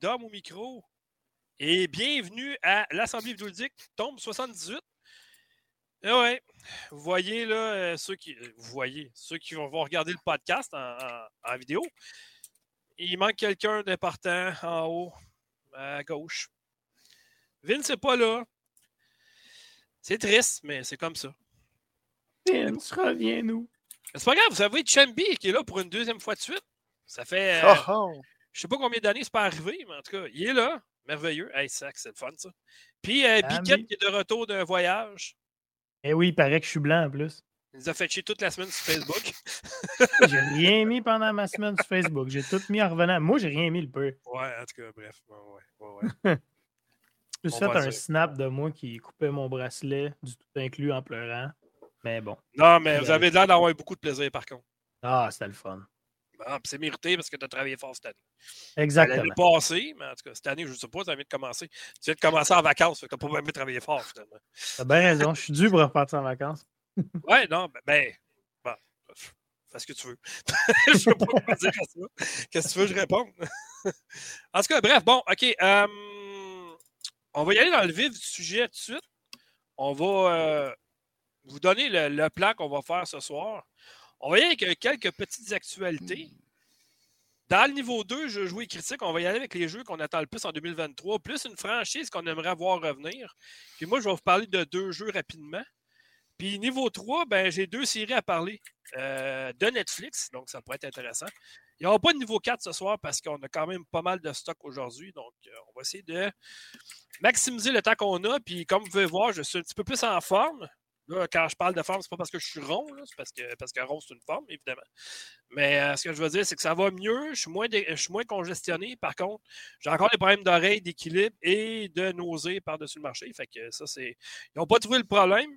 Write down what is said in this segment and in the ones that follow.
Dom au micro. Et bienvenue à l'Assemblée vidéoludique, tombe 78. Eh ouais, vous voyez là, euh, ceux qui. euh, Vous voyez, ceux qui vont vont regarder le podcast en, en- en vidéo. Il manque quelqu'un d'important en haut, à gauche. Vince n'est pas là. C'est triste, mais c'est comme ça. Vince, reviens-nous. C'est pas grave, vous avez Chambi qui est là pour une deuxième fois de suite. Ça fait. euh, Oh, oh. Je sais pas combien d'années c'est pas arrivé, mais en tout cas, il est là. Merveilleux. Hey, sac, c'est le fun, ça. Puis euh, Ah, mais- qui est de retour d'un voyage. Eh oui, il paraît que je suis blanc en plus. Il nous a fait chier toute la semaine sur Facebook. J'ai rien mis pendant ma semaine sur Facebook. J'ai tout mis en revenant. Moi, j'ai rien mis le peu. Ouais, en tout cas, bref. Ouais, ouais, ouais. J'ai fait un dire. snap de moi qui coupait mon bracelet, du tout inclus en pleurant. Mais bon. Non, mais vous Vous avez l'air d'avoir eu beaucoup de plaisir, par contre. Ah, c'était le fun. Ah, c'est mérité parce que tu as travaillé fort cette année. Exactement. L'année passée, mais en tout cas, cette année, je ne sais pas, tu as envie de commencer. Tu viens de commencer en vacances, tu n'as pas même travaillé fort, finalement. T'as bien raison. Je suis dû pour repartir en vacances. Ouais, non, ben, ben bon, fais ce que tu veux. je ne sais pas dire à ça. Qu'est-ce que tu veux que je réponde? en tout cas, bref, bon, OK. euh, on va y aller dans le vif du sujet tout de suite. On va euh, vous donner le, le plan qu'on va faire ce soir. On va y aller avec quelques petites actualités. Dans le niveau 2, jeux joués critiques, on va y aller avec les jeux qu'on attend le plus en 2023, plus une franchise qu'on aimerait voir revenir. Puis moi, je vais vous parler de deux jeux rapidement. Puis niveau 3, ben, j'ai deux séries à parler euh, de Netflix, donc ça pourrait être intéressant. Il n'y aura pas de niveau 4 ce soir parce qu'on a quand même pas mal de stock aujourd'hui. Donc, euh, on va essayer de maximiser le temps qu'on a. Puis, comme vous pouvez voir, je suis un petit peu plus en forme. Là, quand je parle de forme, c'est pas parce que je suis rond, c'est parce que, parce que rond, c'est une forme, évidemment. Mais euh, ce que je veux dire, c'est que ça va mieux. Je suis moins, je suis moins congestionné. Par contre, j'ai encore des problèmes d'oreille, d'équilibre et de nausées par-dessus le marché. Fait que ça, c'est. Ils n'ont pas trouvé le problème.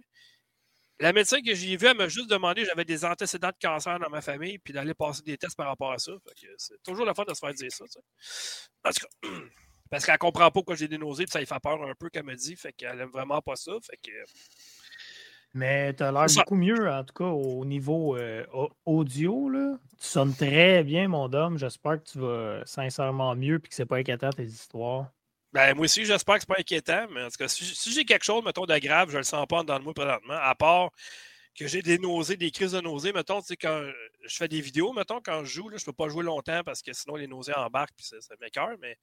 La médecin que j'ai vue, elle m'a juste demandé j'avais des antécédents de cancer dans ma famille, puis d'aller passer des tests par rapport à ça. C'est toujours la fin de se faire dire ça. En tout cas, parce qu'elle comprend pas pourquoi j'ai des nausées, puis ça lui fait peur un peu, qu'elle me dit. Fait qu'elle aime vraiment pas ça. Fait que. Mais t'as l'air C'est ça. beaucoup mieux, en tout cas, au niveau euh, au- audio. Là. Tu sonnes très bien, mon dame. J'espère que tu vas sincèrement mieux et que c'est pas inquiétant tes histoires. Ben, moi aussi, j'espère que c'est pas inquiétant, mais en tout cas, si, si j'ai quelque chose, mettons, de grave, je le sens pas dans le moi présentement, à part que j'ai des nausées, des crises de nausées, mettons, tu sais, quand je fais des vidéos, mettons, quand je joue, là, je peux pas jouer longtemps parce que sinon les nausées embarquent puis ça, ça m'écoeure, mais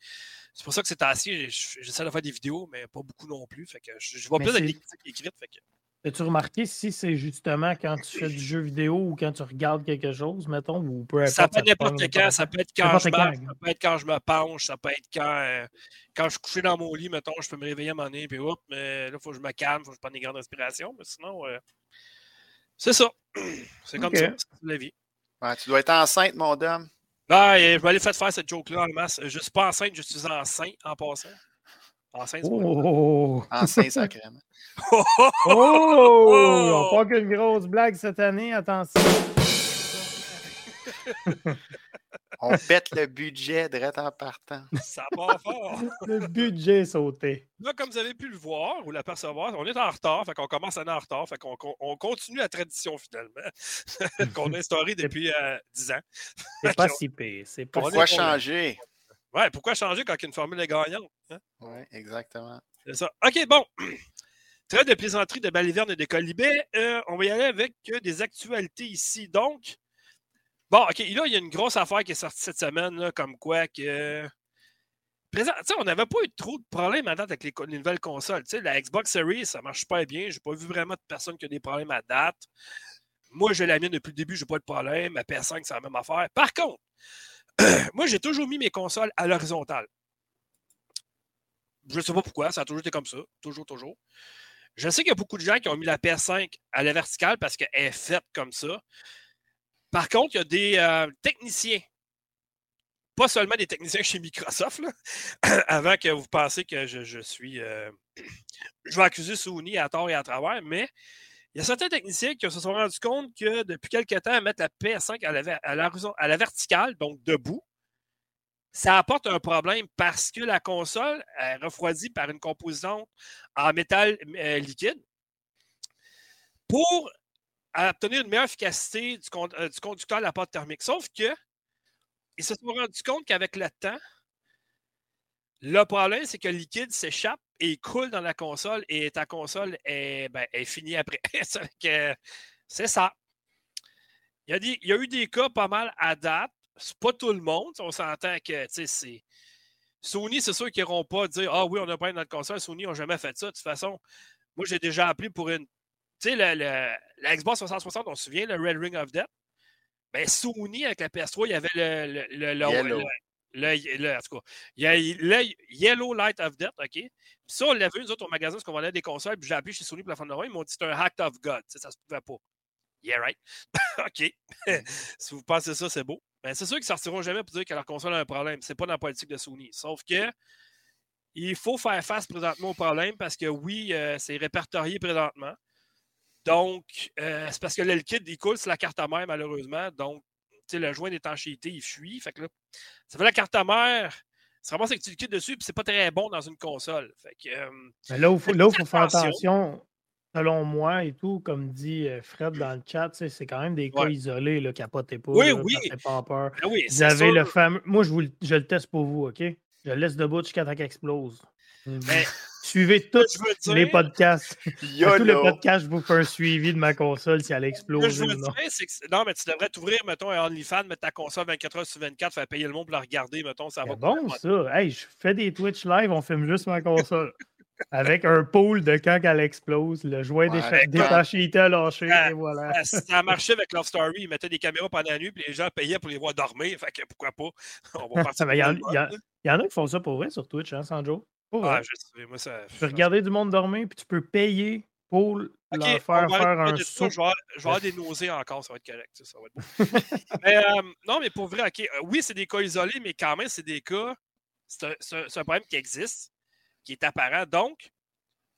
c'est pour ça que c'est assis, j'essaie de faire des vidéos, mais pas beaucoup non plus, fait que je, je vois Mais plus avec des critiques écrites, fait que As-tu remarqué si c'est justement quand tu fais du jeu vidéo ou quand tu regardes quelque chose, mettons, ou peu importe. ça peut être n'importe quand, ça peut être quand je marche, ça peut être quand je me penche, ça peut être quand, euh, quand je suis couché dans mon lit, mettons, je peux me réveiller à un moment donné, puis hop, mais là, il faut que je me calme, il faut que je prenne des grandes respirations, mais sinon, euh, c'est ça. C'est comme ça, c'est la vie. Ouais, tu dois être enceinte, mon dame. Je vais aller faire faire cette joke-là en masse. Je suis pas enceinte, je suis enceint en passant. Enceinte, c'est pas vrai. Oh! Enceinte sacrément. Oh, oh, oh, Oh! oh! On pas qu'une grosse blague cette année, attention. On pète le budget direct en partant. Ça part fort. Le budget est sauté. Là, comme vous avez pu le voir ou l'apercevoir, on est en retard, fait qu'on commence l'année en retard, fait qu'on on continue la tradition finalement qu'on a instaurée depuis euh, 10 ans. C'est pas si pire. C'est pas Pourquoi changer? Ouais, pourquoi changer quand une formule est gagnante? hein? Oui, exactement. C'est ça. OK, bon. Très de plaisanterie de balivernes et de colibets. Euh, on va y aller avec euh, des actualités ici. Donc, bon, OK, là, il y a une grosse affaire qui est sortie cette semaine, comme quoi que. Présent, on n'avait pas eu trop de problèmes à date avec les, nouvelles consoles. Tu sais, la Xbox Series, ça marche super bien. J'ai pas vu vraiment de personne qui a des problèmes à date. Moi, j'ai la mienne depuis le début, j'ai pas de problème. Ma PS5, c'est la même affaire. Par contre, moi, j'ai toujours mis mes consoles à l'horizontale. Je ne sais pas pourquoi, ça a toujours été comme ça. Toujours, toujours. Je sais qu'il y a beaucoup de gens qui ont mis la PS5 à la verticale parce qu'elle est faite comme ça. Par contre, il y a des euh, techniciens, pas seulement des techniciens chez Microsoft, avant que vous pensiez que je, suis. euh, je vais accuser Sony à tort et à travers, mais il y a certains techniciens qui se sont rendus compte que depuis quelques temps, mettre la PS5 à la, ver- à la horizon- à la verticale, donc debout, ça apporte un problème parce que la console est refroidie par une composante en métal euh, liquide. Pour obtenir une meilleure efficacité du, euh, du conducteur de la pâte thermique. Sauf que ils se sont rendus compte qu'avec le temps, le problème, c'est que le liquide s'échappe et coule dans la console et ta console est, ben, finie après. c'est ça. Il y, a il y, a eu des cas pas mal à date. C'est pas tout le monde. On s'entend que c'est. Sony, c'est sûr qu'ils n'iront pas dire Ah oui, on a pas notre console. Sony n'a jamais fait ça. De toute façon, moi, j'ai déjà appelé pour une. Tu sais, la Xbox 360, on se souvient, le Red Ring of Death? Ben, Sony, avec la PS3, il y avait le, le, le, le, en tout cas, il y a le Yellow Light of Death, OK? Puis ça, on l'a vu, nous autres, au magasin, parce qu'on vendait des consoles, puis j'ai appelé chez Sony pour la fin de Ils m'ont dit c'est un Hack of God. Ça se pouvait pas. Yeah, right. OK. si vous pensez ça, c'est beau. Ben, c'est sûr qu'ils ne sortiront jamais pour dire que leur console a un problème. C'est pas dans la politique de Sony. Sauf que il faut faire face présentement au problème parce que oui, euh, c'est répertorié présentement. Donc, euh, c'est parce que le liquide, il coule sur la carte à mère, malheureusement. Donc, le joint d'étanchéité, il fuit. Fait que là, ça fait la carte à mère. C'est vraiment que tu liquides dessus, puis c'est pas très bon dans une console. Fait que, euh, Mais là, il faut, faut faire attention. Selon moi et tout, comme dit euh, Fred dans le chat, c'est quand même des cas isolés, là, capotez pas. Oui, oui. Pas peur. Ben oui vous avez le fameux. Moi, je, vous, je le teste pour vous, OK? Je le laisse debout jusqu'à temps qu'il explose. Mais, Suivez tous les podcasts. Tous les podcasts, je vous fais un suivi de ma console si elle explose. non. non, mais tu devrais t'ouvrir, mettons, un OnlyFans, mettre ta console 24 heures sur 24, faire payer le monde pour la regarder, mettons, ça va. bon, ça. Hey, je fais des Twitch live, on filme juste ma console. Avec un pool de quand elle explose, le joint ouais, détaché était lâché, et voilà. Ça, a marché avec Love Story, ils mettaient des caméras pendant la nuit, puis les gens payaient pour les voir dormir, fait que pourquoi pas? On va partir. Il y, y, en a qui font ça pour vrai sur Twitch, hein, Sandro? ah, je sais, moi, ça. Tu peux regarder du monde dormir, puis tu peux payer pour leur faire faire un saut. Je vais, avoir, des nausées encore, ça va être correct. Ça, va être bon. mais, euh, non, mais pour vrai, OK, euh, oui, c'est des cas isolés, mais quand même, c'est des cas. C'est un, problème qui existe, qui est apparent. Donc,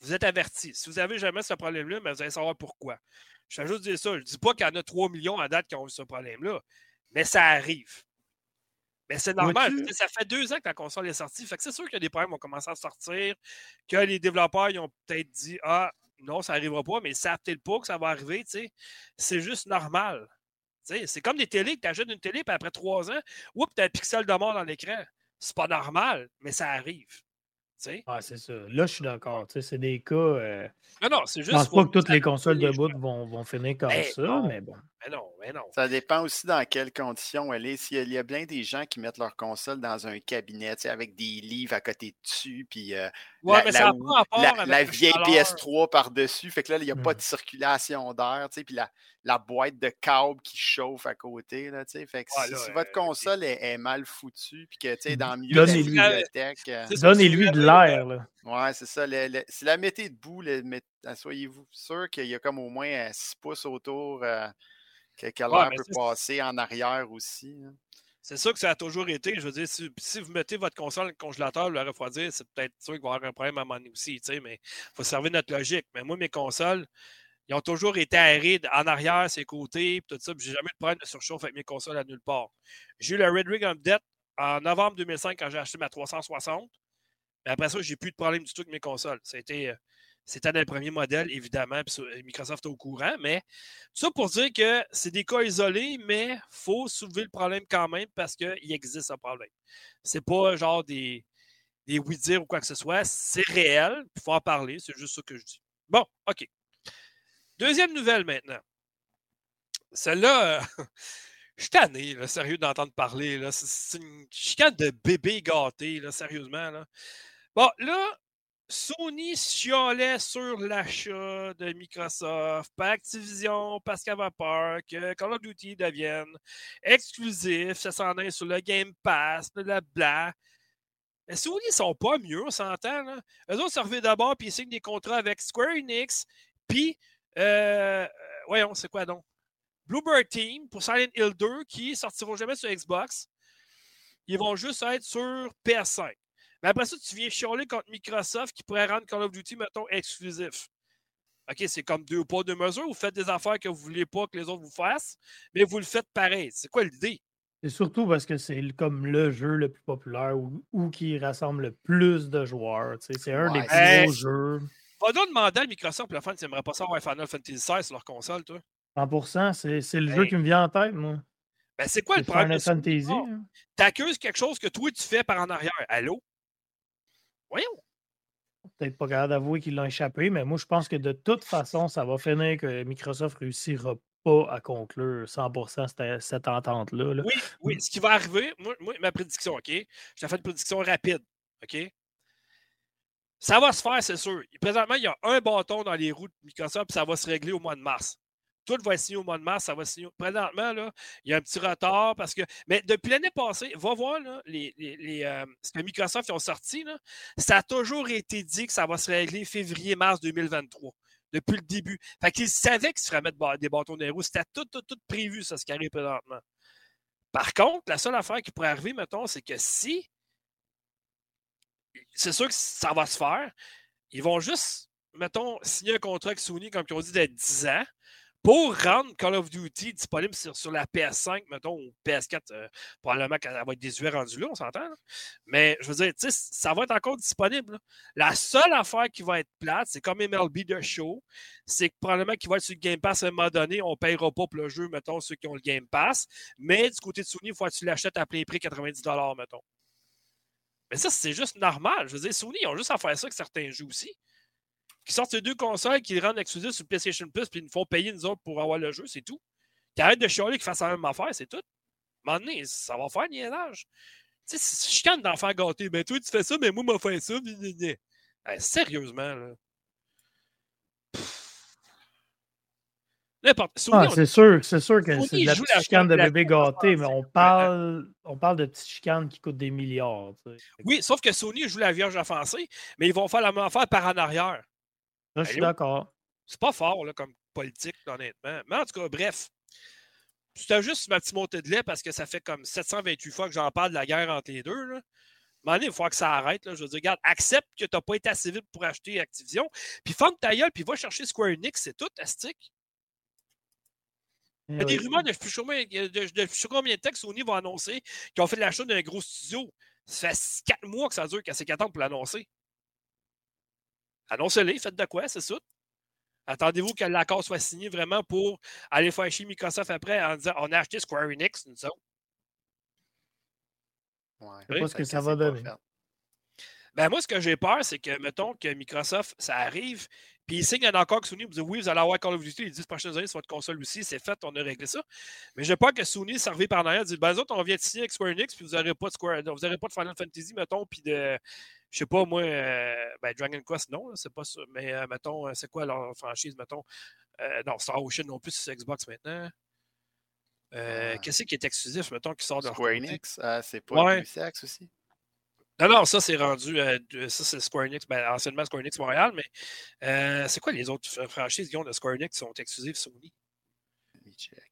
vous êtes avertis. Si vous n'avez jamais ce problème-là, mais vous allez savoir pourquoi. Je vais juste dire ça. Je ne dis pas qu'il y en a 3 millions à date qui ont eu ce problème-là, mais ça arrive. Mais c'est normal. Ça fait deux ans que la console est sortie. Fait que c'est sûr a des problèmes qui vont commencer à sortir, que les développeurs ils ont peut-être dit Ah, non, ça n'arrivera pas, mais ils savent peut-être pas que ça va arriver. C'est juste normal. C'est comme des télés que tu achètes une télé, puis après trois ans, oups, tu as un pixel de mort dans l'écran. C'est pas normal, mais ça arrive. Ah, c'est ça. Là, je suis d'accord. C'est des cas. Euh, non, non, c'est juste. Je pense pas que toutes les consoles de bout vont, vont, finir comme ben ça, mais bon. Mais non, mais non. Ça dépend aussi dans quelles conditions elle est. S'il y a bien des gens qui mettent leur console dans un cabinet avec des livres à côté dessus, puis euh, ouais, la, la, la, la, vieille PS3 par-dessus. Fait que là, il n'y a pas de mmh. circulation d'air, puis la, la boîte de câble qui chauffe à côté. Là, fait que si, votre euh, console est, mal foutue, puis que tu dans le milieu de la bibliothèque. Euh, Donnez-lui de l'air. Ouais, c'est ça. si la mettez debout, soyez-vous sûr qu'il y a comme au moins 6 pouces autour que, l'air peut passer en arrière aussi. Hein. C'est ça que ça a toujours été. Je veux dire, si, vous mettez votre console dans le congélateur, le refroidir, c'est peut-être sûr qu'il va y avoir un problème à un moment donné aussi, mais il faut servir notre logique. Mais moi, mes consoles, ils ont toujours été aérés en arrière, ses côtés, tout ça. J'ai jamais eu de problème de surchauffe avec mes consoles à nulle part. J'ai eu le Red Ring Death en novembre 2005 quand j'ai acheté ma 360. Mais après ça, j'ai plus de problème du tout avec mes consoles. C'était, c'était dans le premier modèle, évidemment, puis Microsoft est au courant, mais ça pour dire que c'est des cas isolés, mais il faut soulever le problème quand même parce qu'il existe un problème. C'est pas genre des, des oui-dire ou quoi que ce soit, c'est réel, il faut en parler, c'est juste ça que je dis. Bon, OK. Deuxième nouvelle maintenant. Celle-là, je suis tanné, sérieux, d'entendre parler. C'est une chicane de bébé gâté, là, sérieusement. Là. Bon, là, Sony chialait sur l'achat de Microsoft par Activision parce qu'elle Call of Duty devienne exclusif, ça s'en est sur le Game Pass, blablabla. Mais Sony, ils sont pas mieux, on s'entend. Eux autres servaient d'abord puis ils signent des contrats avec Square Enix, puis euh, euh, voyons, c'est quoi donc? Bluebird Team pour Silent Hill 2 qui sortiront jamais sur Xbox. Ils vont juste être sur PS5. Mais après ça, tu viens chialer contre Microsoft qui pourrait rendre Call of Duty, mettons, exclusif. OK, c'est comme deux pas de mesure. Vous faites des affaires que vous ne voulez pas que les autres vous fassent, mais vous le faites pareil. C'est quoi l'idée? C'est surtout parce que c'est comme le jeu le plus populaire ou, qui rassemble le plus de joueurs. C'est un des plus gros jeux. Va donc demander à Microsoft, le fan, tu n'aimerais pas ça avoir Final Fantasy XVI sur leur console, toi? 100%, c'est le jeu qui me vient en tête, moi. Ben, c'est quoi le problème? Hein? Tu accuses quelque chose que toi, tu fais par en arrière. Allô? Voyons. Peut-être pas capable d'avouer qu'ils l'ont échappé, mais moi, je pense que de toute façon, ça va finir que Microsoft réussira pas à conclure 100% cette, entente-là. Oui, oui. Ce qui va arriver, moi, ma prédiction, OK? Je t'ai fait une prédiction rapide, OK? Ça va se faire, c'est sûr. Présentement, il y a un bâton dans les roues de Microsoft, ça va se régler au mois de mars. Tout va être signé au mois de mars, ça va signer. Présentement, là, il y a un petit retard parce que. Mais depuis l'année passée, va voir là, les, les, euh, ce que Microsoft ont sorti. Là, ça a toujours été dit que ça va se régler février-mars 2023 depuis le début. Fait qu'ils savaient qu'ils se feraient mettre des bâtons dans les roues. C'était tout, tout, tout prévu, ça, ce qui arrive présentement. Par contre, la seule affaire qui pourrait arriver, mettons, c'est que si. C'est sûr que ça va se faire. Ils vont juste, mettons, signer un contrat avec Sony, comme ils ont dit, d'être 10 ans pour rendre Call of Duty disponible sur, la PS5, mettons, ou PS4, euh, probablement qu'elle va être désuet rendu là, on s'entend. Mais je veux dire, ça va être encore disponible. La seule affaire qui va être plate, c'est comme MLB de show, c'est que probablement qu'il va être sur le Game Pass à un moment donné, on ne payera pas pour le jeu, mettons, ceux qui ont le Game Pass. Mais du côté de Sony, il faut que tu l'achètes à plein prix 90 mettons. Mais ça, c'est juste normal. Je veux dire, Sony, ils ont juste à faire ça avec certains jeux aussi qui sortent ces deux consoles, qui les rendent exclusifs sur PlayStation Plus, puis ils nous font payer nous autres pour avoir le jeu, c'est tout. Tu arrêtes de chialer qu'ils fassent la même affaire, c'est tout. À un moment donné, ça va faire niaisage. Tu sais, je canne d'enfant gâté. Ben, toi, tu fais ça, mais moi, m'a fait ça. sérieusement, là. Ah, c'est sûr, c'est sûr que c'est de la petite chicane de bébé gâté, mais on parle, on parle de petites chicanes qui coûtent des milliards. Oui, sauf que Sony joue la Vierge offensée, mais ils vont faire la même affaire par en arrière je suis d'accord. C'est pas fort là, comme politique, honnêtement. Mais en tout cas, bref. C'était juste ma petite montée de lait parce que ça fait comme 728 fois que j'en parle de la guerre entre les deux. Là. À il faut que ça arrête. Là. Je veux dire, regarde, accepte que tu n'as pas été assez vite pour acheter Activision. Puis ferme ta gueule, puis va chercher Square Enix, c'est tout, Astic. Il y a des rumeurs de depuis combien de temps que Sony va annoncer qu'ils ont fait l'achat d'un gros studio. Ça fait 4 mois que ça dure, qu'à ces 4 ans pour l'annoncer. Annoncez-les, faites de quoi, c'est ça. Attendez-vous que l'accord soit signé vraiment pour aller faire chier Microsoft après en disant on a acheté Square Enix, nous autres. Ouais, sais pas ce que ça va donner. Ben moi, ce que j'ai peur, c'est que, mettons, que Microsoft, ça arrive, puis ils signent un accord que Sony vous dit oui, vous allez avoir Call of Duty les 10 prochaines années sur votre console aussi, c'est fait, on a réglé ça. Mais j'ai peur que Sony s'arrive par derrière et dit ben, autres, on vient de signer avec Square Enix, puis vous n'aurez pas de Square, vous n'aurez pas de Final Fantasy, mettons, puis de, je sais pas, moi, euh, ben, Dragon Quest, non, c'est pas ça. Mais euh, mettons, euh, c'est quoi leur franchise, mettons? non, Star Ocean non plus, c'est Xbox maintenant. Ah. Qu'est-ce qui est exclusif, mettons, qui sort de Square Enix, c'est pas ouais. Sex aussi? Non, non, ça c'est rendu. ça c'est Square Enix, ben, anciennement Square Enix Montréal, mais c'est quoi les autres franchises qui ont de Square Enix qui sont exclusives Sony? Let me check.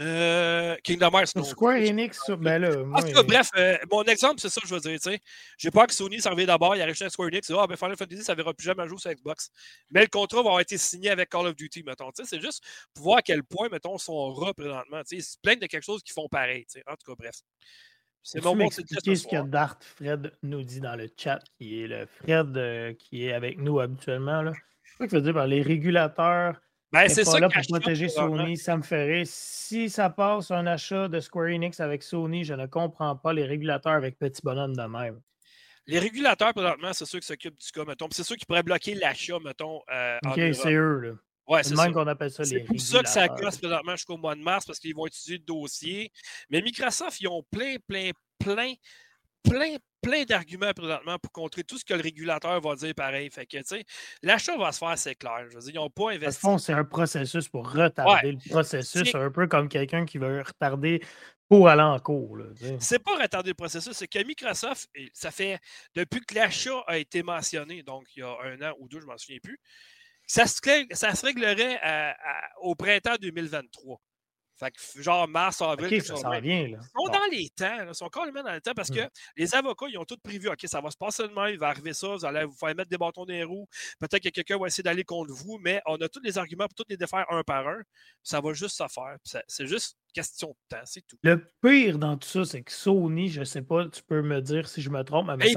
Euh, Kingdom Hearts. Non. Square Enix, ben là. bref, euh, mon exemple, c'est ça que je veux dire. J'ai peur que Sony s'en d'abord, il a acheté Square Enix. Ah, ben Final Fantasy, ça ne verra plus jamais jouer sur Xbox. Mais le contrat va avoir été signé avec Call of Duty, mettons. C'est juste pour voir à quel point, mettons, sont représentement. Ils se plaignent de quelque chose qui font pareil. En tout cas, bref. C'est mon mot expliquer ce que Dart Fred nous dit dans le chat, qui est le Fred euh, qui est avec nous habituellement. Là? Je crois qu'il veut dire par les régulateurs ben, c'est ça là pour protéger Sony, ça me ferait. Si ça passe un achat de Square Enix avec Sony, je ne comprends pas les régulateurs avec petit bonhomme de même. Les régulateurs, présentement, c'est ceux qui s'occupent du cas, mettons. C'est ceux qui pourraient bloquer l'achat, mettons. Euh, ok, c'est eux, là. Ouais, c'est même qu'on appelle ça les pour ça que ça casse présentement jusqu'au mois de mars parce qu'ils vont utiliser le dossier. Mais Microsoft, ils ont plein, plein, plein, plein, plein d'arguments présentement pour contrer tout ce que le régulateur va dire pareil. Fait que, tu sais, l'achat va se faire, c'est clair. Je veux dire, ils n'ont pas investi. fond, c'est un processus pour retarder le processus, un peu comme quelqu'un qui veut retarder pour aller en cours. C'est pas retarder le processus, c'est que Microsoft, ça fait depuis que l'achat a été mentionné, donc il y a un an ou deux, je ne m'en souviens plus, ça se, ça se réglerait au printemps 2023. Fait que genre mars, avril. ça s'en vient, là. Ils sont dans les temps, ils sont carrément dans les temps parce que mmh. les avocats, ils ont tout prévu. OK, ça va se passer demain, il va arriver ça, vous allez vous faire mettre des bâtons dans les roues. Peut-être que quelqu'un va essayer d'aller contre vous, mais on a tous les arguments pour tous les défaire un par un. Ça va juste se faire. C'est juste question de temps, c'est tout. Le pire dans tout ça, c'est que Sony, je sais pas, tu peux me dire si je me trompe, mais, mais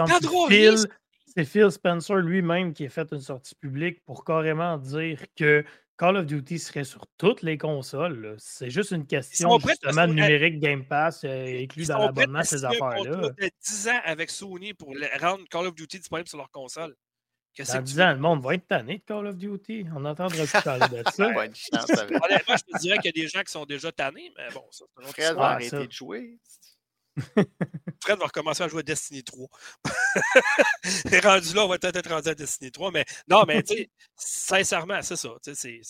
c'est Phil Spencer lui-même qui a fait une sortie publique pour carrément dire que Call of Duty serait sur toutes les consoles. C'est juste une question justement de numérique Game Pass euh, inclus dans l'abonnement, ces affaires-là. Ils 10 ans avec Sony pour rendre Call of Duty disponible sur leur console. Dans 10 ans, le monde va être tanné de Call of Duty. On entendra plus parler de ça. Honnêtement, je te dirais qu'il y a des gens qui sont déjà tannés, mais bon, ça. Fred va arrêter de jouer. Fred va recommencer à jouer à Destiny 3. Et rendu là, on va peut-être être rendu à Destiny 3. Mais non, mais tu sais, sincèrement, c'est ça. C'est,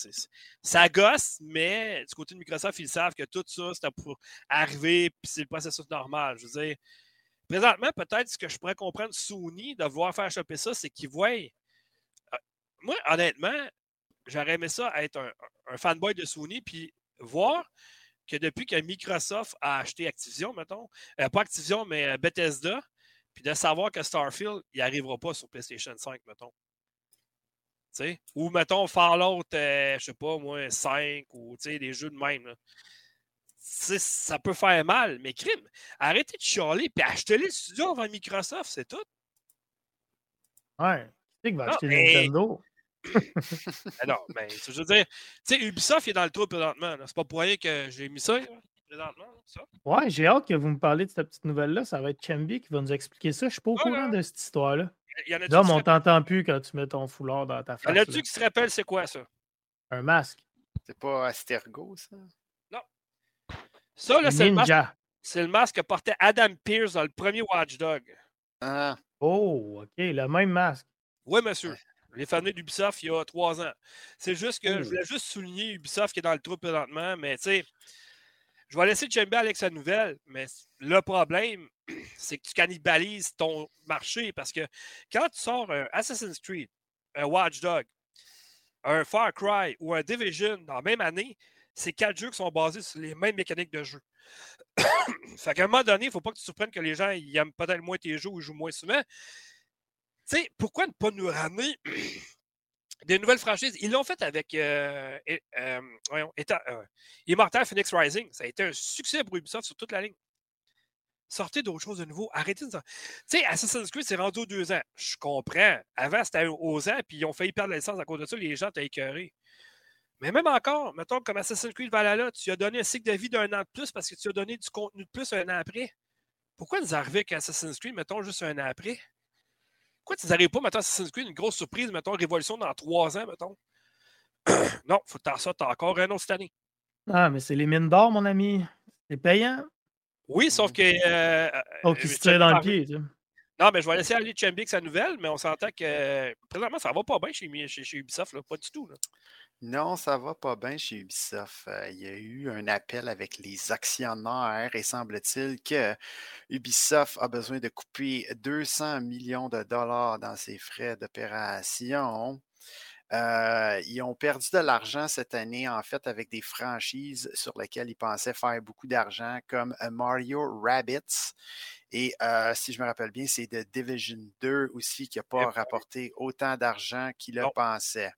ça gosse, mais du côté de Microsoft, ils savent que tout ça, c'était pour arriver, puis c'est le processus normal. Je veux dire, présentement, peut-être ce que je pourrais comprendre Sony de vouloir faire choper ça, c'est qu'ils voient moi, honnêtement, j'aurais aimé ça être un, fanboy de Sony, puis voir que depuis que Microsoft a acheté Activision, mettons, euh, pas Activision, mais euh, Bethesda, puis de savoir que Starfield, il n'arrivera pas sur PlayStation 5, mettons. Ou, mettons, Fallout, euh, je sais pas, moi, 5, ou des jeux de même. Ça peut faire mal, mais crime, arrêtez de chialer, puis achetez les studios avant Microsoft, c'est tout. Ouais. Qui va acheter Nintendo? Alors, mais je veux dire, tu sais, Ubisoft est dans le trou présentement. C'est pas pour rien que j'ai mis ça présentement. Ça. Ouais, j'ai hâte que vous me parliez de cette petite nouvelle-là. Ça va être Chambi qui va nous expliquer ça. Je suis pas au courant de cette histoire-là. Dom, on t'entend plus quand tu mets ton foulard dans ta face. Y en a-tu qui se rappelle c'est quoi ça? Un masque. C'est pas Astergo, ça? Non. Ça, là, c'est le masque. C'est le masque que portait Adam Pierce dans le premier Watchdog. Ah. Oh, OK, le même masque. Oui, monsieur. Les fameux d'Ubisoft il y a trois ans. C'est juste que je voulais juste souligner Ubisoft qui est dans le trou présentement, mais tu sais, je vais laisser Chamber avec sa nouvelle, mais le problème, c'est que tu cannibalises ton marché parce que quand tu sors un Assassin's Creed, un Watch Dog, un Far Cry ou un Division dans la même année, c'est quatre jeux qui sont basés sur les mêmes mécaniques de jeu. fait qu'à un moment donné, il ne faut pas que tu surprennes que les gens ils aiment peut-être moins tes jeux ou jouent moins souvent. Tu sais, pourquoi ne pas nous ramener des nouvelles franchises? Ils l'ont fait avec euh, euh, euh, Immortal Phoenix Rising. Ça a été un succès pour Ubisoft sur toute la ligne. Sortez d'autres choses de nouveau. Arrêtez de. Tu sais, Assassin's Creed, c'est rendu aux deux ans. Je comprends. Avant, c'était aux ans, puis ils ont failli perdre la licence à cause de ça. Les gens t'ont écœuré. Mais même encore, mettons, comme Assassin's Creed Valhalla, tu as donné un cycle de vie d'un an de plus parce que tu as donné du contenu de plus un an après. Pourquoi nous arriver avec Assassin's Creed, mettons, juste un an après? Pourquoi tu n'arrives pas, mettons, Assassin's Creed, une grosse surprise, mettons, Révolution dans trois ans, mettons? non, faut que tu ça, as encore un autre cette année. Ah, mais c'est les mines d'or, mon ami. C'est payant. Oui, sauf que. Euh, oh, qui se tire dans le pied, tu sais. Non, mais je vais laisser aller Chambix sa nouvelle, mais on s'entend que présentement, ça va pas bien chez, chez, Ubisoft, là, pas du tout. Là. Non, ça va pas bien chez Ubisoft. Euh, il y a eu un appel avec les actionnaires et semble-t-il que Ubisoft a besoin de couper 200 millions de dollars dans ses frais d'opération. Euh, ils ont perdu de l'argent cette année, en fait, avec des franchises sur lesquelles ils pensaient faire beaucoup d'argent, comme euh, Mario Rabbits. Et si je me rappelle bien, c'est de Division 2 aussi qui n'a pas rapporté autant d'argent qu'il le pensait.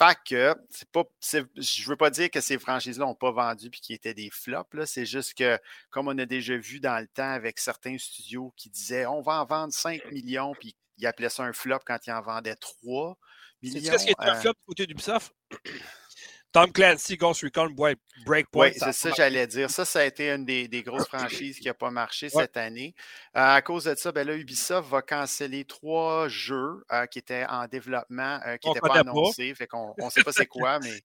Fait que, c'est pas, je veux pas dire que ces franchises-là n'ont pas vendu et qui étaient des flops. C'est juste que, comme on a déjà vu dans le temps avec certains studios qui disaient on va en vendre 5 millions, puis ils appelaient ça un flop quand ils en vendaient 3 millions. C'est ce qui est un euh flop du côté d'Ubisoft? Tom Clancy, Ghost Recon, Breakpoint. Oui, c'est ça, j'allais dire. Ça, ça a été une des, grosses franchises qui n'a pas marché cette année. Euh, à cause de ça, ben là, Ubisoft va canceller trois jeux euh, qui étaient en développement, euh, qui n'étaient pas annoncés. Fait qu'on ne sait pas c'est quoi, mais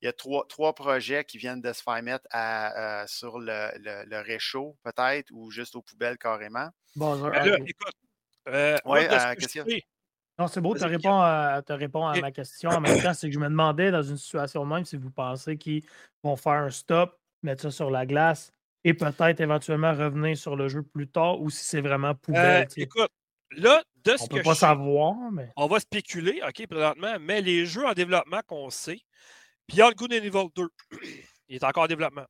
il y a trois, trois projets qui viennent de se faire mettre à, sur le, le, réchaud, peut-être, ou juste aux poubelles carrément. Bon, ben écoute, ouais, question. Non, c'est beau, tu réponds à, à ma question. En même temps, c'est que je me demandais dans une situation même si vous pensez qu'ils vont faire un stop, mettre ça sur la glace et peut-être éventuellement revenir sur le jeu plus tard ou si c'est vraiment poubelle. Euh, écoute, là, de ce On peut pas savoir, mais. On va spéculer, OK, présentement, mais les jeux en développement qu'on sait, Beyond Good and Evil 2, il est encore en développement.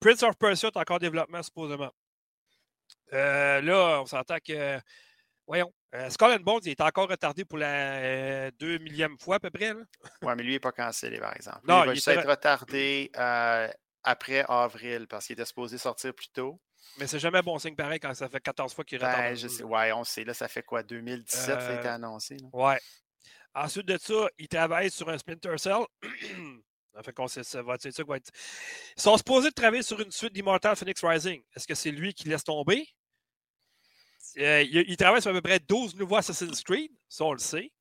Prince of Persia est encore en développement, supposément. Euh, là, on s'entend que Voyons. Euh, Skull and Bones, il est encore retardé pour la euh, deux millième fois à peu près. Oui, mais lui, il n'est pas cancellé, par exemple. Non, il va juste être retardé euh, après avril parce qu'il était supposé sortir plus tôt. Mais c'est jamais bon signe pareil quand ça fait 14 fois qu'il est retardé. Ben, oui, on sait. Là, ça fait quoi? 2017, ça a été annoncé. Oui. Ensuite de ça, ils travaillent sur un Splinter Cell. fait qu'on ça va être ça va être... Ils sont supposés travailler sur une suite d'Immortal Phoenix Rising. Est-ce que c'est lui qui laisse tomber? Euh, il, travaille sur à peu près 12 nouveaux Assassin's Creed, ça on le sait.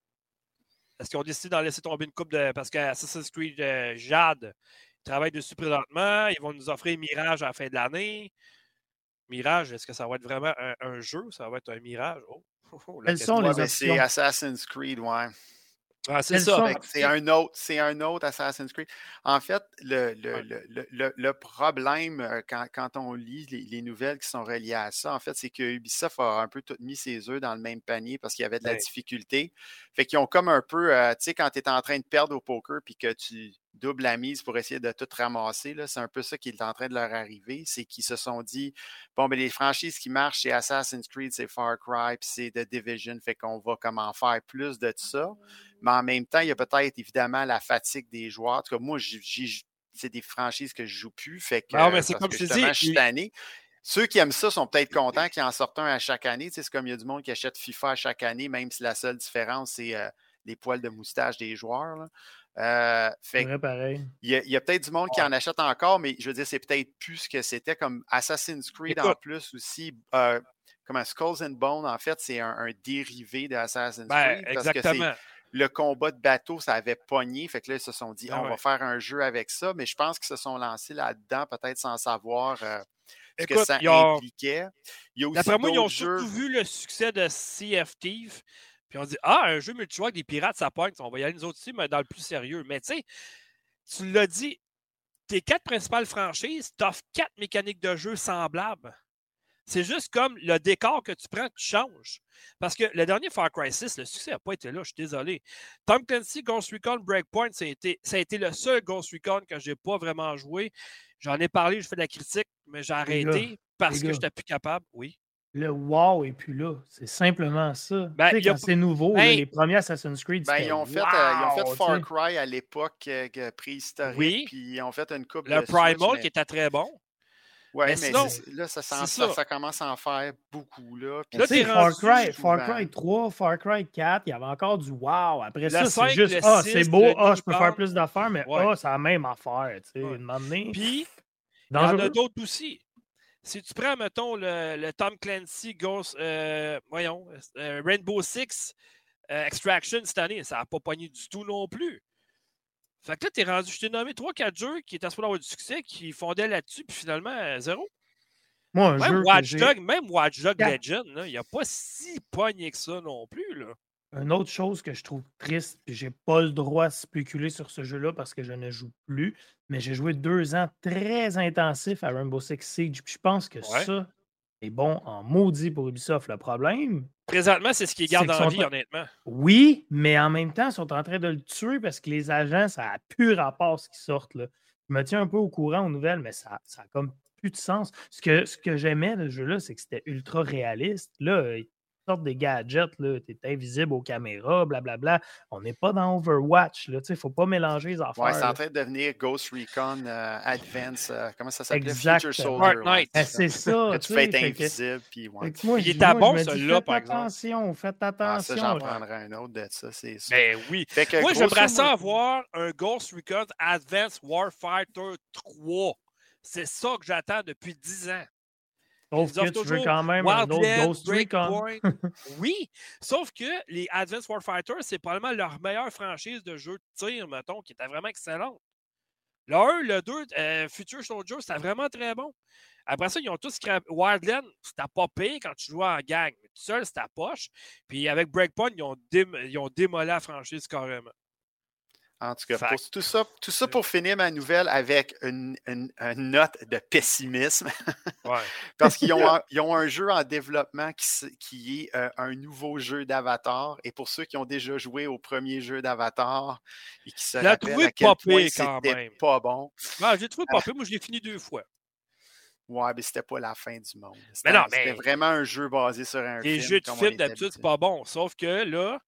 Est-ce qu'ils ont décidé d'en laisser tomber une coupe de. Parce qu'Assassin's Creed euh, Jade, ils travaillent dessus présentement. Ils vont nous offrir Mirage à la fin de l'année. Mirage, est-ce que ça va être vraiment un, jeu? Ça va être un Mirage? Oh, oh, oh Quelles sont les options? C'est Assassin's Creed, ouais. Ah, c'est ça. C'est un, autre, un autre Assassin's Creed. En fait, le, le, le, problème euh, quand, quand, on lit les, nouvelles qui sont reliées à ça, en fait, c'est que Ubisoft a un peu tout mis ses œufs dans le même panier parce qu'il y avait de la difficulté. Fait qu'ils ont comme un peu, euh, tu sais, quand tu es en train de perdre au poker puis que tu doubles la mise pour essayer de tout ramasser, c'est un peu ça qui est en train de leur arriver. C'est qu'ils se sont dit, bon, ben les franchises qui marchent, c'est Assassin's Creed, c'est Far Cry, puis c'est The Division, fait qu'on va comment faire plus de ça. Mais en même temps, il y a peut-être évidemment la fatigue des joueurs. En tout cas, moi, c'est des franchises que je joue plus. Fait que, non, mais c'est comme je dis. Je suis tanné. Ceux qui aiment ça sont peut-être contents qu'ils en sortent un à chaque année. c'est comme il y a du monde qui achète FIFA à chaque année, même si la seule différence, c'est euh, les poils de moustache des joueurs. Euh, fait pareil. Il y a, peut-être du monde qui en achète encore, mais je veux dire, c'est peut-être plus ce que c'était comme Assassin's Creed en plus aussi. Euh, comme un Skulls and Bones, en fait, c'est un, dérivé d'Assassin's ben, Creed. exactement le combat de bateau, ça avait pogné. Fait que là, ils se sont dit, ah on va faire un jeu avec ça. Mais je pense qu'ils se sont lancés là-dedans, peut-être sans savoir euh, ce que ça impliquait. D'après moi, ils ont surtout vu le succès de Sea of Thieves. Puis on dit, ah, un jeu multijoueur avec des pirates, ça pogne. On va y aller nous autres aussi, mais dans le plus sérieux. Mais tu sais, tu l'as dit, tes quatre principales franchises, tu offres quatre mécaniques de jeu semblables. C'est juste comme le décor que tu prends, tu changes. Parce que le dernier Far Cry 6, le succès n'a pas été là, je suis désolé. Tom Clancy, Ghost Recon, Breakpoint, ça a été, ça a été le seul Ghost Recon que je n'ai pas vraiment joué. J'en ai parlé, je fais de la critique, mais j'ai arrêté parce que je n'étais plus capable. Oui. Le wow et puis là. C'est simplement ça. Ben, tu sais, quand c'est nouveau, les premiers Assassin's Creed, ben, ils, ont fait, euh, ils ont fait Far Cry à l'époque euh, préhistorique. Oui. Puis ils ont fait une coupe Le Primal qui était très bon. Oui, mais, là, ça, ça, commence à en faire beaucoup. Là, là Far Cry, Far Cry 3, Far Cry 4, il y avait encore du wow. Après ça, c'est juste Ah, c'est beau, ah, je peux faire plus d'affaires, mais ah, c'est la même affaire. Tu sais, ouais. Puis, il y en a d'autres aussi. Si tu prends, mettons, le, Tom Clancy Ghost, euh, voyons, euh, Rainbow Six euh, Extraction cette année, ça n'a pas pogné du tout non plus. Fait que là, t'es rendu, je t'ai nommé 3-4 jeux qui étaient à avoir du succès, qui fondaient là-dessus, puis finalement, zéro. Moi, un même jeu Watch Dog, même Watch Dog Legend, il n'y a pas si pogné que ça non plus. Là. Une autre chose que je trouve triste, puis j'ai pas le droit de spéculer sur ce jeu-là parce que je ne joue plus, mais j'ai joué deux ans très intensifs à Rainbow Six Siege, puis je pense que ça est bon en maudit pour Ubisoft. Le problème, Présentement, c'est ce qui garde en vie, honnêtement. Oui, mais en même temps, ils sont en train de le tuer parce que les agents, ça a plus rapport ce qui sortent. Là. Je me tiens un peu au courant aux nouvelles, mais ça, ça a comme plus de sens. Ce que, ce que j'aimais de ce jeu-là, c'est que c'était ultra réaliste. Là, sorte des gadgets, tu es invisible aux caméras, blablabla. On n'est pas dans Overwatch, il ne faut pas mélanger les affaires. Ouais, c'est en train de devenir Ghost Recon euh, Advance, euh, comment ça s'appelle? Future Soldier. Eh, c'est ça. que tu fais être invisible. Puis, ouais. moi, il est bon, celui-là, par exemple. Attention, faites attention. Ah, ça, j'en prendrai un autre de ça, c'est sûr. Ben oui. moi, j'aimerais ça avoir un Ghost Recon Advance Warfighter 3. C'est ça que j'attends depuis 10 ans. Sauf que tu veux quand même un autre Ghost Recon. oui, sauf que les Advanced Warfighter, c'est probablement leur meilleure franchise de jeu de tir, mettons, qui était vraiment excellente. Le 1, le 2, euh, Future Soldier, c'était vraiment très bon. Après ça, ils ont tous Wildland, c'était pas pire quand tu jouais en gang. Mais tout seul, c'était poche. Puis avec Breakpoint, ils ont, ils ont démolé la franchise carrément. En tout cas, tout, ça, tout ça pour finir ma nouvelle avec une, note de pessimisme. Parce qu'ils ont, ont, un jeu en développement qui, qui est euh, un nouveau jeu d'Avatar. Et pour ceux qui ont déjà joué au premier jeu d'Avatar et qui se rappellent à quel point c'était pas bon. j'ai trouvé pas pire. Moi, je l'ai fini deux fois. Ouais, mais c'était pas la fin du monde. C'était vraiment un jeu basé sur un Les film. Les jeux de film, d'habitude, c'est pas bon. Sauf que là,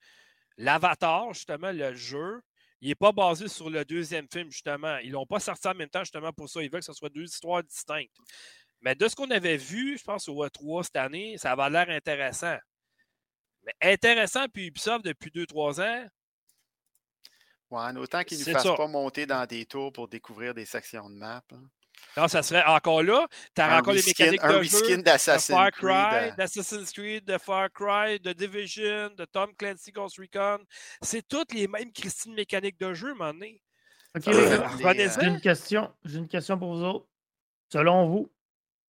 l'Avatar, justement, le jeu, il n'est pas basé sur le deuxième film, justement. Ils ne l'ont pas sorti en même temps, justement, pour ça. Ils veulent que ce soit deux histoires distinctes. Mais de ce qu'on avait vu, je pense, au E3 cette année, ça avait l'air intéressant. Mais intéressant, puis Ubisoft, depuis deux, trois ans, Ouais, autant qu'ils ne fassent pas monter dans des tours pour découvrir des sections de map. Hein. Non, ça serait encore là. Tu as encore les mécaniques de jeu de Far Cry, euh. d'Assassin's Creed, de Far Cry, de Division, de Tom Clancy Ghost Recon. C'est toutes les mêmes Christine mécaniques de jeu, mon nez. OK, j'ai une question. J'ai une question pour vous autres. Selon vous,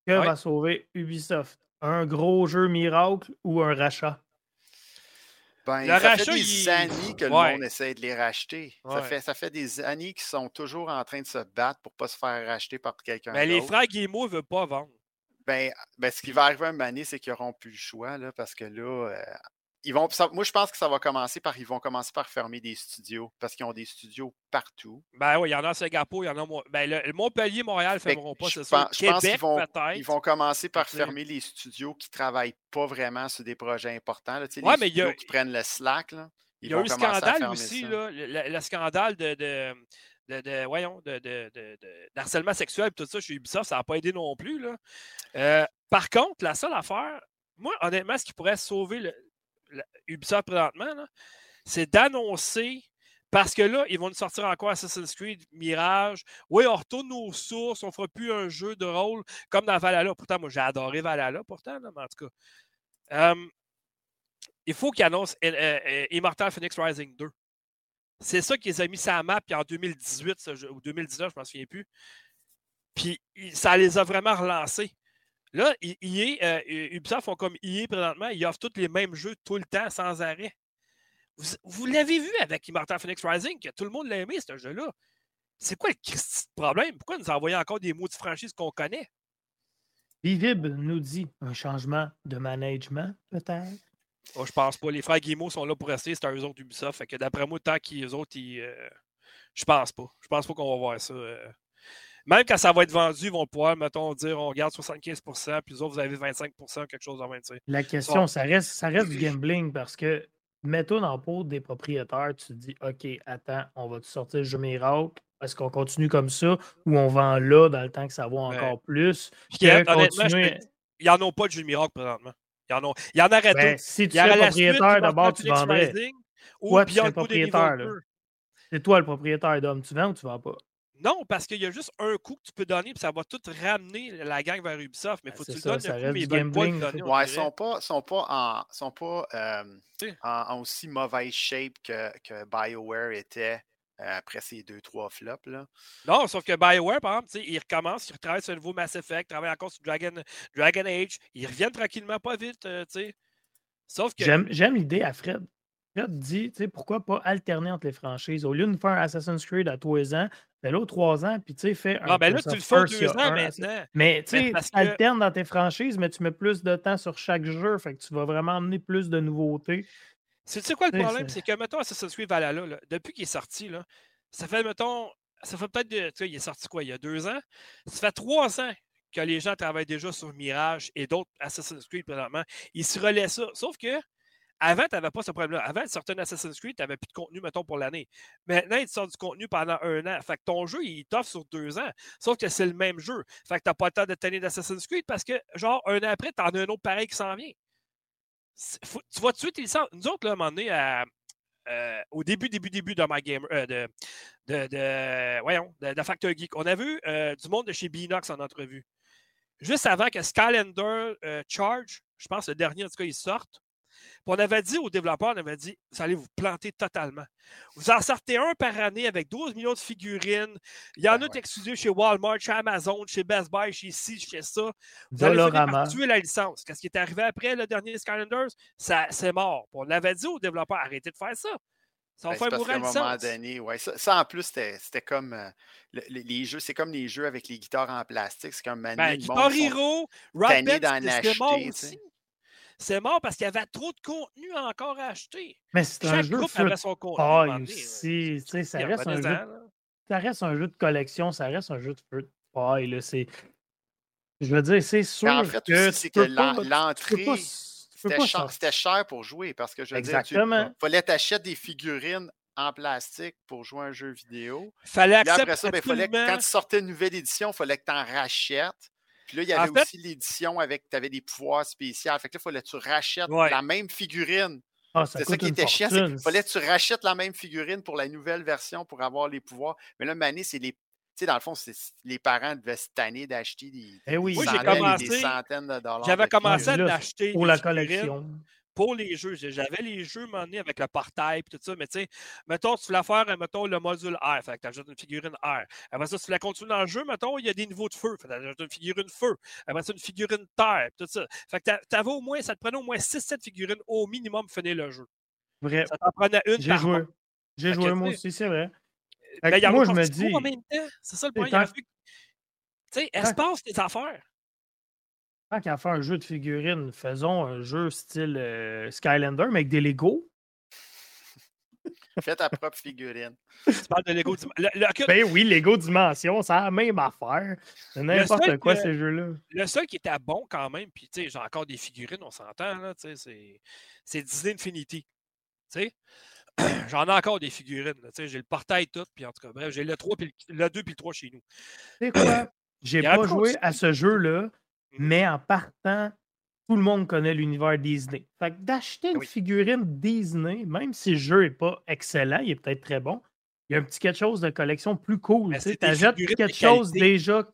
que va sauver Ubisoft? Un gros jeu miracle ou un rachat? Ben, ça fait des années que le monde essaie de les racheter. Ça, fait, ça fait des années qu'ils sont toujours en train de se battre pour ne pas se faire racheter par quelqu'un Mais les frères Guillemot ne veulent pas vendre. Ben, ben, ce qui va arriver un moment c'est qu'ils n'auront plus le choix, là, parce que là, euh, ils vont, moi, je pense que ça va commencer par, ils vont commencer par fermer des studios parce qu'ils ont des studios partout. Ben oui, il y en a à Singapour, il y en a. Ben, le, Montpellier, Montréal ne fermeront pas, c'est ça. Je pense qu'ils vont, ils vont commencer par fermer les studios qui ne travaillent pas vraiment sur des projets importants. Là, les mais studios qui prennent le slack. Là, il y a eu scandale aussi, là, le, scandale de, de de, voyons, de, d'harcèlement sexuel et tout ça chez Ubisoft, ça n'a pas aidé non plus. Là. Euh, par contre, la seule affaire, moi, honnêtement, ce qui pourrait sauver le, Ubisoft présentement, c'est d'annoncer parce que là, ils vont nous sortir encore Assassin's Creed Mirage. Oui, on retourne nos sources, on fera plus un jeu de rôle comme dans Valhalla. Pourtant, moi, j'ai adoré Valhalla, pourtant, mais en tout cas. il faut qu'ils annoncent euh, euh, Immortal Phoenix Rising 2. C'est ça qu'ils ont mis sur la map en 2018 ou 2019, je ne m'en souviens plus. Puis ça les a vraiment relancés. Là, euh, Ubisoft font comme EA présentement, ils offrent tous les mêmes jeux tout le temps, sans arrêt. Vous, l'avez vu avec Immortal Phoenix Rising, que tout le monde l'a aimé, ce jeu-là. C'est quoi le problème? Pourquoi nous envoyer encore des mots de franchise qu'on connaît? Vivib nous dit un changement de management, peut-être? Oh, je pense pas. Les frères Guillemot sont là pour rester, c'est eux autres Ubisoft. Fait que d'après moi, tant qu'ils autres, ils, euh, je pense pas. Je pense pas qu'on va voir ça. Euh, même quand ça va être vendu, ils vont pouvoir, mettons, dire on garde 75% puis les autres, vous avez 25% quelque chose en même. La question, ça, reste, ça reste du gambling parce que mets-toi dans le pot des propriétaires, tu te dis OK, attends, on va te sortir le jeu miracle? Est-ce qu'on continue comme ça ou on vend là dans le temps que ça vaut encore plus? Honnêtement, il n'y en a pas de jeu miracle présentement. Il y en, a, il y en aurait ben, Si tu es propriétaire, d'abord, tu vendrais. Ou tu es propriétaire. C'est toi le propriétaire d'homme. Tu vends ou tu ne vends pas? Non, parce qu'il y a juste un coup que tu peux donner, puis ça va tout ramener la gang vers Ubisoft. Mais il faut que tu le donnes le coup, mais ils Ouais, ils sont pas, sont pas, en, sont pas euh, en, aussi mauvaise shape que, que BioWare était euh, après ces deux, trois flops. Là. Non, sauf que BioWare, par exemple, ils recommencent, ils retravaillent sur un nouveau Mass Effect, ils travaillent encore sur Dragon, Dragon Age. Ils reviennent tranquillement, pas vite. Euh, sais. Sauf que. J'aime l'idée à Fred. Fred dit, pourquoi pas alterner entre les franchises? Au lieu de faire Assassin's Creed à tous ans, fais l'autre trois ans, puis tu sais, fais un. Ah, ben là, tu le fais deux ans maintenant. Mais tu sais, alternes dans tes franchises, mais tu mets plus de temps sur chaque jeu, fait que tu vas vraiment amener plus de nouveautés. Tu sais quoi le problème? C'est que, mettons, Assassin's Creed Valhalla, là, depuis qu'il est sorti, là, ça fait, mettons, ça fait peut-être, tu sais, il est sorti quoi, il y a deux ans? Ça fait trois ans que les gens travaillent déjà sur Mirage et d'autres Assassin's Creed présentement. Ils se relaient ça. Sauf que avant, tu n'avais pas ce problème-là. Avant, tu sortais un Assassin's Creed, tu n'avais plus de contenu, mettons, pour l'année. Maintenant, il te sort du contenu pendant un an. Fait que ton jeu, il t'offre sur deux ans. Sauf que c'est le même jeu. Fait que tu n'as pas le temps de tenir d'Assassin's Creed parce que, genre, un an après, tu en as un autre pareil qui s'en vient. tu vas tuer tes licences. Nous autres, là, à un moment donné, euh, au début, début, début de My Game, euh, de, de, de, voyons, de, Factor Geek, on a vu euh, du monde de chez Binox en entrevue. Juste avant que Skylander Charge, je pense le dernier, en tout cas, il sorte, on avait dit aux développeurs, on avait dit, vous allez vous planter totalement. Vous en sortez un par année avec 12 millions de figurines. Il y en ben a ouais. chez Walmart, chez Amazon, chez Best Buy, chez ci, chez ça. Vous allez tuer la licence. Qu'est-ce qui est arrivé après le dernier Skylanders? Ça, c'est mort. On avait dit aux développeurs, arrêtez de faire ça. Ça va ben, faire un moment donné, ouais, ça, en plus, c'était comme euh, les, jeux, c'est comme les jeux avec les guitares en plastique. C'est comme ben, Guitar Hero, Rock Band, mort aussi c'est mort parce qu'il y avait trop de contenu encore à acheter. Mais c'est un jeu groupe avait son contenu. aussi. ça, reste un jeu, ça reste un jeu de collection, ça reste un jeu de feu de paille. Je veux dire, c'est sûr en fait, que, c'est que l'entrée, c'était cher, pour jouer parce que je veux Exactement. dire, il fallait t'acheter des figurines en plastique pour jouer un jeu vidéo. Fallait après ça, ben, fallait, quand tu sortais une nouvelle édition, il fallait que tu en rachètes. Puis là, il y avait aussi l'édition avec, tu avais des pouvoirs spéciaux. Fait que là, il fallait que tu rachètes la même figurine Ah, c'est ça qui était chiant. Il fallait que tu rachètes la même figurine pour la nouvelle version pour avoir les pouvoirs. Mais là, Mané, c'est les. Tu sais, dans le fond, les parents devaient se tanner d'acheter des, eh oui, des, centaines de dollars. J'avais commencé à l'acheter. Pour la collection pour les jeux. J'avais les jeux menés avec le portail et tout ça, mais tu sais, mettons, tu voulais faire, mettons, le module R, fait que tu ajoutes une figurine R. Après ça, tu voulais continuer dans le jeu, mettons, il y a des niveaux de feu, fait que tu ajoutes une figurine feu. Après ça, une figurine terre, tout ça. Fait que tu avais au moins, ça te prenait au moins 6-7 figurines au minimum pour finir le jeu. Vrai. Ça t'en prenait une J'ai joué. J'ai joué moi aussi, c'est vrai. Mais moi, je me dis. En même temps. C'est ça le point. Tu sais, espace tes affaires. Tant qu'à faire un jeu de figurines, faisons un jeu style euh, Skylander, mais avec des Lego. Fais ta propre figurine. Tu parles de Lego Ben oui, Lego Dimension, c'est la même affaire. C'est n'importe quoi ces jeux-là. Le seul qui était bon quand même, puis tu sais, j'ai encore des figurines, on s'entend, là, tu sais, c'est Disney Infinity. Tu sais? J'en ai encore des figurines. J'ai le portail tout, puis en tout cas, bref, j'ai le 3 puis le, 2 puis le 3 chez nous. Tu sais quoi? J'ai pas joué à ce jeu-là. Mais en partant, tout le monde connaît l'univers Disney. Fait que d'acheter ah une figurine Disney, même si le jeu n'est pas excellent, il est peut-être très bon, il y a un petit quelque chose de collection plus cool. Tu achètes quelque chose déjà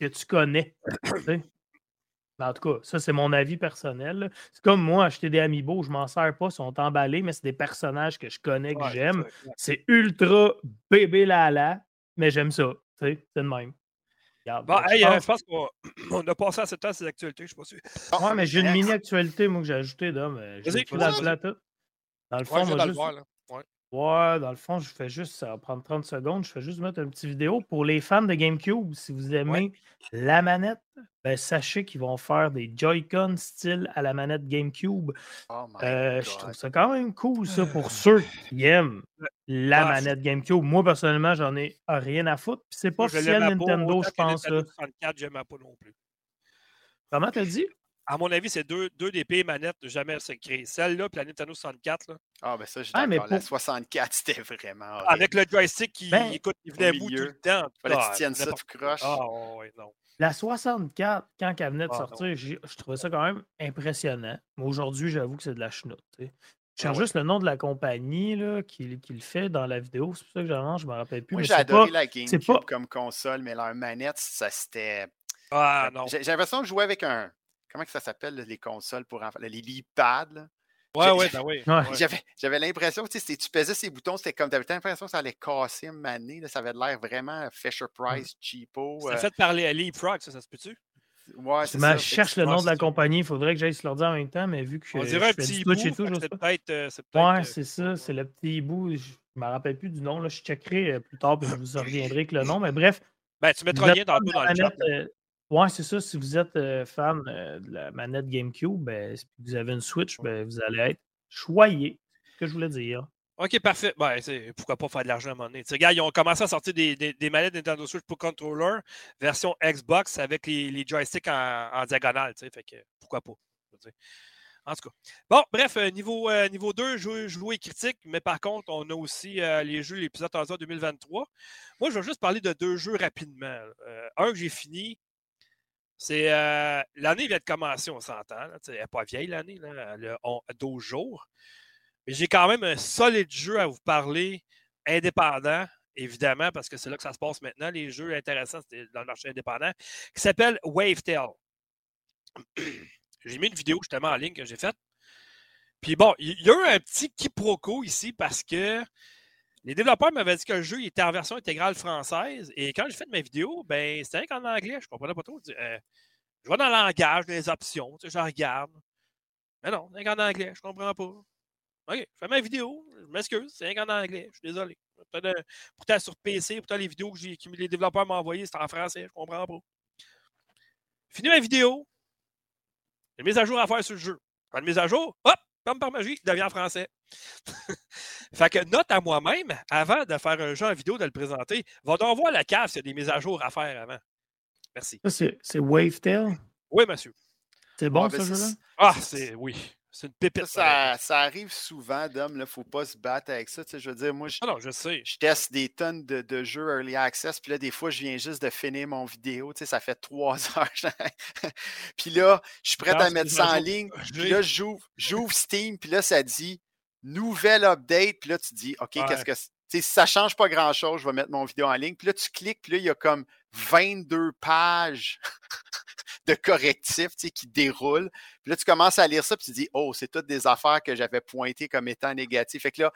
que tu connais. en tout cas, ça, c'est mon avis personnel. C'est comme moi, acheter des Amiibo, je m'en sers pas, ils sont emballés, mais c'est des personnages que je connais, que j'aime. C'est ultra bébé lala, mais j'aime ça. C'est le même. Bon, euh, je pense qu'on a passé assez de temps à ces actualités, je ne sais pas si. Ouais, mais j'ai une mini-actualité, moi, que j'ai ajoutée, là, mais je vais dans le Dans le fond, moi, juste... Ouais. dans le fond, je fais juste, ça va prendre 30 secondes, je fais juste mettre une petite vidéo. Pour les fans de GameCube, si vous aimez la manette, ben, sachez qu'ils vont faire des Joy-Con style à la manette GameCube. Oh euh, je trouve ça quand même cool, ça, pour ceux qui aiment la manette GameCube. Moi, personnellement, j'en ai rien à foutre. Puis c'est pas officiel Nintendo, je pense. Nintendo 64, j'aime pas non plus. Comment t'as dit? À mon avis, c'est deux, deux des pires manettes jamais créées. Celle-là, puis la Nintendo 64. Là. Ah, ben ça, je ah, La 64, c'était vraiment. Avec le joystick qui ben, écoute, il venait bout tout le temps. Fallait que tu tiennes ça, tu croches. Ah, ouais, non. La 64, quand elle venait de ah, sortir, je trouvais ça quand même impressionnant. Mais aujourd'hui, j'avoue que c'est de la chenoute. Je ah cherche juste le nom de la compagnie là, qui, qui, le fait dans la vidéo. C'est pour ça que j'en je ne me rappelle plus. Moi, j'ai adoré la GameCube comme console, mais leur manette, ça c'était. Ah non. J'ai l'impression de jouer avec un, comment que ça s'appelle, les consoles pour enfants, les lead-pads. Ouais, ouais, ben oui. J'avais l'impression, tu sais, tu pesais ces boutons, c'était comme, t'avais l'impression que ça allait casser une manée, ça avait l'air vraiment Fisher mmh. Price, cheapo. C'est euh fait par les Leapfrog, ça, ça se peut-tu? Ouais, c'est ça. Je cherche le nom de la compagnie, il faudrait que j'aille se leur dire en même temps, mais vu que On dirait un petit bout, et tout, c'est peut-être. Euh, ouais, euh, c'est ça, c'est le petit bout. Je ne me rappelle plus du nom, là, je checkerai plus tard, puis je vous reviendrai avec le nom, mais bref. Ben, tu mettras le lien dans, dans le chat. Ouais, c'est ça. Si vous êtes euh, fan euh, de la manette GameCube, ben, si vous avez une Switch, ben, vous allez être choyé. C'est ce que je voulais dire. OK, parfait. Ben, pourquoi pas faire de l'argent à un moment donné? Regarde, ils ont commencé à sortir des, des, manettes Nintendo Switch pour controller, version Xbox avec les, les joysticks en, diagonale. Fait que pourquoi pas? En tout cas. Bon, bref, euh, niveau, niveau 2, jouer, critique, mais par contre, on a aussi les jeux, l'épisode 2023. Moi, je vais juste parler de deux jeux rapidement. un que j'ai fini, c'est euh, l'année vient de commencer, on s'entend. Elle n'est pas vieille l'année, a 12 jours. Mais j'ai quand même un solide jeu à vous parler, indépendant, évidemment, parce que c'est là que ça se passe maintenant. Les jeux intéressants dans le marché indépendant, qui s'appelle Wavetail. j'ai mis une vidéo justement en ligne que j'ai faite. Puis bon, il y a eu un petit quiproquo ici parce que les développeurs m'avaient dit que le jeu était en version intégrale française. Et quand j'ai fait ma vidéo, ben, c'était en anglais. Je ne comprenais pas trop. Euh, je vais dans le langage, les options. Je regarde. Mais non, c'est en anglais. Je ne comprends pas. OK, je fais ma vidéo. Je m'excuse. C'est en anglais. Je suis désolé. Pourtant, sur PC, pourtant, les vidéos que, les développeurs m'ont envoyées, c'est en français. Je ne comprends pas. Fini ma vidéo. J'ai une mise à jour à faire sur le jeu. Quand une mise à jour, hop, comme par magie, il devient français. fait que note à moi-même, avant de faire un jeu en vidéo, de le présenter, va donc voir la cave s'il y a des mises à jour à faire avant. Merci. c'est Wavetail? Oui, monsieur. C'est bon, ce jeu-là? Ah, c'est. Oui. C'est une pépite. Ça, ça, arrive souvent, Dom. Il ne faut pas se battre avec ça. je veux dire, moi, je, ah je, sais. je teste des tonnes de, jeux Early Access. Puis là, des fois, je viens juste de finir mon vidéo. Ça fait trois heures. puis là, je suis prêt à mettre ça en ligne. Puis là, j'ouvre Steam. Puis là, ça dit nouvelle update. Puis là, tu dis, OK, qu'est-ce que si ça ne change pas grand-chose, je vais mettre mon vidéo en ligne. Puis là, tu cliques, puis là, il y a comme 22 pages de correctifs qui déroulent. Puis là, tu commences à lire ça, puis tu dis, oh, c'est toutes des affaires que j'avais pointées comme étant négatives. Fait que là,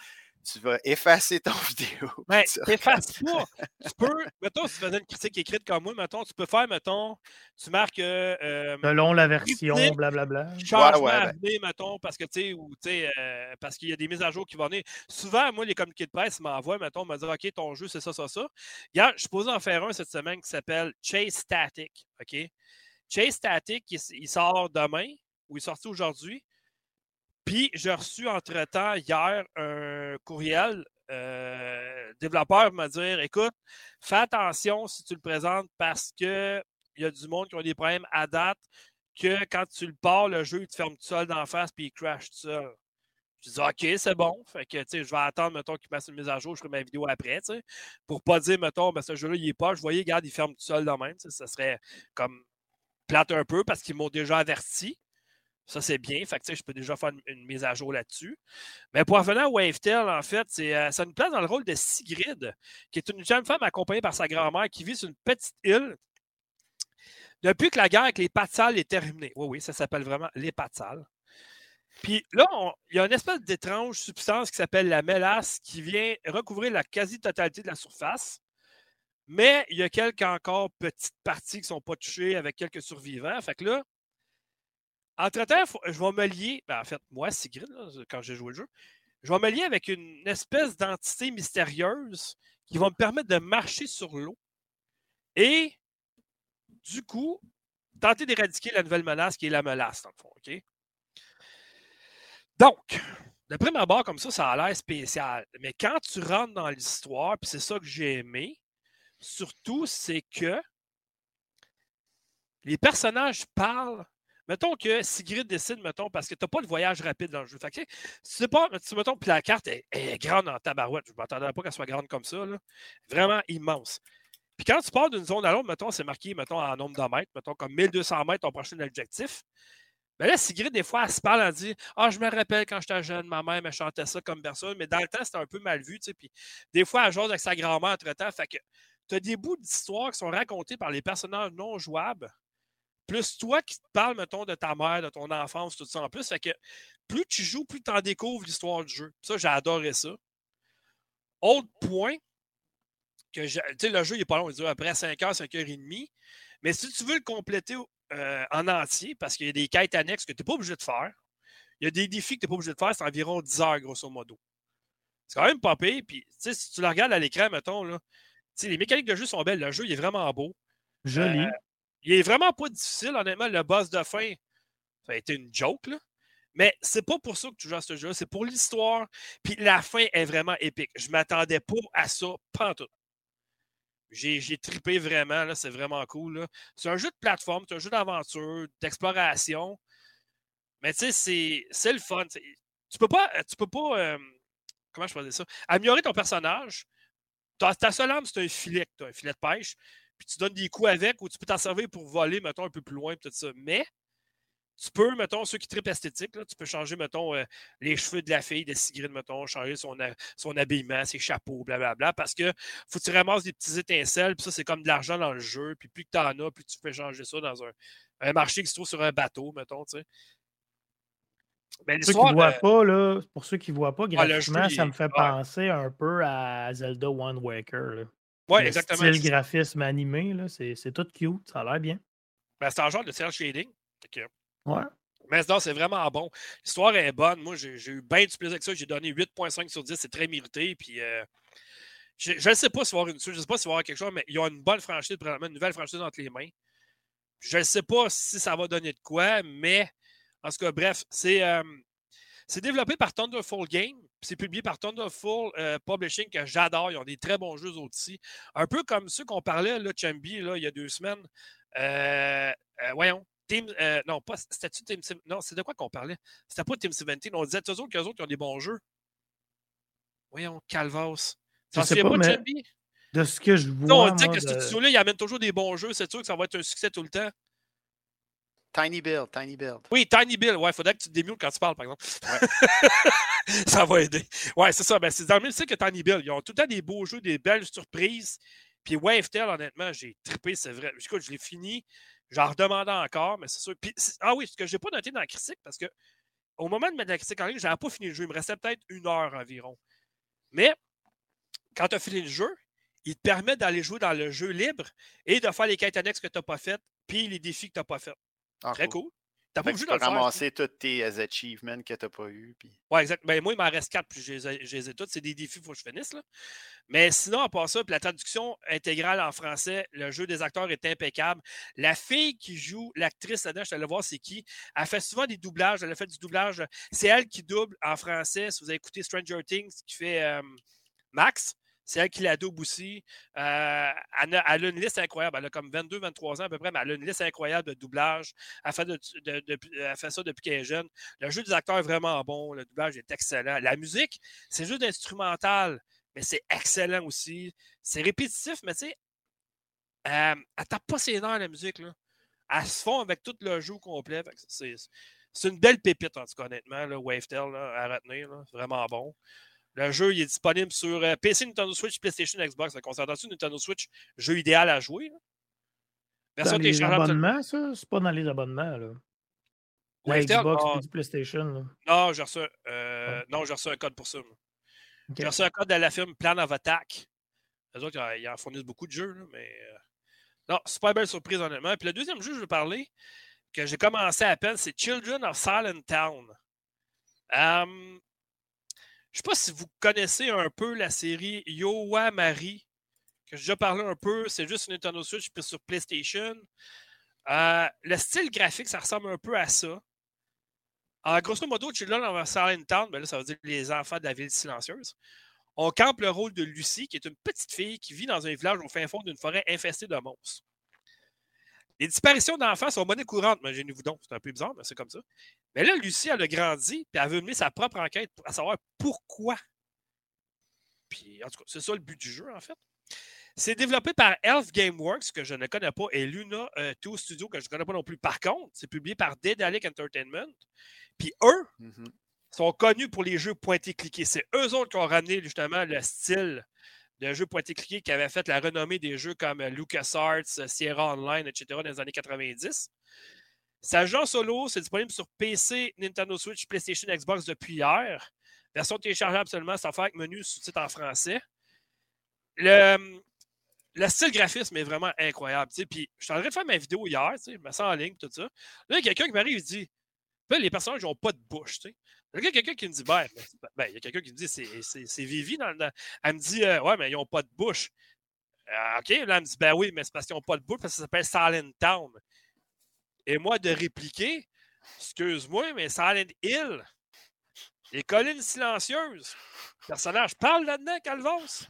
tu vas effacer ton vidéo. Mais t'effaces pas. tu peux, mettons, si tu faisais une critique écrite comme moi, mettons, tu peux faire, mettons, tu marques. Euh, Selon la version, blablabla. Changement ouais, ouais, ben. mettons, parce que, tu sais, ou, tu sais, euh, parce qu'il y a des mises à jour qui vont venir. Souvent, moi, les communiqués de presse m'envoient, mettons, me dire, OK, ton jeu, c'est ça, ça, ça. Hier, je suis posé en faire un cette semaine qui s'appelle Chase Static. OK? Chase Static, il, sort demain, ou il est sorti aujourd'hui. Puis, j'ai reçu entre-temps hier un courriel. Euh, développeur m'a dit écoute, fais attention si tu le présentes parce qu'il y a du monde qui a des problèmes à date que quand tu le pars, le jeu, il te ferme tout seul d'en face puis il crash tout seul. Je dis OK, c'est bon. Fait que je vais attendre, mettons, qu'il passe une mise à jour, je ferai ma vidéo après, pour pas dire, mettons, ben, ce jeu-là, il est pas. Je voyais, regarde, il ferme tout seul de même. Ça serait comme plate un peu parce qu'ils m'ont déjà averti. Ça, c'est bien. Fait je peux déjà faire une, mise à jour là-dessus. Mais pour revenir à Wavetail, en fait, c'est, euh, ça nous place dans le rôle de Sigrid, qui est une jeune femme accompagnée par sa grand-mère qui vit sur une petite île depuis que la guerre avec les Patsal est terminée. Oui, oui, ça s'appelle vraiment les Patsal. Puis là, il y a une espèce d'étrange substance qui s'appelle la mélasse qui vient recouvrir la quasi-totalité de la surface. Mais il y a quelques encore petites parties qui ne sont pas touchées avec quelques survivants. Fait que là, entre-temps, je vais me lier, ben, en fait, moi, Sigrid, quand j'ai joué le jeu, je vais me lier avec une espèce d'entité mystérieuse qui va me permettre de marcher sur l'eau et, du coup, tenter d'éradiquer la nouvelle menace qui est la menace, dans le fond. Donc, de prime abord, comme ça, ça a l'air spécial. Mais quand tu rentres dans l'histoire, puis c'est ça que j'ai aimé, surtout, c'est que les personnages parlent Mettons que Sigrid décide, mettons, parce que tu n'as pas de voyage rapide dans le jeu. Fait que, sais pas, mettons, puis la carte est, grande en tabarouette. Je ne m'attendais pas qu'elle soit grande comme ça. Vraiment immense. Puis quand tu pars d'une zone à l'autre, mettons, c'est marqué, mettons, en nombre de mètres, mettons, comme 1200 mètres, ton prochain objectif. Mais là, Sigrid, des fois, elle se parle, elle dit Ah, je me rappelle quand j'étais jeune, ma mère me chantait ça comme personne, mais dans le temps, c'était un peu mal vu, tu sais. Puis des fois, elle joue avec sa grand-mère entre-temps. Fait que tu as des bouts d'histoire qui sont racontés par les personnages non jouables plus toi qui te parles, mettons, de ta mère, de ton enfance, tout ça en plus. Fait que plus tu joues, plus tu en découvres l'histoire du jeu. Ça, j'ai adoré ça. Autre point, que sais, le jeu, il est pas long, il dure après 5 heures, 5 heures et demie. Mais si tu veux le compléter euh, en entier, parce qu'il y a des quêtes annexes que tu n'es pas obligé de faire, il y a des défis que tu n'es pas obligé de faire, c'est environ 10 heures, grosso modo. C'est quand même pas pire. Puis, si tu le regardes à l'écran, mettons, là, les mécaniques de jeu sont belles. Le jeu, il est vraiment beau. Joli. Euh, il est vraiment pas difficile, honnêtement. Le boss de fin, ça a été une joke, là. Mais c'est pas pour ça que tu joues à ce jeu c'est pour l'histoire. Puis la fin est vraiment épique. Je m'attendais pas à ça, pas tout. J'ai, tripé vraiment, là, c'est vraiment cool. C'est un jeu de plateforme, c'est un jeu d'aventure, d'exploration. Mais tu sais, c'est, le fun. Tu peux pas, tu peux pas euh, comment je peux dire ça? Améliorer ton personnage. Ta, ta seule arme, c'est un filet, un filet de pêche puis tu donnes des coups avec, ou tu peux t'en servir pour voler, mettons, un peu plus loin, tout ça. Mais tu peux, mettons, ceux qui tripent esthétique, là, tu peux changer, mettons, euh, les cheveux de la fille de Sigrid, mettons, changer son, son habillement, ses chapeaux, blablabla, parce que faut que tu ramasses des petits étincelles, puis ça, c'est comme de l'argent dans le jeu, puis plus que tu en as, plus tu peux changer ça dans un, marché qui se trouve sur un bateau, mettons, tu sais. Mais pour ceux qui ne voient pas, là, pour ceux qui ne voient pas, ah, graphiquement, ça me fait penser un peu à Zelda One Waker. Oui, exactement. Le graphisme animé, c'est tout cute, ça a l'air bien. Ben, c'est un genre de cel shading. Ouais. Mais non, c'est vraiment bon. L'histoire est bonne. Moi, j'ai eu bien du plaisir avec ça. J'ai donné 8.5 sur 10. C'est très mérité. Puis, euh, je ne sais pas si va avoir une suite, je ne sais pas s'il va y avoir quelque chose, mais il y a une bonne franchise, une nouvelle franchise entre les mains. Je ne sais pas si ça va donner de quoi, mais en tout cas, bref, c'est euh, développé par Thunderful Game. C'est publié par Thunderful euh, Publishing que j'adore. Ils ont des très bons jeux aussi. Un peu comme ceux qu'on parlait, là, Chambi, là, il y a deux semaines. Euh, voyons. Team, non, pas, c'était-tu Team Non, c'est de quoi qu'on parlait? C'était pas Team 17. On disait, autres, qu'eux autres, ils ont des bons jeux. Voyons, Calvas. Tu sais pas, mais de ce que je vois. Non, on dit que ce studio-là, il amène toujours des bons jeux. C'est sûr que ça va être un succès tout le temps. Tiny Build, Tiny Build. Oui, Tiny Build. Ouais, il faudrait que tu te démutes quand tu parles, par exemple. ça va aider. Ouais, c'est ça. Ben, c'est dans le même style que Tiny Build. Ils ont tout le temps des beaux jeux, des belles surprises. Puis Wavetail, honnêtement, j'ai trippé, c'est vrai. Écoute, je l'ai fini. J'en redemandais encore, mais c'est sûr. Puis, ah oui, ce que je n'ai pas noté dans la critique, parce que au moment de mettre la critique en ligne, je n'avais pas fini le jeu. Il me restait peut-être une heure environ. Mais quand tu as fini le jeu, il te permet d'aller jouer dans le jeu libre et de faire les quêtes annexes que tu n'as pas faites, puis les défis que tu n'as pas faits. Ah, Très cool. T'as pas obligé de ramasser tous tes euh, achievements que t'as pas eu. Puis... Ouais, exact. Ben, moi, il m'en reste quatre, puis je les ai toutes. C'est des défis, il faut que je finisse. Là. Mais sinon, à part ça, puis la traduction intégrale en français, le jeu des acteurs est impeccable. La fille qui joue l'actrice là-dedans, je suis allé voir c'est qui. Elle fait souvent des doublages. Elle a fait du doublage. C'est elle qui double en français. Si vous avez écouté Stranger Things, qui fait euh, Max. C'est elle qui la double aussi. Euh, elle, a, une liste incroyable. Elle a comme 22, 23 ans à peu près, mais elle a une liste incroyable de doublage. Elle fait, fait ça depuis qu'elle est jeune. Le jeu des acteurs est vraiment bon. Le doublage est excellent. La musique, c'est juste instrumental, mais c'est excellent aussi. C'est répétitif, mais tu sais, euh, elle tape pas ses nerfs, la musique. Là. Elle se fond avec tout le jeu complet. C'est une belle pépite, en tout cas, honnêtement. Là, Wavetail, à retenir. Vraiment bon. Le jeu il est disponible sur euh, PC, Nintendo Switch, PlayStation, Xbox. On considère sur Nintendo Switch, jeu idéal à jouer. Version dans les abonnements, ça? C'est pas dans les abonnements, là. La Xbox et ah. PlayStation. Là. Non, j'ai reçu, euh, non, reçu un code pour ça. J'ai reçu un code de la firme Plan of Attack. Les autres, ils en fournissent beaucoup de jeux, là, mais. Euh... Non, super belle surprise, honnêtement. Puis le deuxième jeu que je veux parler, que j'ai commencé à peine, c'est Children of Silent Town. Um, je ne sais pas si vous connaissez un peu la série Yowa Marie, que j'ai déjà parlé un peu. C'est juste une Nintendo Switch puis sur PlayStation. Euh, le style graphique, ça ressemble un peu à ça. En grosso modo, Children of Silent Town, ben là, ça veut dire les enfants de la ville silencieuse. On campe le rôle de Lucie, qui est une petite fille qui vit dans un village au fin fond d'une forêt infestée de monstres. Les disparitions d'enfants sont monnaie courante, imaginez-vous donc. C'est un peu bizarre, mais c'est comme ça. Mais là, Lucie, elle a grandi, puis elle veut mener sa propre enquête à savoir pourquoi. Puis, en tout cas, c'est ça le but du jeu, en fait. C'est développé par Elf Gameworks, que je ne connais pas, et Luna 2 euh, Studio, que je ne connais pas non plus. Par contre, c'est publié par Daedalic Entertainment. Puis eux mm-hmm. sont connus pour les jeux pointés-cliqués. C'est eux autres qui ont ramené justement le style de jeux pointé-cliqué qui avait fait la renommée des jeux comme LucasArts, Sierra Online, etc. dans les années 90. Ça joue en solo, c'est disponible sur PC, Nintendo Switch, PlayStation, Xbox depuis hier. Version téléchargeable seulement, ça fait avec menu sous-titre en français. Le, le style graphisme est vraiment incroyable. Puis, je suis en train de faire ma vidéo hier, je me sens en ligne, tout ça. Là, il y a quelqu'un qui m'arrive et dit les personnages n'ont pas de bouche. Il y a quelqu'un qui me dit, ben, ben, il y a quelqu'un qui me dit, c'est Vivi. Dans, Elle me dit, euh, ouais, mais ils n'ont pas de bouche. Euh, OK, là, elle me dit, ben oui, mais c'est parce qu'ils n'ont pas de bouche, parce que ça s'appelle Silent Town. Et moi, de répliquer, excuse-moi, mais Silent Hill, les collines silencieuses. Le personnage parle là-dedans, Calvos?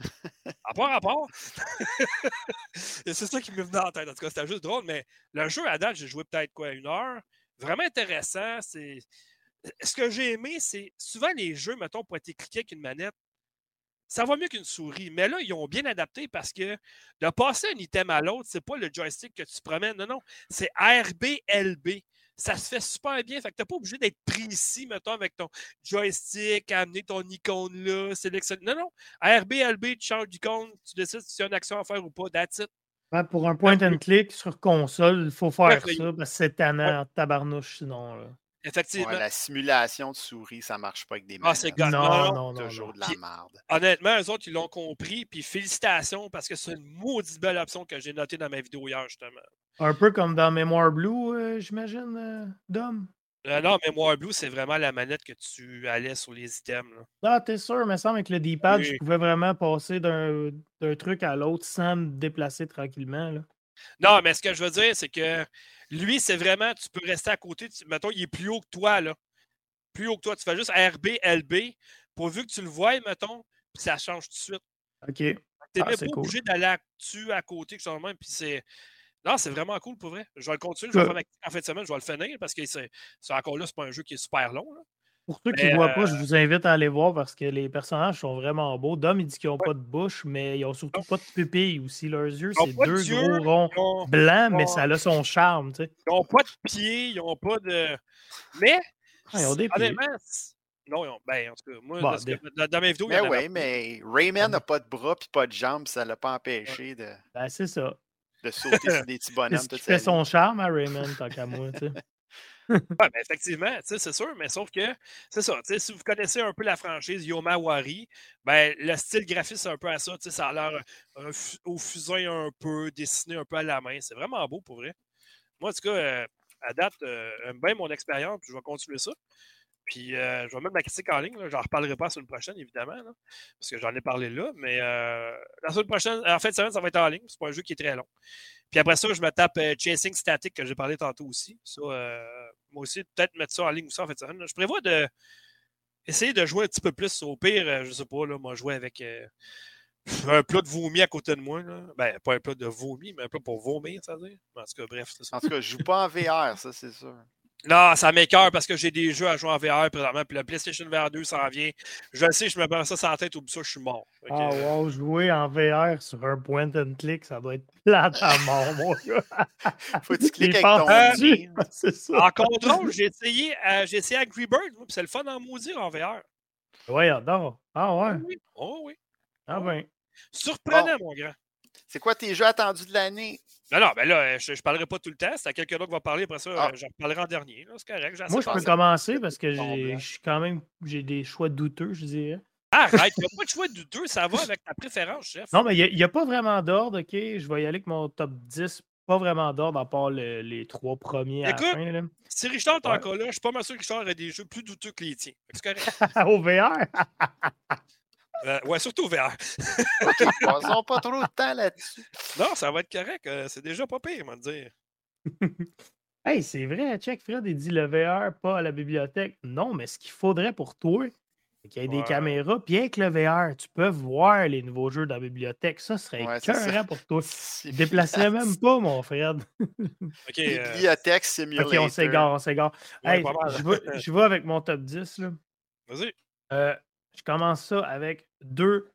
À part rapport. Et c'est ça qui me venait en tête. En tout cas, c'était juste drôle, mais le jeu à date, j'ai joué peut-être quoi, une heure. Vraiment intéressant. C'est ce que j'ai aimé, c'est souvent les jeux, mettons, pour être cliqué avec une manette, ça va mieux qu'une souris. Mais là, ils ont bien adapté parce que de passer un item à l'autre, c'est pas le joystick que tu promènes. Non, non. C'est RB-LB. Ça se fait super bien. Fait que t'es pas obligé d'être précis, mettons, avec ton joystick, amener ton icône là, sélectionner. Non, non. RB-LB, tu changes d'icône, tu décides si tu as une action à faire ou pas. That's it. Pour un point and click sur console, il faut faire ça parce que c'est tannant tabarnouche sinon. Là. Effectivement. la simulation de souris, ça ne marche pas avec des mains. Ah, c'est non, non, non, toujours de la merde. Honnêtement, eux autres, ils l'ont compris. Puis félicitations parce que c'est une maudite belle option que j'ai notée dans ma vidéo hier, justement. Un peu comme dans Mémoire Blue, euh, j'imagine, euh, Dom? Euh, non, Mémoire Blue, c'est vraiment la manette que tu allais sur les items. Là. Ah, t'es sûr, mais ça, avec le D-pad, je pouvais vraiment passer d'un truc à l'autre sans me déplacer tranquillement. Là. Non, mais ce que je veux dire, c'est que lui, c'est vraiment, tu peux rester à côté. mettons, il est plus haut que toi, là. Plus haut que toi. Tu fais juste RB, LB, pourvu que tu le vois, mettons, puis ça change tout de suite. OK. Tu n'es ah, pas obligé d'aller à côté, que même, puis c'est. Non, c'est vraiment cool pour vrai. Je vais le continuer. Je vais faire en fin de semaine. Je vais le finir parce que c'est encore là, c'est pas un jeu qui est super long. Pour ceux qui ne voient pas, je euh vous invite à aller voir parce que les personnages sont vraiment beaux. Dom, il dit qu'ils n'ont pas de bouche, mais ils n'ont surtout pas de pupilles aussi. Leurs yeux, c'est deux gros ronds blancs, mais ça a son charme. Tu sais. Ils n'ont pas de pieds, ils n'ont pas de. Mais. Ah, ils ont des pieds. Non, ils ont... ben, en tout cas, moi, dans, mes vidéos, mais oui, mais Rayman n'a pas de bras et pas de jambes, ça ne l'a pas empêché de. Ben, c'est ça. De sauter sur des petits bonhommes. C'est fait son charme à Rayman, tant qu'à moi, tu sais? Ben effectivement, c'est sûr, mais sauf que c'est ça. Si vous connaissez un peu la franchise Yoma Wari, ben, le style graphiste, c'est un peu à ça. Ça a l'air au fusain un peu, dessiné un peu à la main. C'est vraiment beau pour vrai. Moi, en tout cas, euh, à date, euh, bien mon expérience, puis je vais continuer ça. Puis euh, je vais mettre ma critique en ligne. J'en reparlerai pas la semaine prochaine, évidemment, parce que j'en ai parlé là. Mais la semaine prochaine, en fin de semaine, ça va être en ligne. C'est pas un jeu qui est très long. Puis après ça, je me tape Chasing Static que j'ai parlé tantôt aussi. Ça, moi aussi, peut-être mettre ça en ligne aussi en fait. Je prévois de essayer de jouer un petit peu plus. Au pire, euh, je sais pas, là, moi, jouer avec euh, un plat de vomi à côté de moi. Là. Ben, pas un plat de vomi, mais un plat pour vomir, ça veut dire. En tout cas, bref. En tout cas, je joue pas en VR, ça, c'est sûr. Non, ça m'écœure parce que j'ai des jeux à jouer en VR présentement. Puis la PlayStation VR 2 s'en vient. Je le sais, je me prends ça sans la tête, bout ça, je suis mort. Ah, wow, jouer en VR sur un point and click, ça doit être plate à mort, mon gars. Faut que tu cliques avec ton euh, C'est ça. En contrôle, j'ai essayé, euh, j'ai essayé Angry Bird, puis c'est le fun en maudire en VR. Oui, adore. Ah ouais. Oh oui. Oh oui. Ah ben. Surprenant, mon grand. C'est quoi tes jeux attendus de l'année? Non, non, ben là, je ne parlerai pas tout le temps. C'est à quelqu'un d'autre qui va parler. Après ça, ah. j'en parlerai en dernier. C'est correct. Moi, je peux commencer parce que j'ai quand même j'ai des choix douteux, je dirais. Arrête, il n'y a pas de choix douteux. Ça va avec ta préférence, chef. Non, mais il n'y a, pas vraiment d'ordre, OK? Je vais y aller avec mon top 10. Pas vraiment d'ordre à part les trois premiers à Écoute, la fin. Si Richard est encore là, je ne suis pas mal sûr que Richard aurait des jeux plus douteux que les tiens. C'est correct. Au VR? Euh, ouais, surtout VR. Passons pas trop de temps là-dessus. Non, ça va être correct. Euh, c'est déjà pas pire, on va dire. hey, c'est vrai, check, Fred, il dit le VR, pas à la bibliothèque. Non, mais ce qu'il faudrait pour toi, c'est qu'il y ait des caméras. Puis avec le VR, tu peux voir les nouveaux jeux dans la bibliothèque. Ça serait ouais, pour toi. Tu déplacerais même pas, mon Fred. OK. Euh, bibliothèque, c'est mieux. OK, on s'égare, on s'égare. hey, je, vais, avec mon top 10. Vas-y. Je commence ça avec deux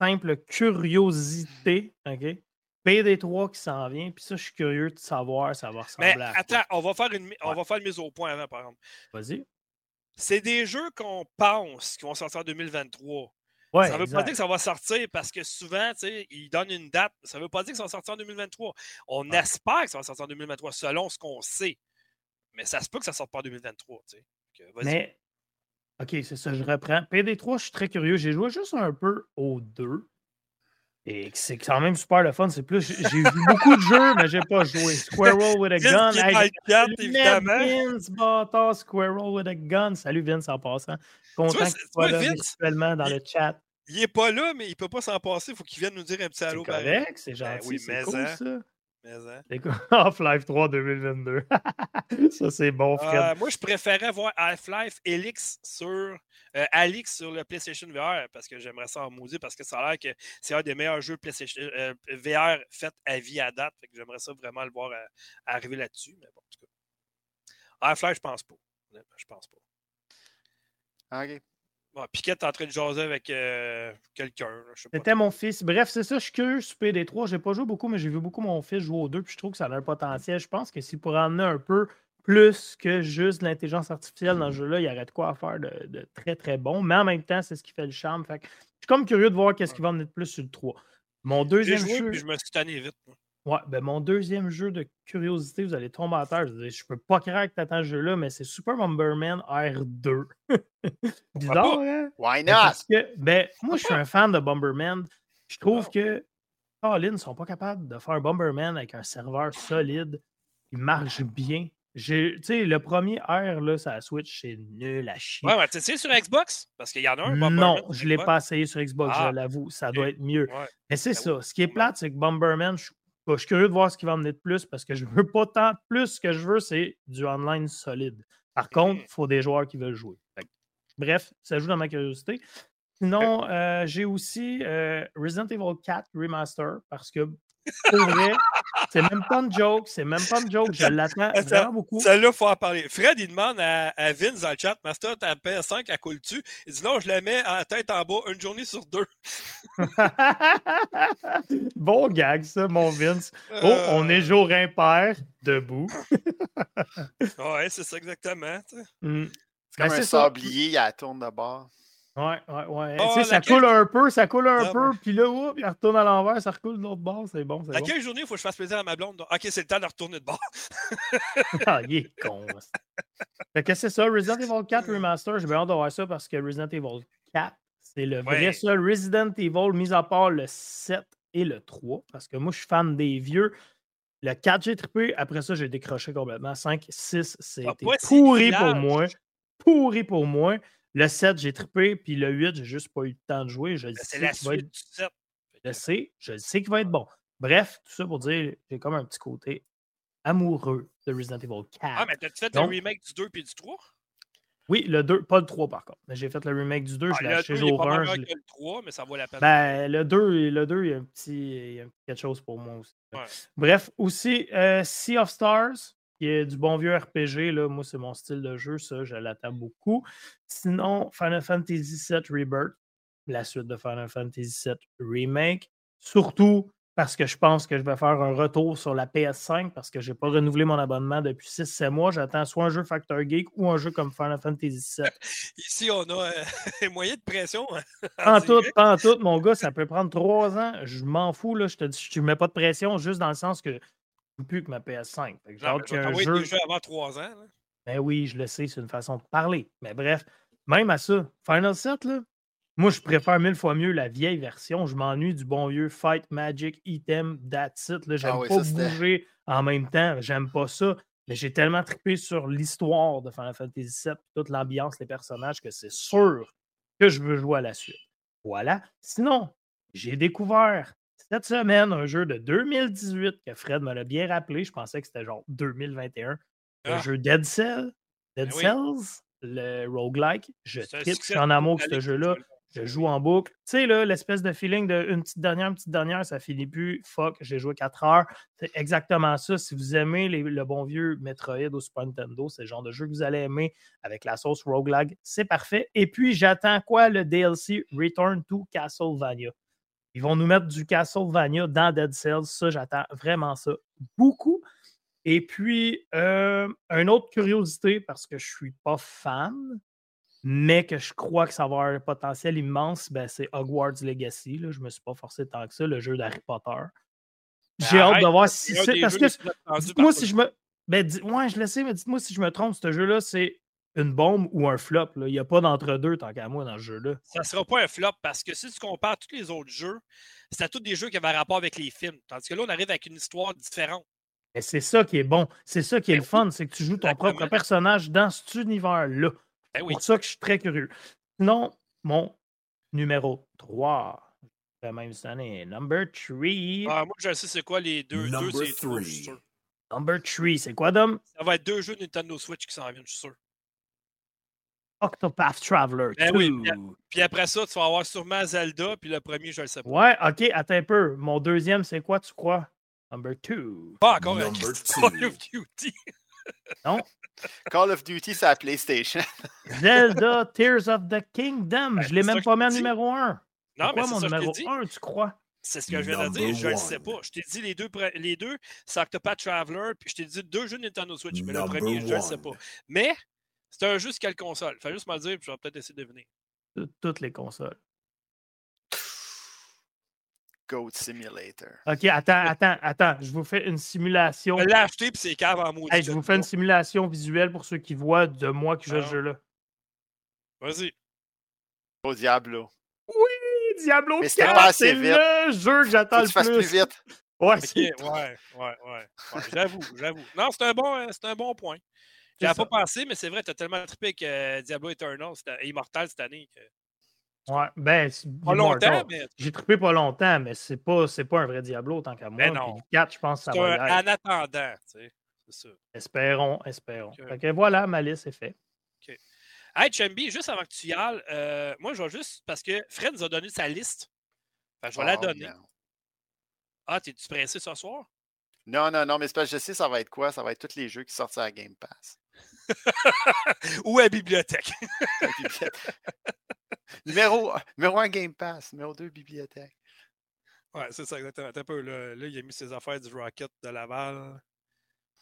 simples curiosités. OK? PD3 qui s'en vient, puis ça, je suis curieux de savoir ça va ressembler Mais attends, on va faire une, on va faire une mise au point avant, par exemple. Vas-y. C'est des jeux qu'on pense qui vont sortir en 2023. Ouais, ça ne veut pas dire que ça va sortir parce que souvent, ils donnent une date. Ça ne veut pas dire que ça va sortir en 2023. On espère que ça va sortir en 2023 selon ce qu'on sait. Mais ça se peut que ça ne sorte pas en 2023. Mais OK, c'est ça, je reprends. PD3, je suis très curieux. J'ai joué juste un peu au 2. Et c'est quand même super le fun. C'est plus. J'ai vu beaucoup de jeux, mais j'ai pas joué. Squirrel with a gun. Hey, 4, évidemment. Vince, bâtard, Squirrel with a gun. Salut Vince en passant. Content qu'il soit là virtuellement dans le chat. Il est pas là, mais il peut pas s'en passer. Il faut qu'il vienne nous dire un petit allô. C'est correct, c'est ben gentil. oui, c'est cool, hein. ça. Hein? Half-Life 3 2022. ça, c'est bon, Fred. Euh, moi, je préférais voir Half-Life Elix sur, euh, Alix sur le PlayStation VR parce que j'aimerais ça en maudit parce que ça a l'air que c'est un des meilleurs jeux PlayStation, euh, VR faits à vie à date. j'aimerais ça vraiment le voir arriver là-dessus. Mais bon, en tout cas. Half-Life, je pense pas. Je pense pas. OK. Bon, Piquette est en train de jaser avec euh, quelqu'un. C'était mon fils. Bref, c'est ça. Je suis curieux sur PD3. J'ai pas joué beaucoup, mais j'ai vu beaucoup mon fils jouer aux deux. Puis je trouve que ça a un potentiel. Je pense que s'il pourrait emmener un peu plus que juste l'intelligence artificielle dans ce jeu-là, il y aurait de quoi faire de, très, très bon. Mais en même temps, c'est ce qui fait le charme. Fait je suis comme curieux de voir qu'est-ce qui va emmener de plus sur le 3. Mon deuxième jeu. je me suis tanné vite. Ouais, ben mon deuxième jeu de curiosité, vous allez tomber à terre. Je, ne peux pas croire que t'attends ce jeu-là, mais c'est Super Bomberman R2. Bizarre, hein? Why not? Parce que, ben, moi, je suis un fan de Bomberman. Je trouve que Colin ne sont pas capables de faire un Bomberman avec un serveur solide qui marche bien. Tu sais, le premier R, là, ça Switch, c'est nul à chier. Ouais, ouais, tu essayé sur Xbox? Parce qu'il y en a un. Bomberman non, je ne l'ai pas essayé sur Xbox, je ah, l'avoue. Ça doit être mieux. Mais c'est ben ça. Ce qui est plate, c'est que Bomberman, je je suis curieux de voir ce qui va emmener de plus parce que je veux pas tant plus. Ce que je veux, c'est du online solide. Par contre, il faut des joueurs qui veulent jouer. Bref, ça joue dans ma curiosité. Sinon, euh, j'ai aussi euh, Resident Evil 4 Remaster parce que pour vrai, C'est même pas une joke. C'est même pas une joke. Je l'attends vraiment beaucoup. Celle-là, il faut en parler. Fred, il demande à, Vince dans le chat Master, ta PS5, elle coule-tu Il dit non, je la mets en tête en bas une journée sur deux. bon gag, ça, mon Vince. Oh, on est euh. jour impair, debout. ouais, c'est ça exactement. Mm. C'est comme ben, un sablier à la tourne de bord. Ouais, ouais, ouais. Oh, ça coule un peu, ça coule un ah, peu, puis là, oups, il retourne à l'envers, ça recoule de l'autre bord, c'est bon. À quelle journée il faut que je fasse plaisir à ma blonde? Ok, c'est le temps de retourner de bord. ah, il est con. fait que c'est ça, Resident Evil 4 Remaster, j'ai bien hâte de voir ça parce que Resident Evil 4, c'est le vrai seul Resident Evil, mis à part le 7 et le 3, parce que moi, je suis fan des vieux. Le 4, j'ai trippé. Après ça, j'ai décroché complètement. 5, 6, c'était pourri pour moi. Pourri pour moi. Le 7, j'ai trippé, puis le 8, j'ai juste pas eu le temps de jouer. Je c'est la suite du 7. Je sais, je sais qu'il va être bon. Bref, tout ça pour dire, j'ai comme un petit côté amoureux de Resident Evil 4. Ah, mais t'as-tu fait le remake du 2 puis du 3? Oui, le 2, pas le 3 par contre. Mais j'ai fait le remake du 2, ah, je l'ai acheté jour 1. Je le 3, mais ça vaut la peine. Ben, le 2, le 2 il, y a un petit, il y a quelque chose pour moi aussi. Bref, aussi euh, Sea of Stars, qui est du bon vieux RPG. Là. Moi, c'est mon style de jeu, ça, je l'attends beaucoup. Sinon, Final Fantasy VII Rebirth, la suite de Final Fantasy VII Remake. Surtout parce que je pense que je vais faire un retour sur la PS5 parce que je n'ai pas renouvelé mon abonnement depuis 6-7 mois. J'attends soit un jeu Factor Geek ou un jeu comme Final Fantasy VII. Ici, on a euh, un moyen de pression. Hein, en tout, en tout, mon gars, ça peut prendre trois ans. Je m'en fous, là. Je te dis, je ne mets pas de pression juste dans le sens que plus que ma PS5. J'ai hâte qu'il un jeu. avant trois ans. Ben oui, je le sais, c'est une façon de parler. Mais bref, même à ça, Final 7, là, moi, je préfère mille fois mieux la vieille version. Je m'ennuie du bon vieux Fight Magic Item That's It. J'aime ah pas bouger en même temps. J'aime pas ça. Mais j'ai tellement trippé sur l'histoire de Final Fantasy VII, toute l'ambiance, les personnages, que c'est sûr que je veux jouer à la suite. Voilà. Sinon, j'ai découvert cette semaine, un jeu de 2018 que Fred me l'a bien rappelé. Je pensais que c'était genre 2021. Le ah. jeu Dead Cell. Dead ben Cells, le roguelike. Je tripe, je suis en amour avec ce jeu-là. Je joue en boucle. Tu sais, là, l'espèce de feeling de une petite dernière, une petite dernière, ça finit plus. Fuck, j'ai joué 4 heures. C'est exactement ça. Si vous aimez le bon vieux Metroid au Super Nintendo, c'est le genre de jeu que vous allez aimer avec la sauce roguelike. C'est parfait. Et puis, j'attends quoi? Le DLC Return to Castlevania. Ils vont nous mettre du Castlevania dans Dead Cells. Ça, j'attends vraiment ça beaucoup. Et puis, euh, une autre curiosité, parce que je ne suis pas fan, mais que je crois que ça va avoir un potentiel immense, ben, c'est Hogwarts Legacy. Je ne me suis pas forcé tant que ça, le jeu d'Harry Potter. Ben, J'ai hâte de voir si c'est. Parce que, moi si je me. Ben, ouais, je le sais, mais dites-moi si je me trompe, ce jeu-là, c'est une bombe ou un flop. Il n'y a pas d'entre-deux tant qu'à moi dans ce jeu-là. Ça ne sera pas un flop parce que si tu compares tous les autres jeux, c'était tous des jeux qui avaient rapport avec les films. Tandis que là, on arrive avec une histoire différente. Et c'est ça qui est bon. C'est ça qui est ben le fun, c'est que tu joues ton propre personnage dans cet univers-là. C'est ben pour ça que je suis très curieux. Sinon, mon numéro 3. Même année, number 3. Ah, moi, je sais c'est quoi les deux. Number deux, c'est Number 3, c'est quoi, Dom? Ça va être deux jeux Nintendo Switch qui s'en viennent, je suis sûr. Octopath Traveler. Ben oui, puis, après ça, tu vas avoir sûrement Zelda, puis le premier, je le sais pas. Ouais, ok, attends un peu. Mon deuxième, c'est quoi, tu crois? Number two. Pas encore un Call of Duty. non. Call of Duty, c'est la PlayStation. Zelda Tears of the Kingdom. Ben, je l'ai même pas mis en numéro un. Non, mais c'est mon ça numéro que 1, tu crois? C'est ce que je viens de dire, je ne le sais pas. Je t'ai dit les deux, les deux c'est Octopath Traveler, puis je t'ai dit deux jeux Nintendo Switch, mais le premier, je ne le sais pas. Mais c'est un jeu sur quelle console? Fais juste me le dire, puis je vais peut-être essayer de deviner. Toutes les consoles. Goat Simulator. OK, attends, attends, attends. Je vous fais une simulation. Je l'ai acheté, puis c'est cave en mode. je vous fais une simulation visuelle pour ceux qui voient de moi qui joue ce jeu-là. Vas-y. Au Diablo. Oui, Diablo 4, c'est le jeu que j'attends le plus. plus vite. Ouais, ouais, ouais, ouais, ouais. J'avoue, j'avoue. Non, c'est un, bon, un bon point. J'y avais pas pensé, mais c'est vrai, tu as tellement trippé que euh, Diablo Eternal, c'était immortal cette année. Que... Ouais, ben, pas longtemps, mais. J'ai trippé pas longtemps, mais c'est pas, pas un vrai Diablo tant qu'à moi. Mais non. 4, je pense que ça va un, En attendant, tu sais. C'est ça. Espérons, espérons. voilà, ma liste est faite. OK. Hey, Chambi, juste avant que tu y ailles, euh, moi, je vais juste, parce que Fred nous a donné sa liste. Enfin, je vais la oh, donner. Ah, t'es-tu pressé ce soir? Non, non, non, mais c'est pas, je sais ça va être quoi? Ça va être tous les jeux qui sortent à Game Pass. Ou à la bibliothèque. numéro, numéro 1 Game Pass, numéro 2 bibliothèque. Ouais, c'est ça, exactement. Un peu, là, là, il a mis ses affaires du Rocket de Laval.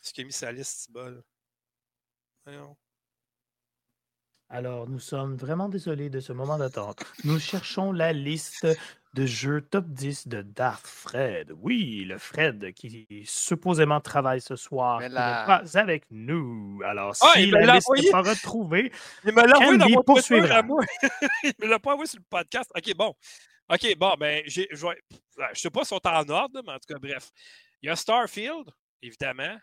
Ce qu'il a mis sa liste, bol. Voyons. Alors, nous sommes vraiment désolés de ce moment d'attente. Nous cherchons la liste de jeux top 10 de Darth Fred. Oui, le Fred qui supposément travaille ce soir, qui n'est pas avec nous. Alors, ah, si la liste n'est pas retrouvée, il me l'a envoyé dans mon poursuivra. moi. il me l'a pas envoyé sur le podcast. OK, bon. OK, bon, ben, je ne sais pas si on est en ordre, mais en tout cas, bref. Il y a Starfield, évidemment.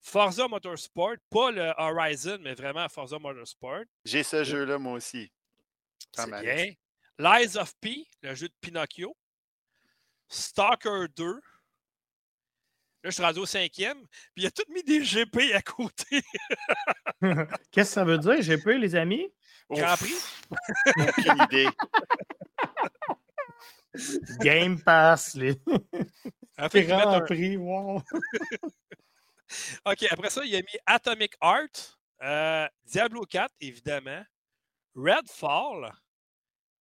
Forza Motorsport, pas le Horizon, mais vraiment Forza Motorsport. J'ai ce jeu-là, moi aussi. C'est bien. Lies of P, le jeu de Pinocchio. Stalker 2. Là, je suis rendu au cinquième. Puis il a tout mis des GP à côté. Qu'est-ce que ça veut dire, GP, les amis? Grand Prix? Aucune idée. Game Pass, les. Grand Prix, wow. OK, après ça, il a mis Atomic Heart, euh, Diablo 4, évidemment, Redfall,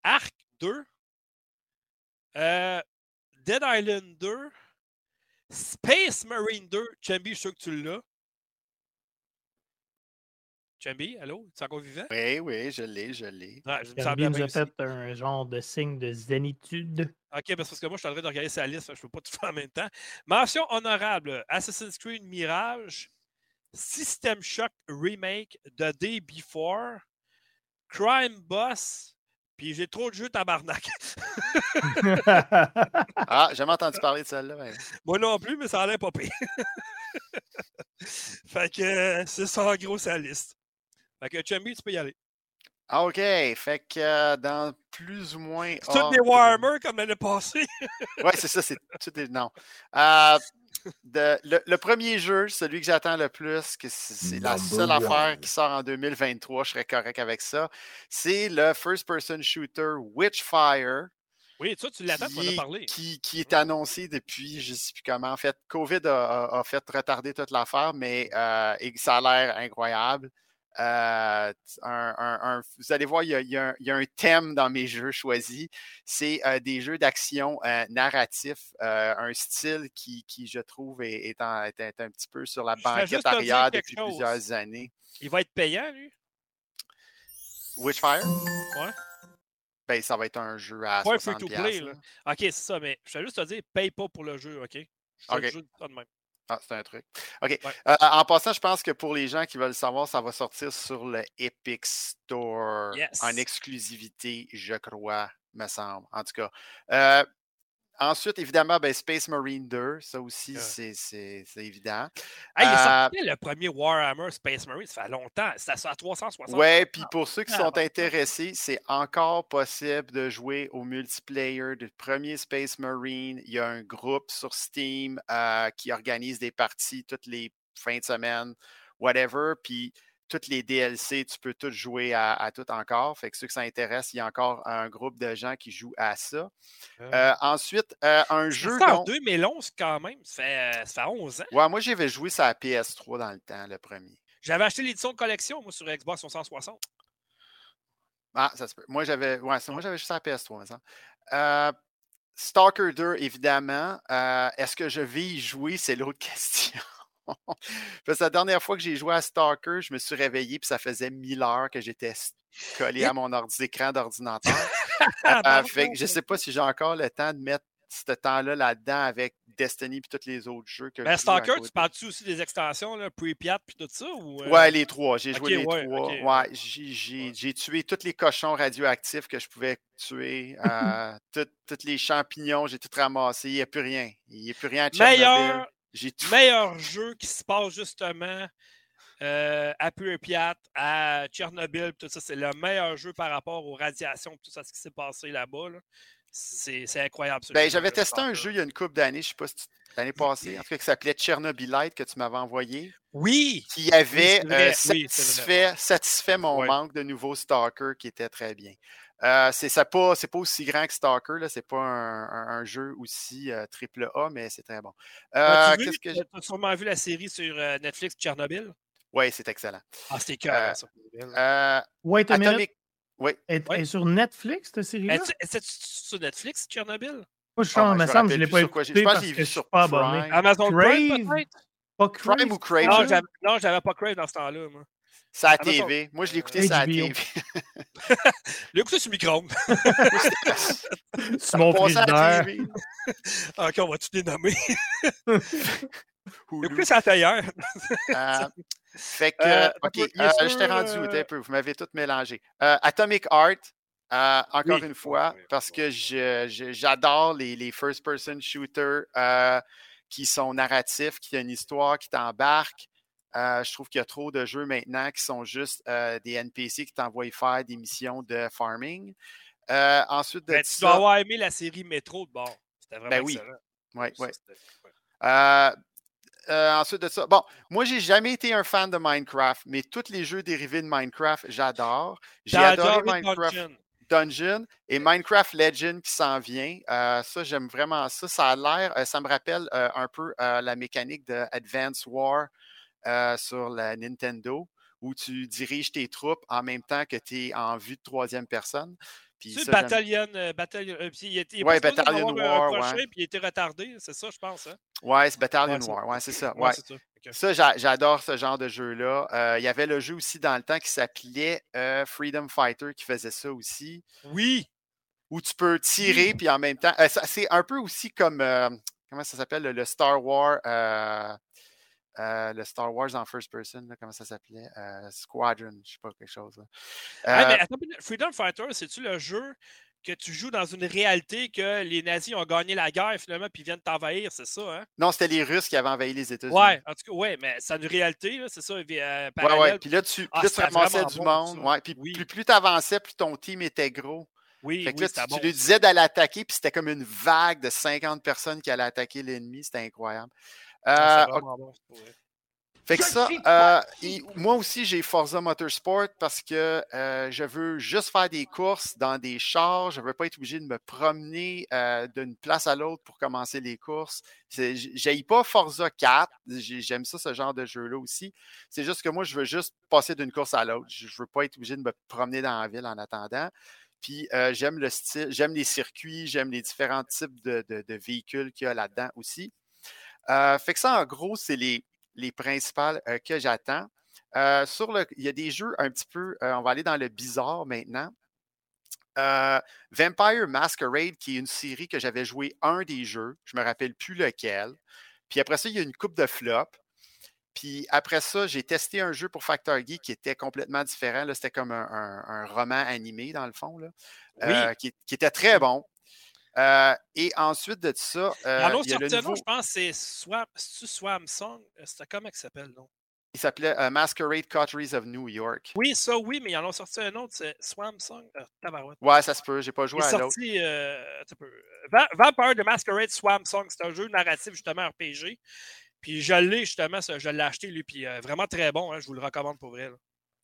Arc 2, euh, Dead Island 2, Space Marine 2. Chambi, je suis sûr que tu l'as. Chambi, allô? Tu es encore vivant? Oui, oui, je l'ai, je l'ai. Je nous a fait un genre de signe de zénitude. OK, parce que moi, je suis en train de regarder sa liste, je ne peux pas tout faire en même temps. Mention honorable Assassin's Creed Mirage, System Shock Remake, The Day Before, Crime Boss, puis j'ai trop de jeux tabarnak. ah, j'ai jamais entendu parler de celle-là. Moi non plus, mais ça a l'air pas pire. fait que c'est ça en gros sa liste. Fait que Chambi, tu peux y aller. Ah, OK. Fait que euh, dans plus ou moins. C'est tout des Warhammer comme l'année passée. oui, c'est ça. C'est tout des. Non. Euh, le, premier jeu, celui que j'attends le plus, que c'est la seule affaire qui sort en 2023, je serais correct avec ça, c'est le first-person shooter Witchfire. Oui, toi, tu l'attends, tu en as parlé. Qui, qui, est annoncé depuis, je ne sais plus comment. En fait, COVID a, fait retarder toute l'affaire, mais euh, ça a l'air incroyable. Euh, vous allez voir, il y, a, un, thème dans mes jeux choisis. C'est euh, des jeux d'action euh, narratifs, un style qui, je trouve, est, un petit peu sur la banquette arrière depuis plusieurs années. Il va être payant, lui? Witchfire? Ouais. Ben, ça va être un jeu à Pas free to play, OK, c'est ça, mais je vais juste te dire, paye pas pour le jeu, OK? Je okay. Jeu de même. Ah, c'est un truc. OK. Euh, en passant, je pense que pour les gens qui veulent savoir, ça va sortir sur le Epic Store en exclusivité, je crois, me semble. En tout cas. Euh, Ensuite, évidemment, ben, Space Marine 2, ça aussi, c'est évident. il est sorti euh le premier Warhammer Space Marine, ça fait longtemps, c'est à 360. Ouais, puis pour ceux qui sont intéressés, c'est encore possible de jouer au multiplayer du premier Space Marine. Il y a un groupe sur Steam euh, qui organise des parties toutes les fins de semaine, whatever. Puis toutes les DLC, tu peux tout jouer à, tout encore. Fait que ceux que ça intéresse, il y a encore un groupe de gens qui jouent à ça. Euh, ensuite, euh, un jeu. C'est en 2011 quand même. Ça fait, ça fait 11 ans. Ouais, moi, j'avais joué ça à PS3 dans le temps, le premier. J'avais acheté l'édition de collection, moi, sur Xbox 360. Ah, ça se peut. Moi, j'avais ouais, moi, j'avais juste à PS3, ça. Euh, Stalker 2, évidemment. Est-ce que je vais y jouer? C'est l'autre question. La dernière fois que j'ai joué à Stalker, je me suis réveillé et ça faisait mille heures que j'étais collé à mon écran d'ordinateur. Euh, je ne sais pas si j'ai encore le temps de mettre ce temps-là là-dedans avec Destiny et tous les autres jeux que Mais Stalker, tu parles-tu aussi des extensions, là, Pripyat puis tout ça? Ou, euh? Ouais, les trois. J'ai joué les trois. Ouais, j'ai tué tous les cochons radioactifs que je pouvais tuer. Euh, tous les champignons, j'ai tout ramassé. Il n'y a plus rien. Il n'y a plus rien à Meilleur, Meilleur jeu qui se passe justement euh, à Pripyat, à Tchernobyl, tout ça. C'est le meilleur jeu par rapport aux radiations, tout ça, ce qui s'est passé là-bas. C'est incroyable. Ben, J'avais testé un jeu il y a une couple d'années, je ne sais pas si l'année passée, en tout cas, qui s'appelait Chernobylite que tu m'avais envoyé. Oui! Qui avait euh, satisfait, satisfait, mon manque de nouveaux Stalker qui était très bien. Euh, c'est pas, pas aussi grand que Stalker, c'est pas un, jeu aussi euh, triple A, mais c'est très bon. Euh, tu as sûrement vu la série sur Netflix Tchernobyl? Oui, c'est excellent. Ah, c'était cœur, ça. Wait a minute. Oui. Et, sur Netflix, cette série-là? Est-ce sur Netflix, Tchernobyl? Moi, je, ah, me semble que je l'ai pas écouté. Je pense que j'ai vu sur pas abonné. Amazon Prime, peut-être? Pas Crave? ou Crave? Non, j'avais pas Crave dans ce temps-là, moi. C'est à la TV. Moi, je l'ai écouté sur la TV. l'ai écouté sur micro-ondes. sur mon frigidaire. ok, on va tout les nommer. l'ai écouté la tailleur. Euh, fait que, euh, ok, euh, je t'ai rendu où un peu, vous m'avez tout mélangé. Atomic Art, encore une fois, parce que j'adore les, les first-person shooters qui sont narratifs, qui ont une histoire, qui t'embarquent. Euh, je trouve qu'il y a trop de jeux maintenant qui sont juste euh, des NPC qui t'envoient faire des missions de farming. Euh, ensuite de ben, tu dois avoir aimé la série Métro de bord. C'était vraiment ben oui. Oui, oui. ensuite de ça, bon, moi, j'ai jamais été un fan de Minecraft, mais tous les jeux dérivés de Minecraft, j'adore. J'ai adoré Minecraft Dungeon. et Minecraft Legend qui s'en vient. ça, j'aime vraiment ça. Ça a l'air, ça me rappelle un peu la mécanique de Advance War euh, sur la Nintendo où tu diriges tes troupes en même temps que tu es en vue de troisième personne. C'est Battalion, euh, Battalion, euh, puis il était ouais, Battalion War, ouais. puis il était retardé, c'est ça, je pense. Hein? Ouais, c'est Battalion War, ouais, c'est ça. Ouais. ça, j'adore ce genre de jeu-là. il y avait le jeu aussi dans le temps qui s'appelait Freedom Fighter qui faisait ça aussi. Oui. Où tu peux tirer, puis en même temps. c'est un peu aussi comme. comment ça s'appelle le, Star Wars. Euh, le Star Wars en first person, comment ça s'appelait? Euh, Squadron, je sais pas, quelque chose. Euh Freedom Fighter, c'est-tu le jeu que tu joues dans une réalité que les nazis ont gagné la guerre finalement puis viennent t'envahir, c'est ça, hein? Non, c'était les Russes qui avaient envahi les États-Unis. Ouais, en tout cas, ouais, mais c'est une réalité, c'est ça. Euh, ouais, ouais. Puis là, tu, ah, ramassais du monde. Ouais. Puis plus, tu avançais, plus ton team était gros. Oui, fait que là, tu, lui disais d'aller attaquer, puis c'était comme une vague de 50 personnes qui allaient attaquer l'ennemi. C'était incroyable. Euh, fait que ça, euh, moi aussi, j'ai Forza Motorsport parce que euh, je veux juste faire des courses dans des chars. Je ne veux pas être obligé de me promener d'une place à l'autre pour commencer les courses. J'ai pas Forza 4. J'aime ça, ce genre de jeu-là aussi. C'est juste que moi, je veux juste passer d'une course à l'autre. Je ne veux pas être obligé de me promener dans la ville en attendant. Puis j'aime le style, j'aime les circuits, j'aime les différents types de, de véhicules qu'il y a là-dedans aussi. Euh, fait que ça, en gros, c'est les, les principales euh, que j'attends. Euh, sur le, il y a des jeux un petit peu, on va aller dans le bizarre maintenant. Vampire Masquerade, qui est une série que j'avais joué un des jeux, je ne me rappelle plus lequel. Puis après ça, il y a une coupe de flop. Puis après ça, j'ai testé un jeu pour Factor Geek qui était complètement différent. C'était comme un, roman animé, dans le fond, là, qui, était très bon. Euh, et ensuite de ça. Euh, il y a le nouveau... je pense c'est Swam, Swam Song. Euh, c'était comment il s'appelle, non? Il s'appelait euh, Masquerade Cotteries of New York. Oui, ça, oui, mais ils en ont sorti un autre, c'est Swam Song. ouais, ça se peut, j'ai pas joué à l'autre. sorti. Vampire de Masquerade Swam Song, c'est un jeu narratif, justement, RPG. Puis je l'ai, justement, je l'ai acheté, lui, puis vraiment très bon, hein, je vous le recommande pour vrai.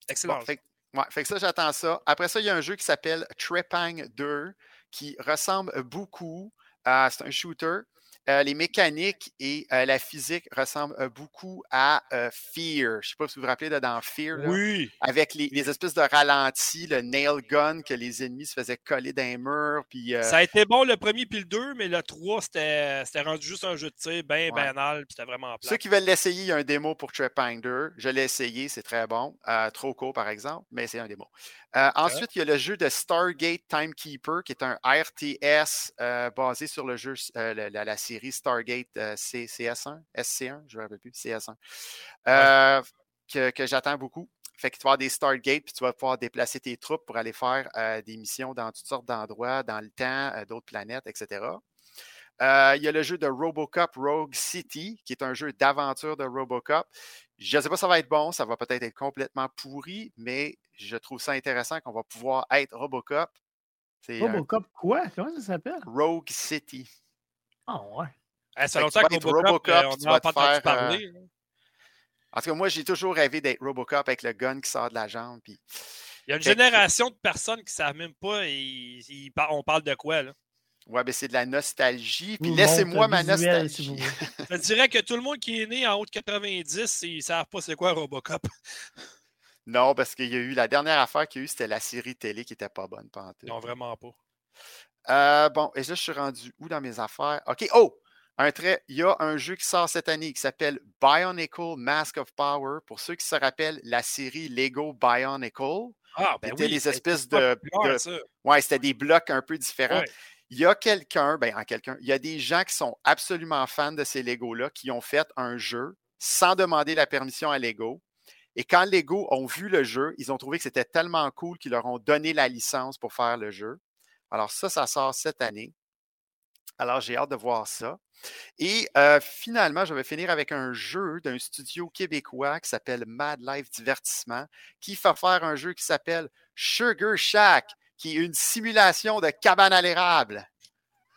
Excellent. fait, ouais, fait que ça, j'attends ça. Après ça, il y a un jeu qui s'appelle Trepang 2 qui ressemble beaucoup à. C'est un shooter. Euh, les mécaniques et euh, la physique ressemblent euh, beaucoup à Fear. Je ne sais pas si vous vous rappelez de dans Fear. oui. Avec les, espèces de ralentis, le nail gun que les ennemis se faisaient coller d'un mur. Puis, Ça a été bon le premier puis le deux, mais le 3, c'était rendu juste un jeu de tir bien banal. Puis c'était vraiment plat. Ceux qui veulent l'essayer, il y a un démo pour Trepander. Je l'ai essayé, c'est très bon. trop court, par exemple, mais c'est un démo. ensuite, il y a le jeu de Stargate Timekeeper, qui est un RTS basé sur le jeu, la, la série Stargate euh, CS1, SC1, je ne me rappelle plus, CS1, euh, que, j'attends beaucoup. Fait que tu vas avoir des Stargate, puis tu vas pouvoir déplacer tes troupes pour aller faire euh, des missions dans toutes sortes d'endroits, dans le temps, d'autres planètes, etc. il y a le jeu de Robocop Rogue City, qui est un jeu d'aventure de Robocop. Je ne sais pas si ça va être bon, ça va peut-être être complètement pourri, mais je trouve ça intéressant qu'on va pouvoir être Robocop, Robocop quoi? Comment ça s'appelle? Rogue City. Ah ouais. Eh, ça fait longtemps que Robocop, Robocop euh, on n'a pas entendu parler. Euh... En tout cas, moi, j'ai toujours rêvé d'être Robocop avec le gun qui sort de la jambe. Puis... Il y a une génération de personnes qui ne savent même pas et, on parle de quoi, là? Ouais, ben c'est de la nostalgie. Puis laissez-moi ma nostalgie. Je dirais que tout le monde qui est né en haut de 90, ils ne savent pas c'est quoi Robocop. Non, parce qu'il y a eu la dernière affaire qu'il y a eu, c'était la série télé qui n'était pas bonne. Non, vraiment pas. Euh, bon, et là, je suis rendu où dans mes affaires? OK. Oh! Un trait, il y a un jeu qui sort cette année qui s'appelle Bionicle Mask of Power. Pour ceux qui se rappellent la série Lego Bionicle, ah, ben c'était les espèces de. ouais, c'était des blocs un peu différents. Il y a quelqu'un, ben en quelqu'un, il y a des gens qui sont absolument fans de ces Lego-là qui ont fait un jeu sans demander la permission à Lego. Et quand Lego ont vu le jeu, ils ont trouvé que c'était tellement cool qu'ils leur ont donné la licence pour faire le jeu. Alors ça, ça sort cette année. Alors j'ai hâte de voir ça. Et euh, finalement, je vais finir avec un jeu d'un studio québécois qui s'appelle Mad Life Divertissement, qui va faire un jeu qui s'appelle Sugar Shack, qui est une simulation de cabane à l'érable.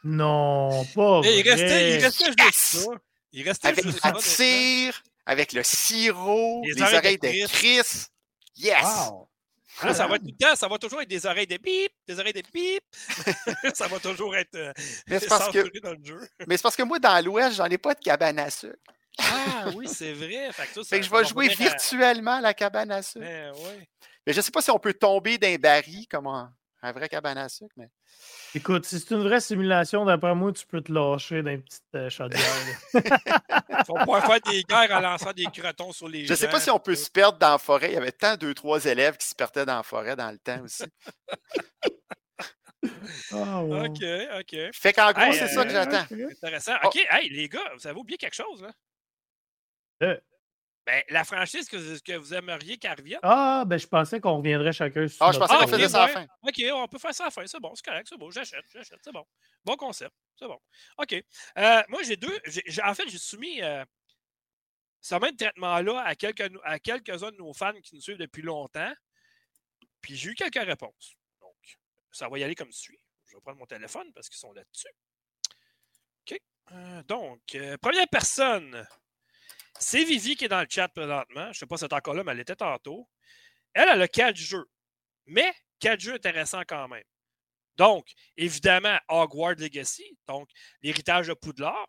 Non, pas vrai. Il restait, il restait juste ça. Il restait avec juste la tire, avec le sirop, les, oreilles, de Chris. Yes! Ça va tout le temps, ça va toujours être des oreilles de bip, des oreilles de bip. ça va toujours être euh, mais parce que, dans le jeu. mais c'est parce que moi, dans l'Ouest, j'en ai pas de cabane à sucre. Ah oui, c'est vrai. Fait que, je vais jouer virtuellement à... la cabane à sucre. Mais, mais je ne sais pas si on peut tomber d'un baril comme un, un vrai cabane à sucre, mais. Écoute, si c'est une vraie simulation, d'après moi, tu peux te lâcher dans une petite euh, chaudière. On pourrait faire des guerres en lançant des crotons sur les Je ne sais pas si on peut se perdre dans la forêt. Il y avait tant deux, trois élèves qui se perdaient dans la forêt dans le temps aussi. oh, OK, OK. Fait qu'en gros, c'est ça que j'attends. Intéressant. OK, hey, les gars, vous avez oublié quelque chose, là? Euh. Ben, la franchise que, que vous aimeriez qu'elle revienne. Ah, ben, je pensais qu'on reviendrait chacun sur. Ah, je pensais qu'on faisait ça à la fin. OK, on peut faire ça à la fin. C'est bon, c'est correct, c'est bon. J'achète, j'achète, c'est bon. Bon concept, c'est bon. OK. Euh, moi, j'ai deux. en fait, j'ai soumis euh, ce même traitement-là à, quelques, à quelques-uns de nos fans qui nous suivent depuis longtemps. Puis j'ai eu quelques réponses. Donc, ça va y aller comme suit. Je vais prendre mon téléphone parce qu'ils sont là-dessus. OK. Euh, donc, première personne. C'est Vivi qui est dans le chat présentement. Je ne sais pas si c'est encore là, mais elle était tantôt. Elle, elle a quatre jeux. Mais quatre jeux intéressants quand même. Donc, évidemment, Hogwarts Legacy, donc l'héritage de Poudlard.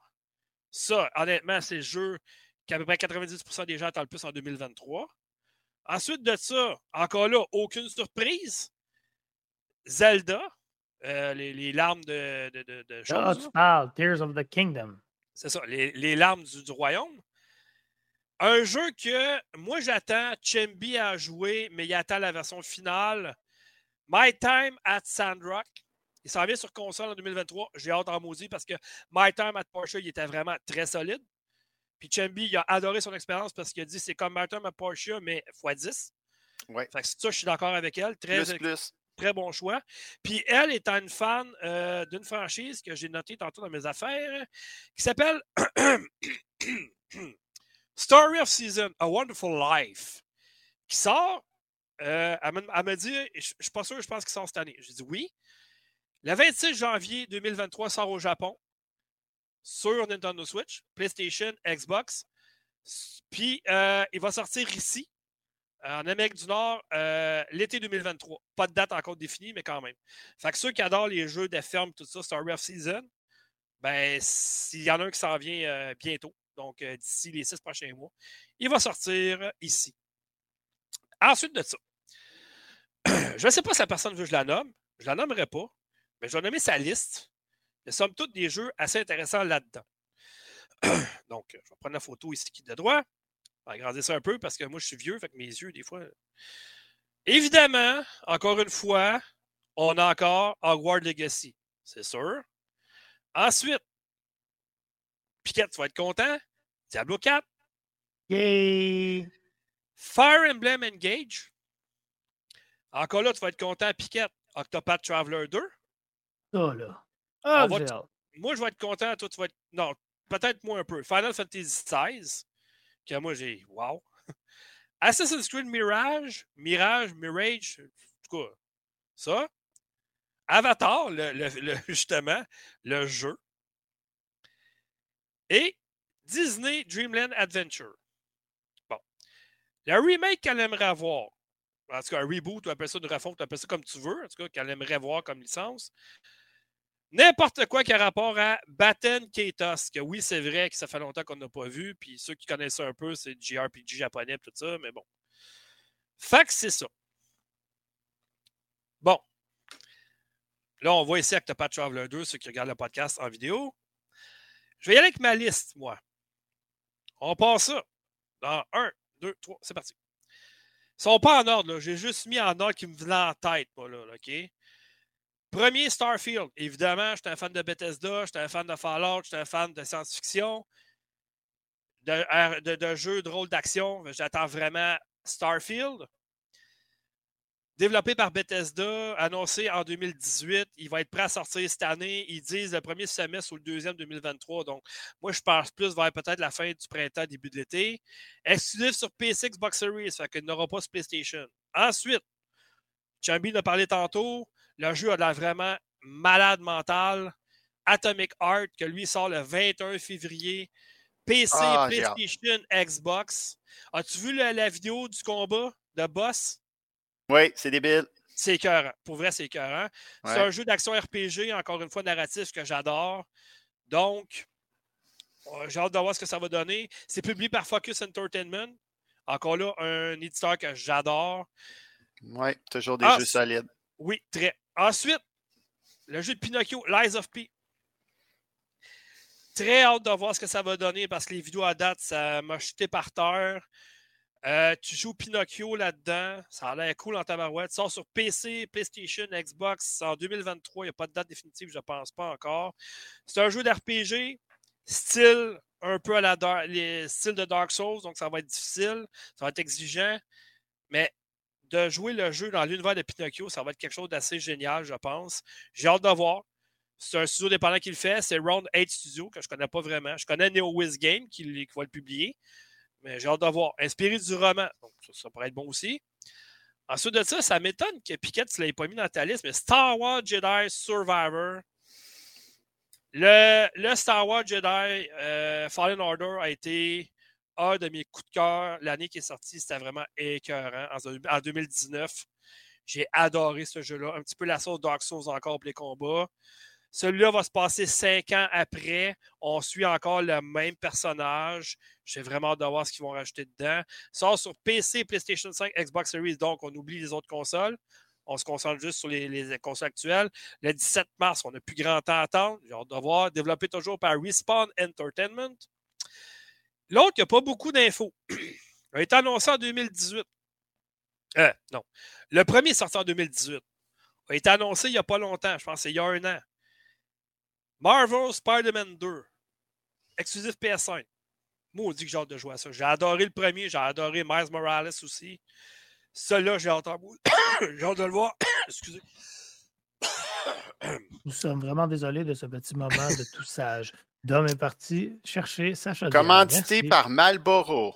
Ça, honnêtement, c'est le jeu qu'à peu près 90% des gens attendent le plus en 2023. Ensuite de ça, encore là, aucune surprise. Zelda, euh, les, larmes de, de, de, de Ah, tu parles, Tears of the Kingdom. C'est ça, les, larmes du royaume. Un jeu que moi j'attends Chemby à jouer, mais il attend la version finale. My Time at Sandrock. Il s'en vient sur console en 2023. J'ai hâte en maudit parce que My Time at Porsche, il était vraiment très solide. Puis Chemby, il a adoré son expérience parce qu'il a dit c'est comme My Time at Porsche, mais x10. Ouais. Fait que ça, je suis d'accord avec elle. Très, plus, plus. très bon choix. Puis elle étant une fan euh, d'une franchise que j'ai notée tantôt dans mes affaires, qui s'appelle Story of Season, A Wonderful Life, qui sort. Euh, elle m'a dit, je ne suis pas sûr, je pense qu'il sort cette année. J'ai dit oui. Le 26 janvier 2023 sort au Japon sur Nintendo Switch, PlayStation, Xbox. Puis euh, il va sortir ici, en Amérique du Nord, euh, l'été 2023. Pas de date encore définie, mais quand même. Fait que ceux qui adorent les jeux de ferme, tout ça, Story of Season, ben, s'il y en a un qui s'en vient bientôt, donc euh, d'ici les six prochains mois. Il va sortir ici. Ensuite de ça, je ne sais pas si la personne veut que je la nomme. Je ne la nommerai pas, mais je vais nommer sa liste. Il y a somme toute des jeux assez intéressants là-dedans. Donc, je vais prendre la photo ici qui est de droit. Je vais agrandir ça un peu parce que moi, je suis vieux, fait que mes yeux, des fois. Évidemment, encore une fois, on a encore Hogwarts Legacy. C'est sûr. Ensuite, Piquette, tu vas être content. Diablo 4. Yay! Fire Emblem Engage. Encore là, tu vas être content, Piquette. Octopath Traveler 2. Ça, là. Ah, moi, je vais être content. Toi, tu vas être. Non, peut-être moins un peu. Final Fantasy XVI. Que moi, j'ai. Wow. Assassin's Creed Mirage. Mirage, Mirage. En tout cas, ça. Avatar, le, justement, le jeu. Et Disney Dreamland Adventure. Bon. Le remake qu'elle aimerait avoir, en tout cas un reboot, tu appelles ça une refonte, tu appelles ça comme tu veux, en tout cas qu'elle aimerait voir comme licence. N'importe quoi qui a rapport à Batten Kaitos, que oui, c'est vrai que ça fait longtemps qu'on n'a pas vu, puis ceux qui connaissent ça un peu, c'est JRPG japonais, tout ça, mais bon. Fait que c'est ça. Bon. Là, on voit ici Octopath Traveler 2, ceux qui regardent le podcast en vidéo. Je vais y aller avec ma liste, moi. On passe ça. Dans 1, 2, 3, c'est parti. Ils sont pas en ordre, J'ai juste mis en ordre qui me venait en tête, moi, là, OK? Premier, Starfield. Évidemment, j'étais un fan de Bethesda, j'étais un fan de Fallout, j'étais un fan de science-fiction, de, de, de jeux de rôle d'action. J'attends vraiment Starfield développé par Bethesda, annoncé en 2018. Il va être prêt à sortir cette année. Ils disent le premier semestre ou le deuxième 2023. Donc, moi, je pense plus vers peut-être la fin du printemps, début de l'été. Exclusif sur PS6 Xbox Series, fait qu'il n'aura pas sur PlayStation. Ensuite, Chambi a parlé tantôt. Le jeu a l'air vraiment malade mental. Atomic Heart, que lui sort le 21 février. PC, ah, PlayStation, Xbox. As-tu vu la vidéo du combat de boss? Oui, c'est débile. C'est écœurant. Pour vrai, c'est écœurant. C'est un jeu d'action RPG, encore une fois, narratif que j'adore. Donc, euh, j'ai hâte de voir ce que ça va donner. C'est publié par Focus Entertainment. Encore là, un éditeur que j'adore. Oui, toujours des jeux solides. Oui, très. Ensuite, le jeu de Pinocchio, Lies of P. Très hâte de voir ce que ça va donner parce que les vidéos à date, ça m'a jeté par terre. Euh, tu joues Pinocchio là-dedans. Ça a l'air cool en tabarouette. Sort sur PC, PlayStation, Xbox en 2023. Il n'y a pas de date définitive, je ne pense pas encore. C'est un jeu d'RPG, style un peu à la les styles de Dark Souls, donc ça va être difficile, ça va être exigeant. Mais de jouer le jeu dans l'univers de Pinocchio, ça va être quelque chose d'assez génial, je pense. J'ai hâte de voir. C'est un studio dépendant qui le fait. C'est Round 8 Studio, que je ne connais pas vraiment. Je connais NeoWiz Game qui va le publier. Mais j'ai hâte de voir. Inspiré du roman. Donc, ça, pourrait être bon aussi. Ensuite de ça, ça m'étonne que Piquette ne l'ait pas mis dans ta liste, mais Star Wars Jedi Survivor. Le, Star Wars Jedi euh, Fallen Order a été un de mes coups de cœur. L'année qui est sortie, c'était vraiment écœurant. En, 2019, j'ai adoré ce jeu-là. Un petit peu la sauce Dark Souls encore pour les combats. Celui-là va se passer cinq ans après. On suit encore le même personnage. J'ai vraiment hâte de voir ce qu'ils vont rajouter dedans. Sort sur PC, PlayStation 5, Xbox Series, donc on oublie les autres consoles. On se concentre juste sur les, consoles actuelles. Le 17 mars, on n'a plus grand temps à attendre. J'ai hâte de voir. Développé toujours par Respawn Entertainment. L'autre, il n'y a pas beaucoup d'infos. Il a été annoncé en 2018. Euh, non. Le premier est sorti en 2018. Il a été annoncé il n'y a pas longtemps. Je pense que c'est il y a un an. Marvel Spider-Man 2. Exclusif PS5. Moi, on dit que j'ai hâte de jouer à ça. J'ai adoré le premier, j'ai adoré Miles Morales aussi. Celui-là, j'ai hâte, j'ai hâte de le voir. Excusez. Nous sommes vraiment désolés de ce petit moment de tout sage. Dom est parti chercher sa chaudière. Commandité par Malboro.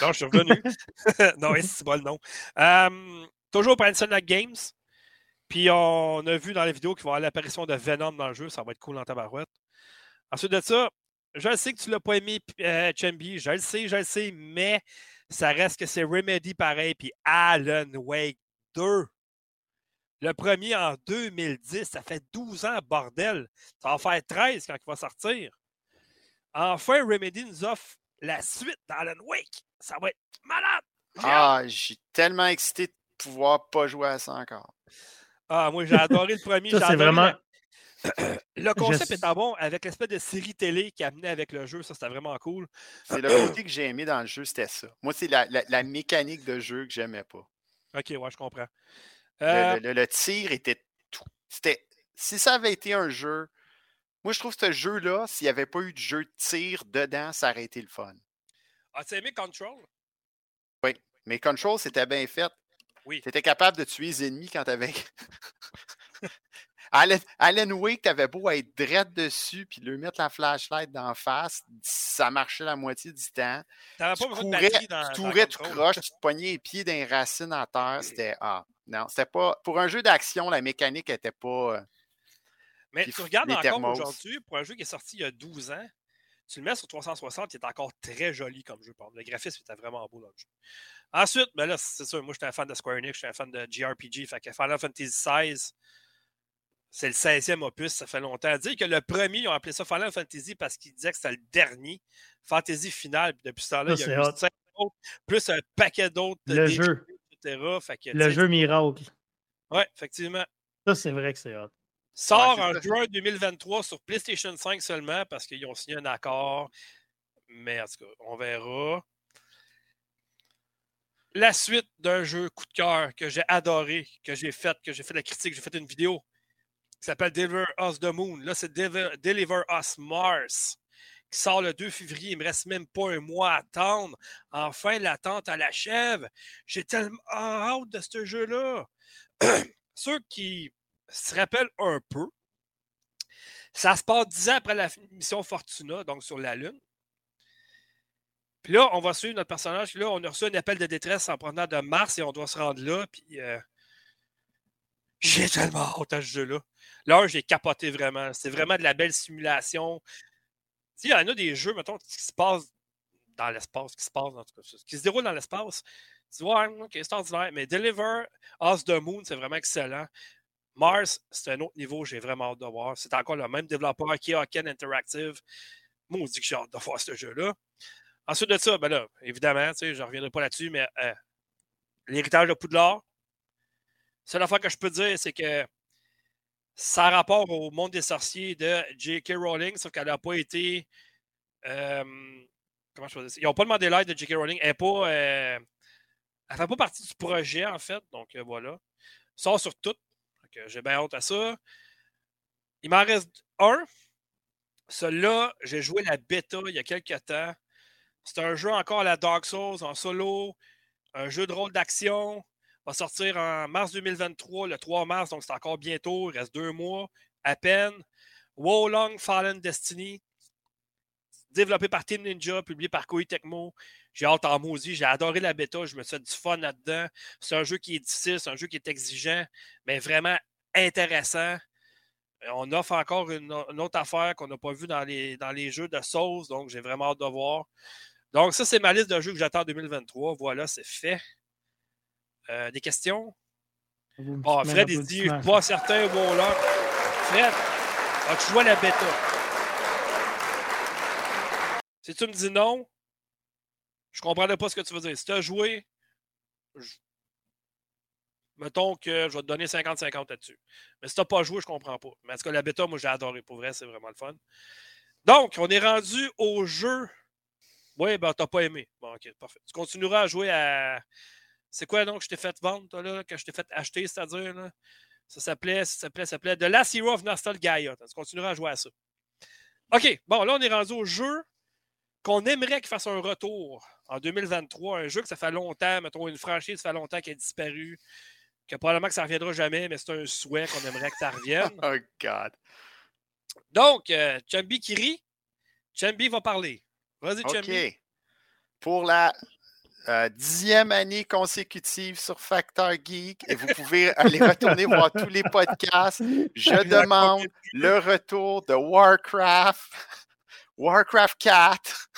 Non, je suis revenu. non, c'est pas le nom. Euh, toujours par Insomniac Games. Puis on a vu dans la vidéo qu'il va y avoir l'apparition de Venom dans le jeu. Ça va être cool dans ta barouette. Ensuite de ça, je sais que tu ne l'as pas aimé, euh, Chambi. Je le sais, je le sais, mais ça reste que c'est Remedy pareil. Puis Alan Wake 2. Le premier en 2010, ça fait 12 ans, bordel. Ça va faire 13 quand il va sortir. Enfin, Remedy nous offre la suite d'Alan Wake. Ça va être malade. Ah, j'ai tellement excité de pouvoir pas jouer à ça encore. Ah, moi, j'ai adoré le premier. c'est vraiment. Le concept est était bon avec l'espèce de série télé qui amenait avec le jeu. Ça, c'était vraiment cool. C'est le côté que j'ai aimé dans le jeu, c'était ça. Moi, c'est la, mécanique de jeu que j'aimais pas. Ok, ouais, je comprends. Euh le, tir était tout. C'était. Si ça avait été un jeu. Moi, je trouve que ce jeu-là, s'il n'y avait pas eu de jeu de tir dedans, ça aurait été le fun. As-tu aimé Control? Oui. Mais Control, c'était bien fait. Oui. Tu étais capable de tuer les ennemis quand tu avais. Alan, Alan Wake, t'avais beau être drette dessus puis lui mettre la flashlight d'en face, ça marchait la moitié du temps. T'avais pas besoin de dans, Tu courais, tu croches, tu te pognais les pieds d'un racine en terre. C'était. Ah, non, c'était pas. Pour un jeu d'action, la mécanique n'était pas. Euh, Mais tu regardes encore aujourd'hui, pour un jeu qui est sorti il y a 12 ans, tu le mets sur 360, il est encore très joli comme jeu. Le graphisme était vraiment beau dans le jeu. Ensuite, ben là, c'est sûr, moi j'étais un fan de Square Enix, j'étais un fan de JRPG, fait que Final Fantasy XVI, c'est le 16e opus, ça fait longtemps. Dire que le premier, ils ont appelé ça Final Fantasy parce qu'ils disaient que c'était le dernier Fantasy final. depuis ce temps-là, il y a eu 5 autres, plus un paquet d'autres. Le jeu. le jeu miracle. Oui, effectivement. Ça, c'est vrai que c'est hot. Sort en juin 2023 sur PlayStation 5 seulement parce qu'ils ont signé un accord. Mais en tout cas, on verra. La suite d'un jeu coup de cœur que j'ai adoré, que j'ai fait, que j'ai fait la critique, j'ai fait une vidéo qui s'appelle Deliver Us the Moon. Là, c'est Deliver, Us Mars qui sort le 2 février. Il me reste même pas un mois à attendre. Enfin, l'attente à la chèvre. J'ai tellement hâte de ce jeu-là. Ceux qui se rappellent un peu, ça se passe dix ans après la mission Fortuna, donc sur la Lune. Puis là, on va suivre notre personnage. Puis là, on a reçu un appel de détresse en provenant de Mars et on doit se rendre là. Puis euh, j'ai tellement hâte à ce jeu-là. Là, j'ai capoté vraiment. C'est vraiment de la belle simulation. Il y en a des jeux, mettons, qui se passent dans l'espace, qui se passe en tout cas, qui se déroulent dans l'espace. Tu vois, ok, c'est ordinaire. Mais Deliver Us the Moon, c'est vraiment excellent. Mars, c'est un autre niveau, j'ai vraiment hâte de voir. C'est encore le même développeur, Ken Interactive. Moi, on dit que j'ai hâte de voir ce jeu-là. Ensuite de ça, ben là, évidemment, je ne reviendrai pas là-dessus, mais euh, l'héritage de Poudlard, seule fois que je peux dire, c'est que ça a rapport au monde des sorciers de J.K. Rowling, sauf qu'elle n'a pas été. Euh, comment je peux dire Ils n'ont pas demandé l'aide de J.K. Rowling. Elle ne euh, fait pas partie du projet, en fait. Donc voilà. Sort sur tout. J'ai bien honte à ça. Il m'en reste un. Celui-là, j'ai joué la bêta il y a quelques temps. C'est un jeu encore à la Dark Souls en solo, un jeu de rôle d'action va sortir en mars 2023, le 3 mars, donc c'est encore bientôt, il reste deux mois à peine. Wolong Fallen Destiny, développé par Team Ninja, publié par Koei Tecmo. J'ai hâte en maudit, j'ai adoré la bêta, je me suis fait du fun là-dedans. C'est un jeu qui est difficile, c'est un jeu qui est exigeant, mais vraiment intéressant. On offre encore une, autre affaire qu'on n'a pas vue dans les, dans les jeux de Souls, donc j'ai vraiment hâte de voir. Donc, ça, c'est ma liste de jeux que j'attends en 2023. Voilà, c'est fait. Euh, des questions? Oh, Fred, il dit, je suis pas certain, bon là. Fred, as-tu joué à la bêta? Si tu me dis non, je ne comprendrai pas ce que tu veux dire. Si tu as joué, mettons que je vais te donner 50-50 là-dessus. Mais si tu n'as pas joué, je ne comprends pas. Mais en tout cas, la bêta, moi, j'ai adoré. Pour vrai, c'est vraiment le fun. Donc, on est rendu au jeu. Oui, ben, t'as pas aimé. Bon, ok, parfait. Tu continueras à jouer à c'est quoi donc que je t'ai fait vendre, toi, là, que je t'ai fait acheter, c'est-à-dire? Là? Ça s'appelait, ça s'appelait, ça s'appelait The Last Hero of Nostalgia. Tu continueras à jouer à ça. OK, bon, là, on est rendu au jeu qu'on aimerait qu'il fasse un retour en 2023. Un jeu que ça fait longtemps, mettons, une franchise, ça fait longtemps qu'elle a disparu, que probablement que ça ne reviendra jamais, mais c'est un souhait qu'on aimerait que ça revienne. oh, God. Donc, euh, Chambi qui rit, Chambi va parler. Vas-y. OK. Pour la euh, dixième année consécutive sur Factor Geek et vous pouvez aller retourner voir tous les podcasts. Je demande le retour de Warcraft, Warcraft 4.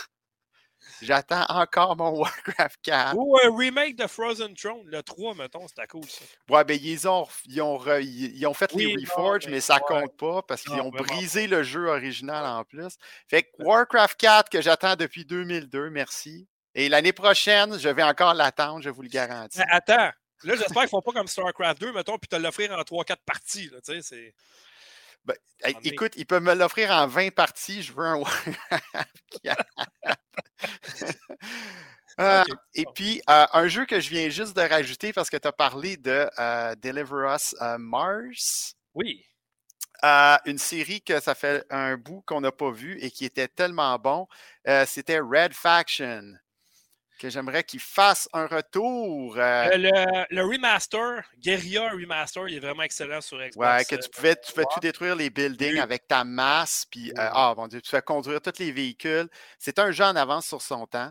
J'attends encore mon Warcraft 4. Ou un remake de Frozen Throne, le 3, mettons, c'était cool ça. Ouais, ben ils ont, ils ont, ils ont fait les Reforged, mais, ça compte pas parce qu'ils ont brisé le jeu original en plus. Fait que Warcraft 4 que j'attends depuis 2002, merci. Et l'année prochaine, je vais encore l'attendre, je vous le garantis. attends, là, j'espère qu'ils ne font pas comme StarCraft 2, mettons, puis te l'offrir en 3-4 parties. Là, c'est... Ben, écoute, ils peuvent me l'offrir en 20 parties. Je veux un euh, Et puis, euh, un jeu que je viens juste de rajouter parce que tu as parlé de euh, Deliver Us Mars. Oui. une série que ça fait un bout qu'on n'a pas vu et qui était tellement bon. C'était Red Faction que j'aimerais qu'il fasse un retour. Euh, euh, le, remaster, Guerrilla Remaster, il est vraiment excellent sur Xbox. Ouais, que tu pouvais, tu tout détruire les buildings avec ta masse, puis euh, ah mon Dieu, tu fais conduire tous les véhicules. C'est un jeu en avance sur son temps.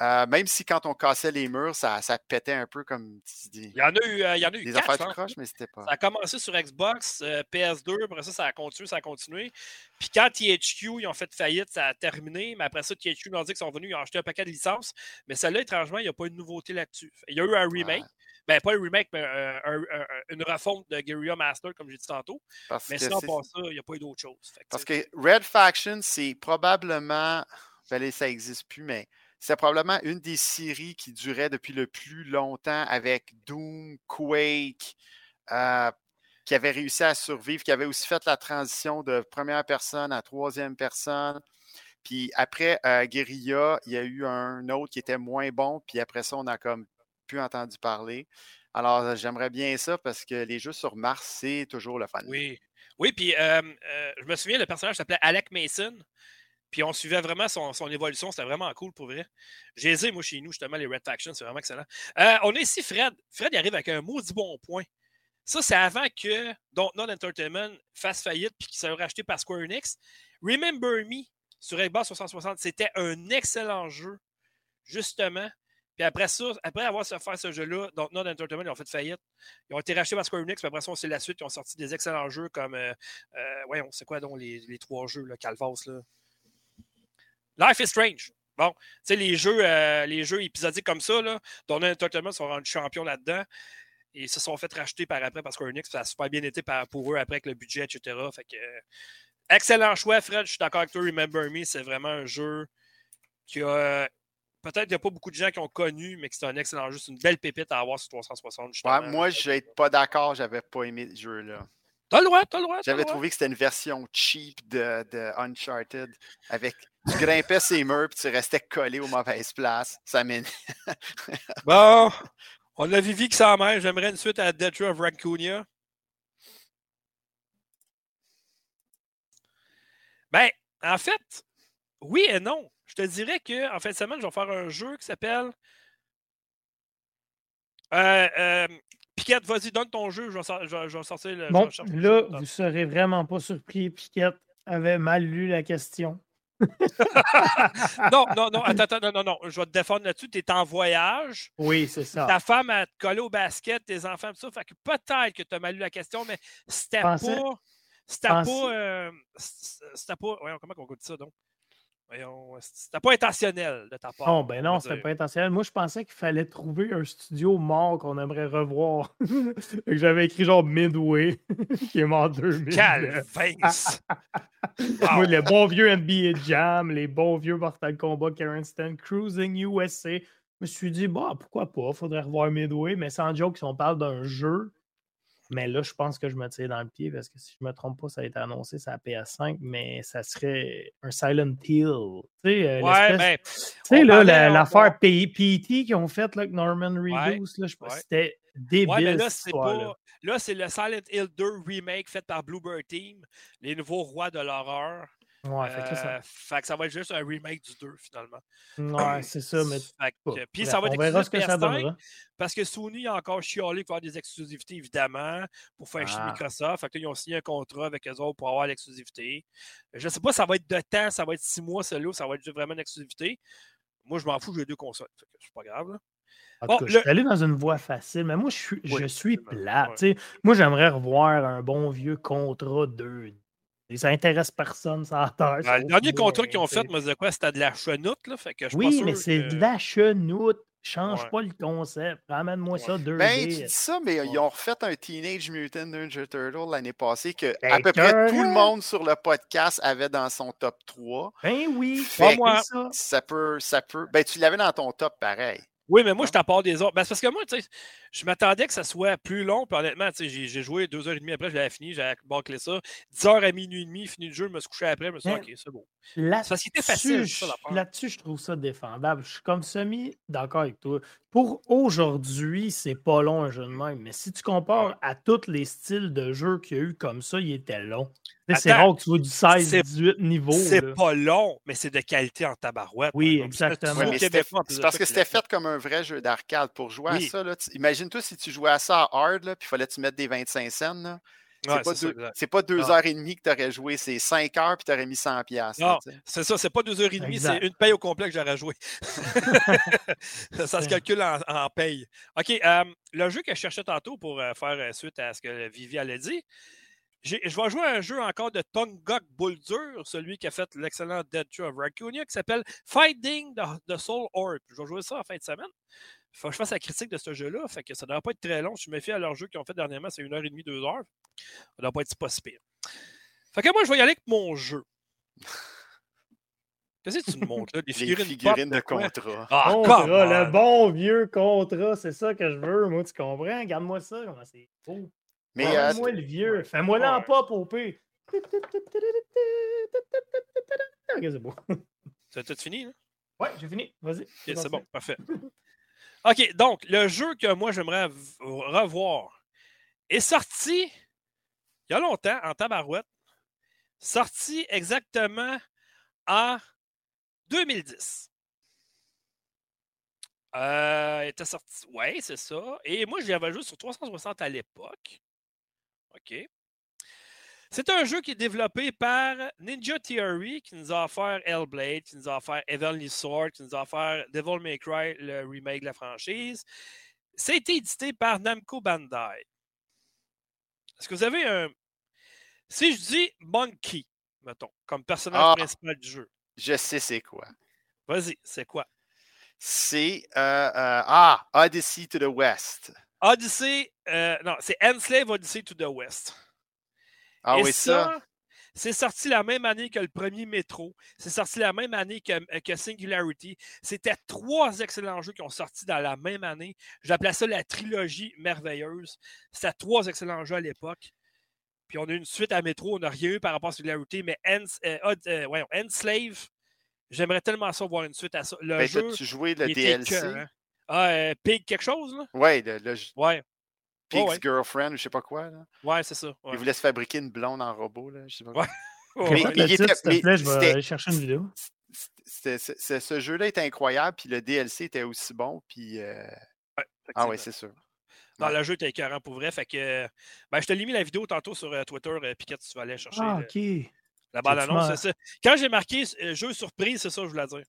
Euh, même si quand on cassait les murs, ça, ça pétait un peu comme tu dis. Il y en a eu, euh, il y en a eu Des quatre, affaires de croche, mais c'était pas. Ça a commencé sur Xbox, euh, PS2, après ça, ça a continué, ça a continué. Puis quand THQ, ils ont fait faillite, ça a terminé. Mais après ça, THQ Nordic sont venus, ils ont acheté un paquet de licences. Mais celle-là, étrangement, il n'y a pas eu de nouveauté là-dessus. Il y a eu un remake. Ouais. Ben, pas un remake, mais un- un- une refonte de Guerrilla Master, comme j'ai dit tantôt. Parce Mais sinon, pas ça, il n'y a pas eu d'autre chose. Parce que Red Faction, c'est probablement. Ben là, ça n'existe plus, mais c'est probablement une des séries qui durait depuis le plus longtemps avec Doom, Quake, euh, qui avait réussi à survivre, qui avait aussi fait la transition de première personne à troisième personne. Puis après euh, Guerrilla, il y a eu un autre qui était moins bon, puis après ça, on a comme plus entendu parler. Alors, j'aimerais bien ça parce que les jeux sur Mars, c'est toujours le fun. Oui. Oui, puis euh, euh, je me souviens, le personnage s'appelait Alec Mason. Puis on suivait vraiment son, évolution. C'était vraiment cool pour vrai. J'ai aisé, moi, chez nous, justement, les Red Faction. C'est vraiment excellent. Euh, on a ici Fred. Fred, arrive avec un maudit bon point. Ça, c'est avant que Dontnod Entertainment fasse faillite puis qu'il soit racheté par Square Enix. Remember Me sur Xbox 360, c'était un excellent jeu, justement. Puis après ça, après avoir fait ce jeu-là, Dontnod Entertainment, ils ont fait faillite. Ils ont été rachetés par Square Enix, puis après ça, c'est la suite. Ils ont sorti des excellents jeux comme. Euh, euh, on sait quoi, donc, les, les trois jeux, là, Calvas, là? Life is Strange. Bon, tu sais, les jeux, euh, les jeux épisodiques comme ça, là, Dontnod Entertainment sont rendus champions là-dedans. Et se sont fait racheter par après par Square Enix. Ça a super bien été pour eux après avec le budget, etc. Fait que, euh, excellent choix, Fred. Je suis d'accord avec toi. Remember Me, c'est vraiment un jeu qui a. Peut-être qu'il n'y a pas beaucoup de gens qui ont connu, mais que c'est un excellent jeu. C'est une belle pépite à avoir sur 360. justement. Ouais, moi, je vais être pas d'accord, j'avais pas aimé ce jeu-là. T'as le droit, t'as le droit. J'avais trouvé que c'était une version cheap de, de Uncharted. Avec tu grimpais ses murs puis tu restais collé aux mauvaises places. Ça m'énerve. Bon, on a Vivi qui s'en mêle. J'aimerais une suite à Detroit of Rancunia. Ben, en fait, oui et non. Je te dirais que en fin de semaine, je vais faire un jeu qui s'appelle. Euh, euh, Piquette, vas-y, donne ton jeu. Je vais, sor- je vais- je vais sortir le. Bon, vais là, vous serez vraiment pas surpris. Piquette avait mal lu la question. non, non, non, attends, attends, non, non, non. Je vais te défendre là-dessus. Tu es en voyage. Oui, c'est ça. Ta femme a te collé au basket, tes enfants, tout ça. Fait que peut-être que tu as mal lu la question, mais c'était pas. C'était pas. euh, c'était pas. Comment on dit ça donc? C'était pas intentionnel de ta part. Non, ben on non, va c'était dire. pas intentionnel. Moi, je pensais qu'il fallait trouver un studio mort qu'on aimerait revoir. Que J'avais écrit genre Midway, qui est mort en 2000. Calvince! Moi, les bons vieux NBA Jam, les bons vieux Mortal Kombat, Karen Stan, Cruising USA. Je me suis dit, bah, pourquoi pas, faudrait revoir Midway, mais sans joke, si on parle d'un jeu, mais là, je pense que je me tire dans le pied parce que si je me trompe pas, ça a été annoncé, c'est la PS5, mais ça serait un Silent Hill. Tu sais, Ouais, l'espèce- ben. tu sais, on là, l'affaire P- PT qu'ils ont faite avec Norman Reedus, là, je pense ouais. c'était débile. Ouais, mais là, cette c'est histoire-là. pas. Là, c'est le Silent Hill 2 remake fait par Bluebird Team, les nouveaux rois de l'horreur. Ouais, fait que ça- Euh, fait que ça va être juste un remake du 2, finalement. Ouais, c'est ça, mais Fait que- puis ça va être on verra ce que exclusif ça PS5, donnera. Parce que Sony a encore chialé pour avoir des exclusivités, évidemment, pour faire chier Ah. Microsoft. Fait que là, ils ont signé un contrat avec eux autres pour avoir l'exclusivité. Je ne sais pas, ça va être de temps, ça va être six mois, celui-là, ça va être juste vraiment une exclusivité. Moi, je m'en fous, j'ai deux consoles. C'est pas grave. là. En Bon, tout cas, le- je suis allé dans une voie facile, mais moi, je suis, je suis plat. ouais. Moi, j'aimerais revoir un bon vieux contrat 2D. Ça intéresse personne, ça terre. Ben, le dernier contrat qu'ils ont fait, moi, c'est quoi? C'était de la chenoute, là. Fait que je Oui, mais c'est que- de la chenoute. Change Ouais. pas le concept. Ramène-moi ça 2D. Ben, tu dis ça, mais ils ont refait un Teenage Mutant Ninja Turtle l'année passée que Ben, à peu près tout le écœurant. monde sur le podcast avait dans son top 3. Ben oui, Fait pas moi. Ça. Ça peut, ça peut. Ben, tu l'avais dans ton top pareil. Oui, mais moi, je t'apporte des autres. Ben, c'est parce que moi, tu sais, je m'attendais que ça soit plus long. Puis honnêtement, j'ai joué deux heures et demie après, je l'avais fini, j'avais bâclé ça. 10 heures à minuit et demi, fini le jeu, je me suis couché après, je me suis dit, OK, c'est bon. Parce qu'il était facile. Là-dessus, je trouve ça défendable. Je suis comme semi d'accord avec toi. Pour aujourd'hui, c'est pas long un jeu de même. Mais si tu compares à tous les styles de jeu qu'il y a eu comme ça, il était long. C'est rare que tu vois du 16-18 niveaux. C'est pas long, mais c'est de qualité en tabarouette. Oui, exactement. Ouais, c'est parce que c'était fait comme un vrai jeu d'arcade. Pour jouer Oui. à ça, là, tu- imagine-toi si tu jouais à ça à hard, puis il fallait que tu mettes des 25 cents. c'est pas, deux, heures et demie que tu aurais joué, c'est cinq heures puis tu aurais mis 100 pièces. Non, c'est ça, c'est pas deux heures et demie, c'est une paye au complet que j'aurais joué. ça se calcule en, paye. OK, euh, le jeu que je cherchais tantôt pour euh, faire euh, suite à ce que Vivi allait dire, je vais jouer à un jeu encore de Tongok Buldur, celui qui a fait l'excellent Dead True of Raccoon, qui s'appelle Fighting the, Soul Orb. Je vais jouer ça en fin de semaine. Il faut que je fasse la critique de ce jeu-là. Fait que ça ne devrait pas être très long. Je me fie à leur jeu qu'ils ont fait dernièrement, c'est une heure et demie, deux heures. Ça ne doit pas être pas si pire. Fait que moi, je vais y aller avec mon jeu. Qu'est-ce que tu me montres là? Des figurines, de, contrat. Ah, le bon vieux contrat, c'est ça que je veux, moi, tu comprends? Regarde-moi ça, comment c'est beau. Mais euh, le vieux, fais-moi l'en pop au P. Ok, c'est beau. Tout fini, là? Ouais, j'ai fini. Vas-y. c'est bon, parfait. OK, donc, le jeu que moi, j'aimerais revoir est sorti il y a longtemps, en tabarouette. Sorti exactement en 2010. Euh, était sorti. Oui, c'est ça. Et moi, j'y avais joué sur 360 à l'époque. OK. C'est un jeu qui est développé par Ninja Theory, qui nous a offert Hellblade, qui nous a offert Heavenly Sword, qui nous a offert Devil May Cry, le remake de la franchise. Ça a été édité par Namco Bandai. Est-ce que vous avez un. Si je dis Monkey, mettons, comme personnage ah! principal du jeu. Je sais c'est quoi. Vas-y, c'est quoi? C'est. Euh, euh, ah, Odyssey to the West. Odyssey. Euh, non, c'est Enslave Odyssey to the West. Ah oui, ça, c'est sorti la même année que le premier Métro. C'est sorti la même année que, euh, que Singularity. C'était trois excellents jeux qui ont sorti dans la même année. J'appelais ça la trilogie merveilleuse. C'était trois excellents jeux à l'époque. Puis on a eu une suite à Métro. On n'a rien eu par rapport à Singularity, mais Ens, euh, euh, Enslave, j'aimerais tellement ça voir une suite à ça. Le ben, jeu, tu joué le DLC? Hein. Ah, Pig quelque chose, là? Ouais, le, le... ouais. Pig's Girlfriend ou je sais pas quoi. Là. Ouais, c'est ça. Il voulait se fabriquer une blonde en robot. Là, je sais pas quoi. mais, il était, mais, je vais aller chercher une vidéo. ce jeu-là était incroyable, puis le DLC était aussi bon, puis... Euh... ah ouais, c'est sûr. Non, le jeu était écœurant pour vrai, fait que... Ben, je te l'ai mis la vidéo tantôt sur euh, Twitter, euh, Piquette, tu vas aller chercher ah, OK. la bande-annonce, c'est ça. Quand j'ai marqué euh, jeu surprise, c'est ça que je voulais dire.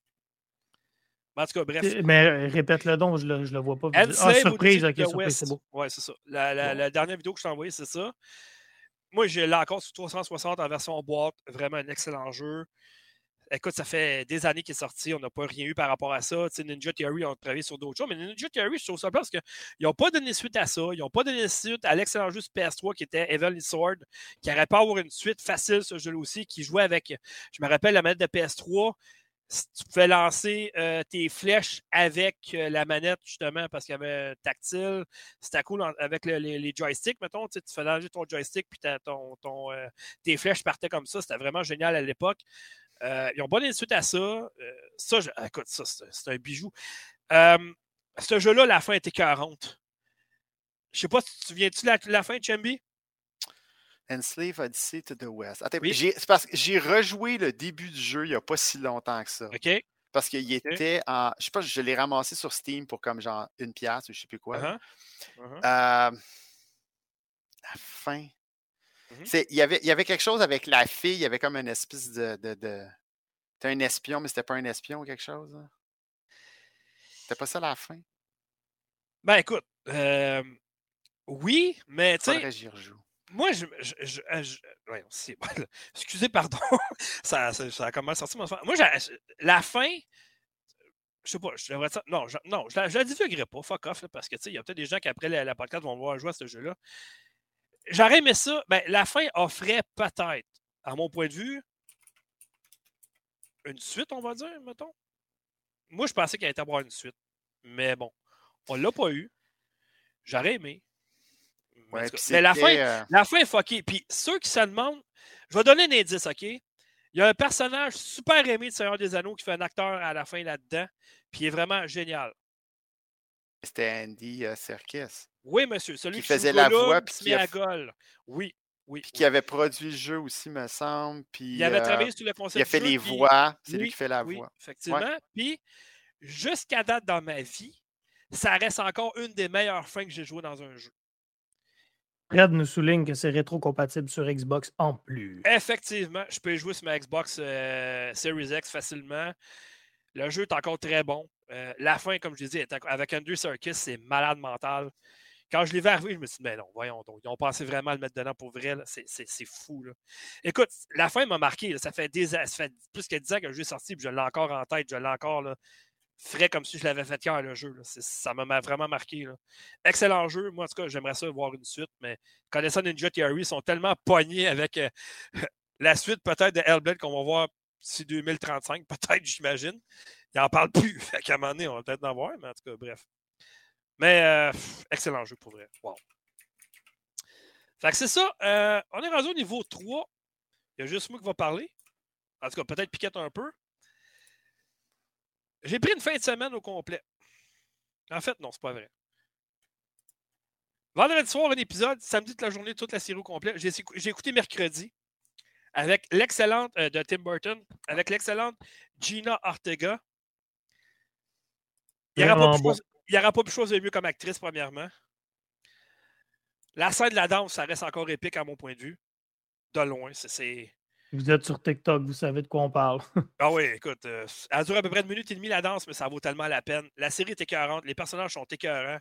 En tout cas, bref. Mais euh, répète-le donc, je le, je le vois pas. Ah, surprise, ok, surprise, c'est beau. Ouais, c'est ça. La, la, la, dernière vidéo que je t'ai envoyée, c'est ça. Moi, j'ai là encore sur 360 en version boîte. Vraiment un excellent jeu. Écoute, ça fait des années qu'il est sorti. On n'a pas rien eu par rapport à ça. sais, Ninja Theory ont travaillé sur d'autres choses. Mais Ninja Theory, je trouve ça parce qu'ils n'ont pas donné suite à ça. Ils n'ont pas donné suite à l'excellent jeu sur PS3 qui était Evelyn Sword, qui aurait pas avoir une suite facile, ce jeu-là aussi, qui jouait avec, je me rappelle, la manette de PS3 tu pouvais lancer euh, tes flèches avec euh, la manette, justement, parce qu'il y avait tactile. C'était cool avec les, joysticks, mettons. Tu fais lancer ton joystick, puis ton, euh, tes flèches partaient comme ça. C'était vraiment génial à l'époque. ils ont bonne suite à ça. ça, écoute, ça, c'est un bijou. ce jeu-là, la fin était 40. Je sais pas tu te souviens-tu la, la fin Chambi? Enslave Odyssey to the West. C'est parce que j'ai rejoué le début du jeu il n'y a pas si longtemps que ça. OK. Parce qu'il était en. Je sais pas, je l'ai ramassé sur Steam pour comme genre une pièce ou je sais plus quoi. Uh-huh. Uh-huh. Euh, la fin. Mm-hmm. il, y avait, il y avait quelque chose avec la fille, il y avait comme une espèce de. de, un espion, mais c'était pas un espion ou quelque chose. Hein? C'était pas ça la fin? Ben écoute, euh, oui, mais tu sais. Moi, je. je, excusez, pardon. ça, ça, a comment sorti mon Moi, la fin. Je sais pas, je devrais ça. Non, je, non, je, la, je la pas, fuck off, parce que, tu sais, il y a peut-être des gens qui, après la, podcast, vont voir jouer à ce jeu-là. J'aurais aimé ça. Ben, la fin offrait peut-être, à mon point de vue, une suite, on va dire, mettons. Moi, je pensais qu'il allait avoir une suite. Mais bon, on l'a pas eu. J'aurais aimé mais la fin, euh la fin est fuckée. Puis ceux qui se demandent, je vais donner un indice, OK? Il y a un personnage super aimé de Seigneur des Anneaux qui fait un acteur à la fin là-dedans, puis il est vraiment génial. C'était Andy euh, Serkis. Oui, monsieur. Celui qui, faisait la voix. Puis qui a... Oui, oui. Puis qui avait produit le jeu aussi, me semble. Puis, il avait travaillé sur le concept. Il a fait les voix. C'est lui qui fait la voix. Effectivement. Puis, jusqu'à date dans ma vie, ça reste encore une des meilleures fins que j'ai jouées dans un jeu. Fred nous souligne que c'est rétro-compatible sur Xbox en plus. Effectivement, je peux jouer sur ma Xbox euh, Series X facilement. Le jeu est encore très bon. Euh, la fin, comme je disais, avec Andrew Circus, c'est malade mental. Quand je l'ai vu arriver, je me suis dit, mais non, voyons donc. Ils ont pensé vraiment à le mettre dedans pour vrai. C'est fou. Écoute, la fin m'a marqué. Ça, fait des, ça fait plus que 10 ans que le jeu est sorti, puis je l'ai encore en tête. Je l'ai encore frais comme si je l'avais fait hier, le jeu. Ça m'a vraiment marqué. Excellent jeu. Moi, en tout cas, j'aimerais ça voir une suite, mais connaissant Ninja Theory, ils sont tellement pognés avec euh, la suite peut-être de Hellblade qu'on va voir d'ici 2035, peut-être, j'imagine. Ils n'en parlent plus. Qu'à un moment donné, on va peut-être en voir, mais en tout cas, bref. Mais euh, excellent jeu pour vrai. Wow. Fait que c'est ça. Euh, on est rendu au niveau 3. Il y a juste moi qui va parler. En tout cas, peut-être piquette un peu. J'ai pris une fin de semaine au complet. En fait, non, c'est pas vrai. Vendredi soir, un épisode. Samedi, toute la journée, toute la série au complet. J'ai écouté mercredi avec l'excellente euh, de Tim Burton, avec l'excellente Gina Ortega. Il n'y aura, pas pu choisir mieux comme actrice, premièrement. La scène de la danse, ça reste encore épique à mon point de vue. De loin, c'est. Vous êtes sur TikTok, vous savez de quoi on parle. ah oui, écoute, euh, elle dure à peu près une minute et demie la danse, mais ça vaut tellement la peine. La série est écœurante, les personnages sont écœurants.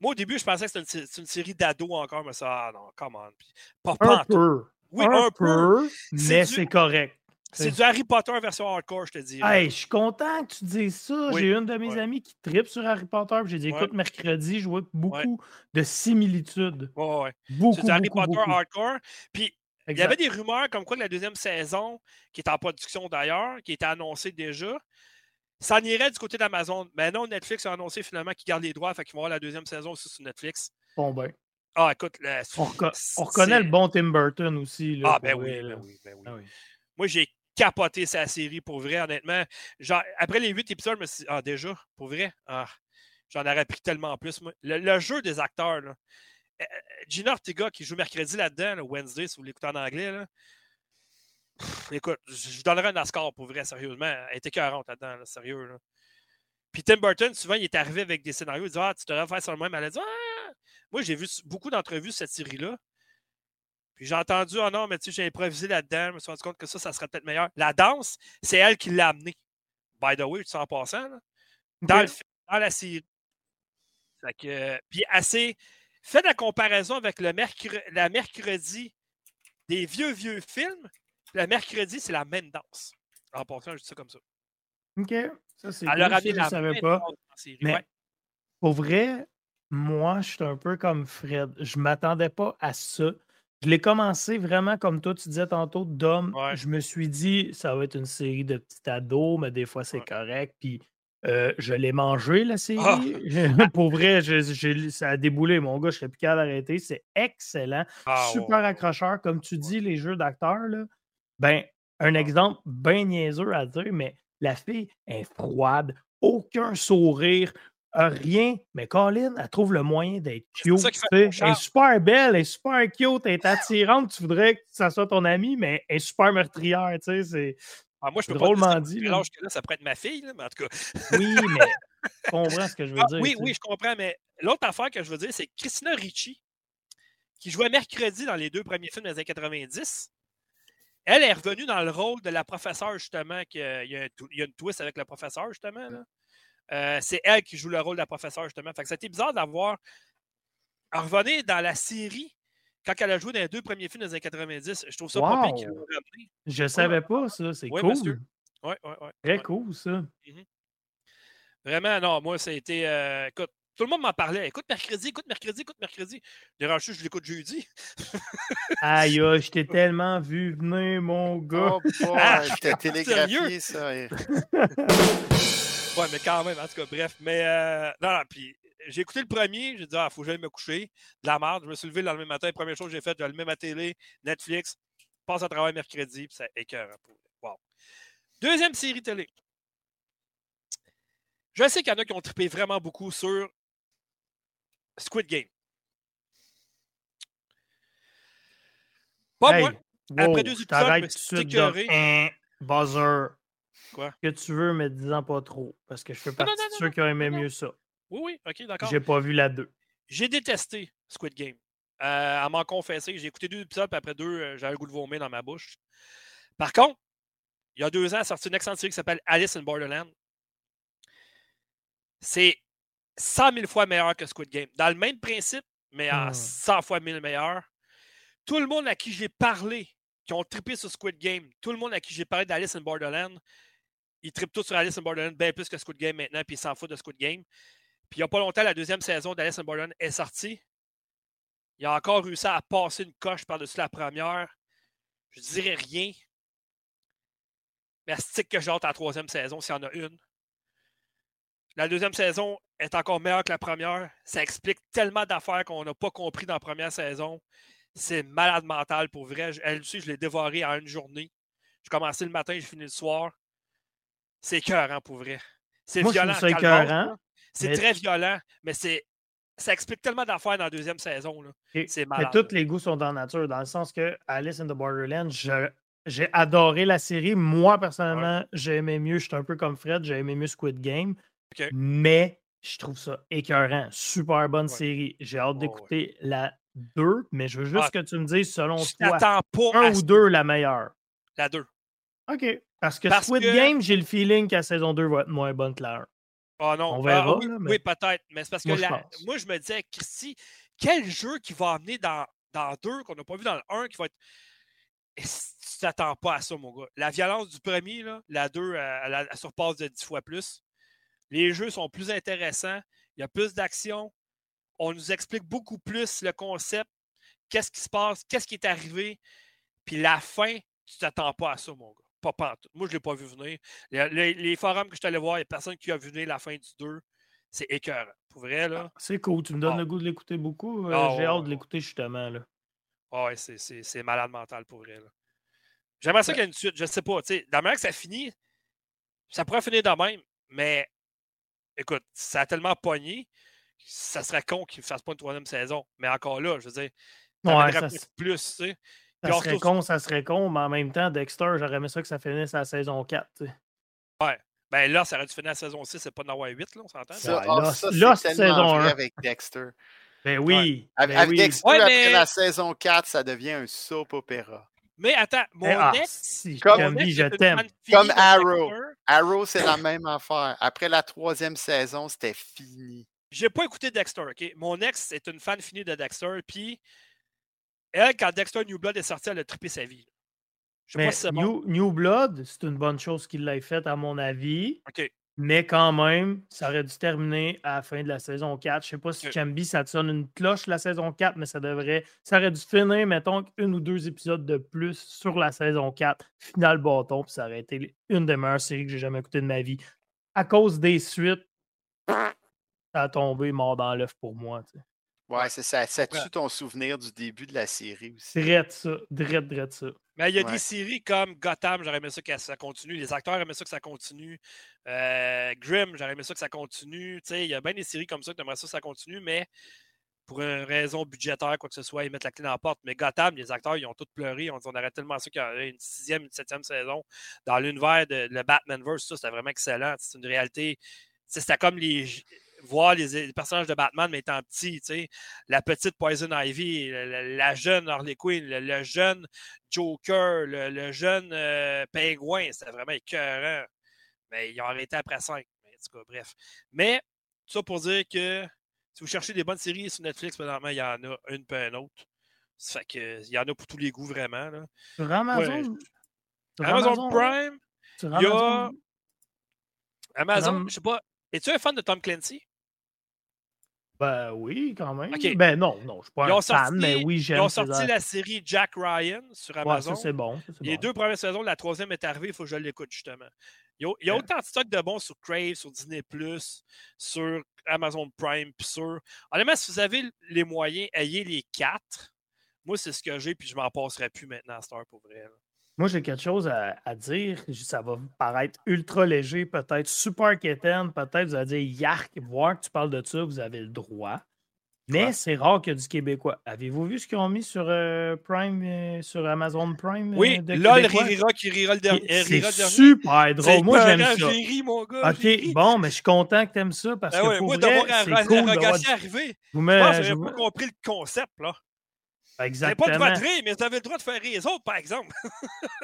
Moi, au début, je pensais que c'était une, série d'ados encore, mais ça, ah non, come on. Pas, un peu. Oui, un, peu, mais c'est correct. C'est du Harry Potter version hardcore, je te dis. Hey, je suis content que tu dises ça. J'ai une de mes amies qui tripe sur Harry Potter. J'ai dit, écoute, mercredi, je vois beaucoup de similitudes. Ouais, Beaucoup. C'est du Harry Potter hardcore. Puis il y avait des rumeurs comme quoi que la deuxième saison, qui est en production d'ailleurs, qui était annoncée déjà, ça irait du côté d'Amazon. Mais non, Netflix a annoncé finalement qu'ils gardent les droits, fait qu'ils vont avoir la deuxième saison aussi sur Netflix. Bon, ben. Ah, écoute, on, reconnaît le bon Tim Burton aussi. Là, ah, ben oui, ben oui, ben ah oui. Moi, j'ai capoté sa série pour vrai, honnêtement. Genre, après les huit épisodes, je me suis dit, ah, déjà, pour vrai, ah, j'en aurais pris tellement plus. Moi. Le, jeu des acteurs, là, Gina Ortega qui joue mercredi là-dedans, le Wednesday, si vous l'écoutez en anglais, là, écoute, je donnerais un Oscar pour vrai, sérieusement. Elle était 40 là-dedans, sérieux. Là. Puis Tim Burton, souvent, il est arrivé avec des scénarios. Il dit Ah, tu devrais faire ça le même. Elle a dit Ah, moi, j'ai vu beaucoup d'entrevues cette série-là. Puis j'ai entendu Oh non, mais tu sais, j'ai improvisé là-dedans. Je me suis rendu compte que ça, ça serait peut-être meilleur. La danse, c'est elle qui l'a amené. By the way, tu sais, en passant, là, dans, le, dans la série. Fait que, puis assez Faites la comparaison avec le la mercredi des vieux, vieux films. Le mercredi, c'est la même danse. En passant, je dis ça comme ça. OK. Ça, c'est Alors, cool, je ne savais pas. Mais pour vrai, moi, je suis un peu comme Fred. Je ne m'attendais pas à ça. Je l'ai commencé vraiment comme toi, tu disais tantôt, d'homme. Je me suis dit, ça va être une série de petits ados, mais des fois, c'est correct. Puis euh, je l'ai mangé, la ah! série. Pour vrai, ça a déboulé, mon gars. Je ne serais plus qu'à l'arrêter. C'est excellent. Ah, Super accrocheur. Comme tu dis, les jeux d'acteurs, ben, un exemple bien niaiseux à dire, mais la fille est froide, aucun sourire, rien. Mais Colin, elle trouve le moyen d'être cute. Elle est super belle, elle est super cute, elle est attirante. Tu voudrais que ça soit ton amie, mais elle est super meurtrière. Tu sais, c'est ah, moi, je peux Drôlement pas dire dit. Là. Que là, ça pourrait être ma fille, mais en tout cas. oui, mais tu comprends ce que je veux ah, dire. Oui, oui, je comprends, mais l'autre affaire que je veux dire, c'est Christina Ricci, qui jouait mercredi dans les deux premiers films des années 90. Elle est revenue dans le rôle de la professeure, justement, qu'il y, a, une twist avec la professeure, justement. Euh, c'est elle qui joue le rôle de la professeure, justement. Fait que c'était bizarre d'avoir revenir dans la série quand elle a joué dans les deux premiers films des années 90, je trouve ça pas qu'ils l'ont ramené. Je savais pas ça, c'est cool. Oui, oui, oui. Très cool, ça. Mmh Vraiment, non, moi, ça a été. Euh, écoute, tout le monde m'en parlait. Écoute mercredi, écoute mercredi, écoute mercredi. Dérange, je l'écoute jeudi. Aïe, je t'ai tellement vu venir, mon gars. Oh, boy, ah, je t'ai télégraphié, ça. ouais, mais quand même, en tout cas, bref. Mais, euh, non, non, puis j'ai écouté le premier, j'ai dit, ah, faut que j'aille me coucher. De la merde. Je me suis levé le lendemain matin. première chose que j'ai faite, j'ai allumé ma télé, Netflix, passe à travail mercredi, puis ça écœure. Wow. Deuxième série télé. Je sais qu'il y en a qui ont trippé vraiment beaucoup sur Squid Game. Pas moi. Après deux épisodes, je me suis écœuré. Buzzer. Quoi? Que tu veux, mais dis-en pas trop. Parce que je fais partie de ceux qui ont aimé mieux ça. Oui, oui, ok, d'accord. J'ai pas vu la 2. J'ai détesté Squid Game. à m'en confesser. J'ai écouté deux épisodes, puis après deux, j'avais le goût de vomir dans ma bouche. Par contre, il y a deux ans, a sorti une excellente série qui s'appelle Alice in Borderland. C'est 100 000 fois meilleur que Squid Game. Dans le même principe, mais en 100 hmm. fois mille meilleur. Tout le monde à qui j'ai parlé, qui ont trippé sur Squid Game, tout le monde à qui j'ai parlé d'Alice in Borderland, ils trippent tous sur Alice in Borderland bien plus que Squid Game maintenant, puis ils s'en foutent de Squid Game. Puis il n'y a pas longtemps, la deuxième saison d'Alice in Borderland est sortie. Il a encore réussi à passer une coche par-dessus la première. Je dirais rien. Mais stick que j'ai hâte à la troisième saison, s'il y en a une. La deuxième saison est encore meilleure que la première. Ça explique tellement d'affaires qu'on n'a pas compris dans la première saison. C'est malade mental pour vrai. Elle aussi, je l'ai dévoré en une journée. J'ai commencé le matin, j'ai fini le soir. C'est écœurant pour vrai. C'est violent. C'est très violent, mais c'est ça explique tellement d'affaires dans la deuxième saison. C'est malade. Mais tous les goûts sont dans la nature, dans le sens que Alice in the Borderland, j'ai adoré la série. Moi, personnellement, j'ai aimé mieux. Je suis un peu comme Fred, j'ai aimé mieux Squid Game. Mais je trouve ça écœurant. Super bonne série. J'ai hâte d'écouter la 2, mais je veux juste ah, que tu me dises, selon toi, un ou deux la meilleure. La 2. OK. Parce que Squid Game, j'ai le feeling que la saison 2 va être moins bonne que la 1. Ah non, On verra, ah, oui, peut-être. Mais c'est parce que moi je, me disais, Christy, quel jeu qui va amener dans, dans 2 qu'on n'a pas vu dans le 1 qui va être. tu t'attends pas à ça, mon gars? La violence du premier, là, la 2, elle, elle, surpasse de 10 fois plus. Les jeux sont plus intéressants. Il y a plus d'action. On nous explique beaucoup plus le concept. Qu'est-ce qui se passe? Qu'est-ce qui est arrivé? Puis la fin, tu t'attends pas à ça, mon gars. Pas, pas Moi, je ne l'ai pas vu venir. Les, forums que je suis allé voir, il n'y a personne qui a vu venir la fin du 2. C'est écœurant. Pour vrai, là. Ah, c'est cool. Tu me donnes ah. le goût de l'écouter beaucoup. Euh, ah, j'ai hâte de l'écouter, justement, là. ouais, c'est malade mental, pour vrai, J'aimerais ça qu'il y ait une suite. Je ne sais pas. Dans la manière que ça finit, ça pourrait finir de même. Mais écoute, ça a tellement pogné, ça serait con qu'il ne fasse pas une troisième saison. Mais encore là, je veux dire, ouais, ça plus, tu sais. Ça serait con, ça serait con, mais en même temps, Dexter, j'aurais aimé ça que ça finisse à la saison 4. Tu sais. Ouais. Ben là, ça aurait dû finir à la saison 6, c'est pas d'en avoir 8, là, on s'entend? Ça, là, là c'est saison 1. avec Dexter. Ben oui. Avec, ben Dexter, après la saison 4, ça devient un soap opéra. Mais attends, mon ah, ex, comme, je t'aime. Comme Arrow. Arrow, c'est la même affaire. Après la troisième saison, c'était fini. J'ai pas écouté Dexter, OK? Mon ex est une fan finie de Dexter, puis elle, quand Dexter New Blood est sorti, elle a trippé sa vie. Je sais pas si New, New, Blood, c'est une bonne chose qu'il l'ait faite, à mon avis. OK. Mais quand même, ça aurait dû terminer à la fin de la saison 4. Je ne sais pas si Chambi, ça te sonne une cloche la saison 4, mais ça devrait. Ça aurait dû finir, mettons, une ou deux épisodes de plus sur la saison 4. Final bâton, puis ça aurait été une des meilleures séries que j'ai jamais écoutées de ma vie. À cause des suites, ça a tombé mort dans l'œuf pour moi. Ouais, c'est ça. Ça tue ton souvenir du début de la série aussi. Drette ça. Drette, drette ça. Mais il y a des séries comme Gotham, j'aurais aimé ça que ça continue. Les acteurs aimeraient ça que ça continue. Euh, Grimm, j'aurais aimé ça que ça continue. il y a bien des séries comme ça que j'aimerais ça que ça continue, mais pour une raison budgétaire, quoi que ce soit, ils mettent la clé dans la porte. Mais Gotham, les acteurs, ils ont tous pleuré. On, on aurait tellement ça qu'il y aurait une sixième, une septième saison. Dans l'univers de le Batmanverse, ça, c'était vraiment excellent. C'est une réalité. C'était comme les voir les, personnages de Batman mais étant petits, tu sais, la petite Poison Ivy, la, jeune Harley Quinn, le, jeune Joker, le, jeune euh, Pingouin, c'était vraiment écœurant. Mais ils ont arrêté après 5. Mais, en tout cas, bref. Mais, tout ça pour dire que si vous cherchez des bonnes séries sur Netflix, présentement, il y en a une peu une autre. Ça fait que, il y en a pour tous les goûts, vraiment. Là. Sur Amazon? Amazon, Prime. il y a Amazon, je sais pas. Es-tu un fan de Tom Clancy? Ben oui, quand même. Ben non, non, je ne suis pas un fan, mais oui, j'aime. Ils ont sorti la série Jack Ryan sur Amazon. Ouais, c'est bon. Les deux premières saisons, la troisième est arrivée, il faut que je l'écoute justement. Il y a, autant de stocks de bons sur Crave, sur Disney, sur Amazon Prime, puis sur. Honnêtement, si vous avez les moyens, ayez les quatre. Moi, c'est ce que j'ai, puis je m'en passerai plus maintenant à Star pour vrai. Moi, j'ai quelque chose à, dire. Ça va paraître ultra léger, peut-être super quétaine, peut-être vous allez dire yark, voir que tu parles de ça, vous avez le droit. Mais c'est rare qu'il y ait du Québécois. Avez-vous vu ce qu'ils ont mis sur euh, Prime, euh, sur Amazon Prime? Oui, euh, là, le rira qui rira le dernier. C'est super drôle. Moi, j'aime ça. Ri, mon gars, OK, bon, mais je suis content que tu aimes ça parce ben que pour moi, c'est cool. Vous me, Je n'ai pas compris le concept, là. Exactement. Vous pas le droit de rire, mais vous avez le droit de faire rire les autres, par exemple.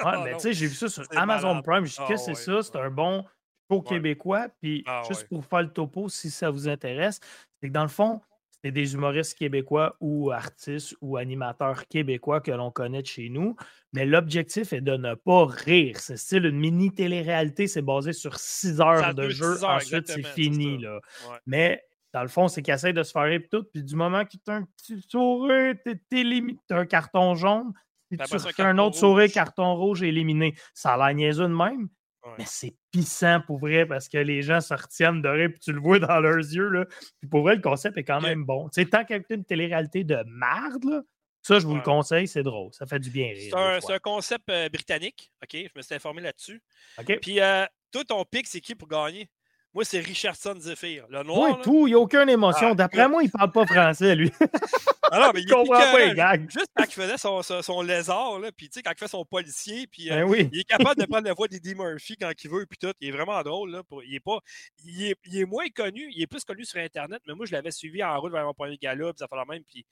ouais, mais tu sais, j'ai vu ça sur Amazon Prime. Je dis que c'est ça, c'est un bon show québécois. Puis ah juste pour faire le topo, si ça vous intéresse, c'est que dans le fond, c'est des humoristes québécois ou artistes ou animateurs québécois que l'on connaît de chez nous. Mais l'objectif est de ne pas rire. C'est style une mini télé-réalité, c'est basé sur six heures de jeu. Ensuite, c'est fini. Là. Mais dans le fond, c'est qu'ils essayent de se faire tout. Puis du moment que tu as un petit sourire, t'es limité. Tu un carton jaune. Si tu fais un, autre sourire, carton rouge, éliminé. Ça a l'air niaiseux de même. Mais c'est pissant pour vrai parce que les gens se retiennent de rire puis tu le vois dans leurs yeux. Là. Puis pour vrai, le concept est quand même bon. Tu sais, tant qu'il y a une télé-réalité de merde, ça, je vous le conseille, c'est drôle. Ça fait du bien rire. C'est un, concept euh, britannique. OK, je me suis informé là-dessus. OK. Puis, euh, toi, ton pic, c'est qui pour gagner? Moi, c'est Richardson Zephyr. Le noir. Oui, tout. Il n'y a aucune émotion. Ah, D'après moi, il ne parle pas français, lui. ah non, mais il, comprend pas les gags. Juste quand il faisait son, son, lézard, là, puis tu sais, quand il fait son policier, puis euh, ben il est capable de prendre la voix d'Eddie Murphy quand il veut, puis tout. Il est vraiment drôle. Là, pour, il, est pas, il, est, il est moins connu. Il est plus connu sur Internet, mais moi, je l'avais suivi en route vers mon premier gala, puis ça fait la même. Puis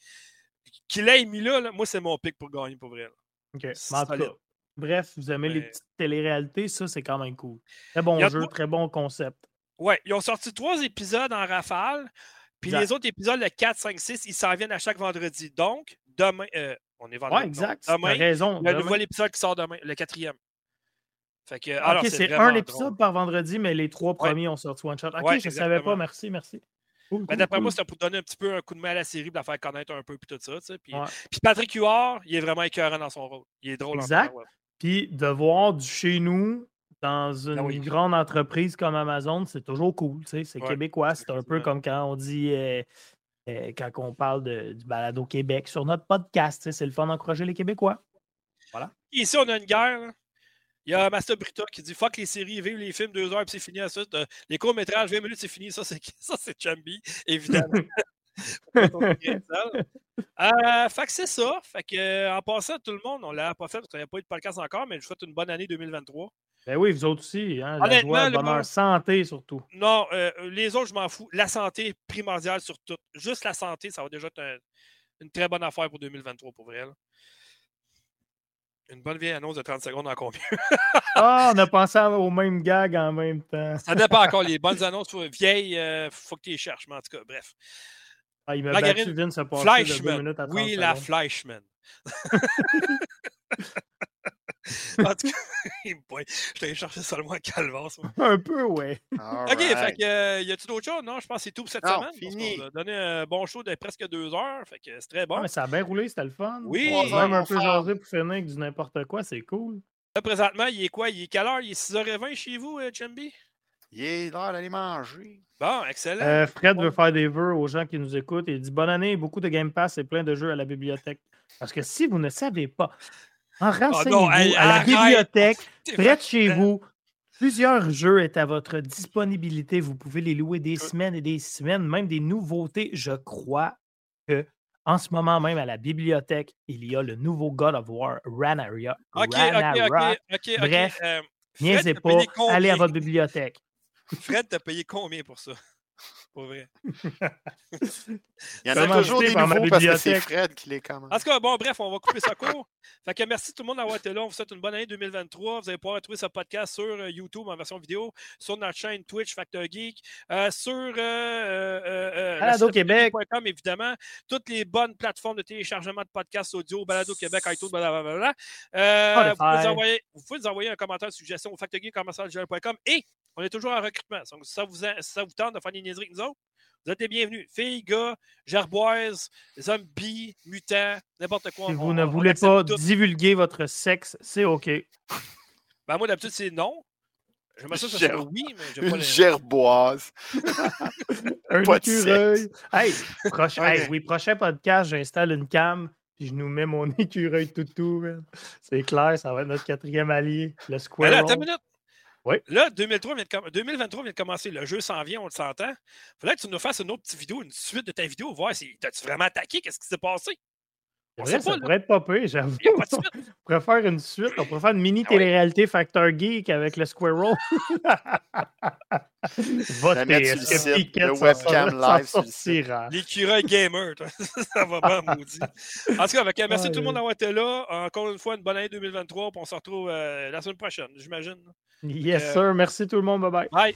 qu'il ait mis là, moi, c'est mon pic pour gagner pour vrai. OK. Bref, vous aimez les petites télé-réalités, ça, c'est quand même cool. Très bon jeu, très bon concept. Ouais, ils ont sorti trois épisodes en rafale. Puis les autres épisodes, le 4, 5, 6, ils s'en viennent à chaque vendredi. Donc, demain, euh, on est vendredi. Ouais, exact. demain, raison. Le nouvel épisode qui sort demain, le quatrième. Fait que, ok, c'est un épisode par vendredi, mais les trois premiers ont sorti one shot. Ok, je ne savais pas, merci, merci. Ben, d'après moi, c'était pour donner un petit peu un coup de main à la série, pour la faire connaître un peu, puis tout ça. Tu sais. puis, puis, Patrick Huard, il est vraiment écœurant dans son rôle. Il est drôle exact. en Puis de voir du chez nous dans ah une grande entreprise comme Amazon, c'est toujours cool. C'est québécois. C'est un peu comme quand on dit. Euh, euh, quand on parle de, du balado Québec sur notre podcast, c'est le fun d'encourager les Québécois. Voilà. Ici, on a une guerre. Il y a Master Brita qui dit Fuck les séries, vive les films, deux heures, puis c'est fini à ça. Les courts-métrages, 20 minutes, c'est fini. Ça, c'est ça, c'est Chambi, évidemment. euh, fait que c'est ça. Fait que, en passant, tout le monde, on l'a pas fait parce qu'on n'a pas eu de podcast encore, mais je vous souhaite une bonne année 2023. Ben oui, vous autres aussi. Hein, la joie, le bonheur, santé surtout. Non, euh, les autres, je m'en fous. La santé primordiale sur tout. Juste la santé, ça va déjà être une très bonne affaire pour 2023, pour vrai. Une bonne vieille annonce de 30 secondes encore mieux. ah, on a pensé au même gag en même temps. ça dépend encore. Les bonnes annonces vieilles, il euh, faut que tu les cherches. Mais en tout cas, bref. Ah, il m'a battu Vince 30 Oui, la Fleischman. en tout cas, je t'ai cherché seulement à Calvas. Un peu, ouais. OK, fait que, euh, y a-tu d'autres choses? Non, je pense que c'est tout pour cette semaine. Fini. On a donné un bon show de presque deux heures. Fait que c'est très bon. mais ça a bien roulé, c'était le fun. Oui. Même un peu jasé pour finir avec du n'importe quoi, c'est cool. Là, présentement, il est quoi? Il est quelle heure? Il est 6h20 chez vous, euh, Chambi? Il est l'heure d'aller manger. Bon, excellent. Euh, Fred veut faire des vœux aux gens qui nous écoutent. Il dit Bonne année, beaucoup de Game Pass et plein de jeux à la bibliothèque. Parce que si vous ne savez pas, en ah renseignez-vous à la bibliothèque, près de chez vous. Plusieurs jeux est à votre disponibilité. Vous pouvez les louer des semaines et des semaines, même des nouveautés. Je crois que en ce moment même à la bibliothèque, il y a le nouveau God of War, Ranaria. OK, OK, OK. Bref, euh, niaisez pas, allez à votre bibliothèque. Fred, t'as payé combien pour ça? Pour vrai. Il y en a toujours des nouveaux parce que c'est Fred qui les commande. En tout cas, bon, bref, on va couper ça court. fait que merci tout le monde d'avoir été là. On vous souhaite une bonne année 2023. Vous allez pouvoir retrouver ce podcast sur euh, YouTube en version vidéo, sur notre chaîne Twitch Factor Geek, euh, sur euh, euh Balado Québec. évidemment. Toutes les bonnes plateformes de téléchargement de podcasts audio, Balado Québec, iTunes, blablabla. vous, pouvez nous envoyer, vous pouvez nous envoyer un commentaire de suggestion au factorgeek.com et on est toujours en recrutement. Donc, si ça vous, ça vous tente de faire des niaiseries avec nous autres, vous êtes les bienvenus. Filles, gars, gerboises, zombies, mutants, n'importe quoi. Si vous ne voulez pas divulguer votre sexe, c'est OK. Ben, moi, d'habitude, c'est non. J'aimerais ça, ça oui, mais je Une gerboise. Un écureuil. Hey, prochain, oui, prochain podcast, j'installe une cam puis je nous mets mon écureuil toutou. C'est clair, ça va être notre quatrième allié, le square. Ben attends une minute. Oui. Là, 2023 vient de 2023 vient de commencer. Le jeu s'en vient, on le s'entend. Faudrait que tu nous fasses une autre petite vidéo, une suite de ta vidéo, voir si t'as-tu vraiment attaqué, qu'est-ce qui s'est passé? Vrai, ça pourrait être pas pire, j'avoue. On pourrait faire une suite, on pourrait faire une mini ah télé-réalité Factor Geek avec le Squirrel. Va le webcam live L'écureuil gamer, ça va bien maudit. En tout cas, merci tout le monde d'avoir été là. Encore une fois, une bonne année 2023. On se retrouve euh, la semaine prochaine, j'imagine. Yes, euh, sir. Merci tout le monde. Bye bye. Bye.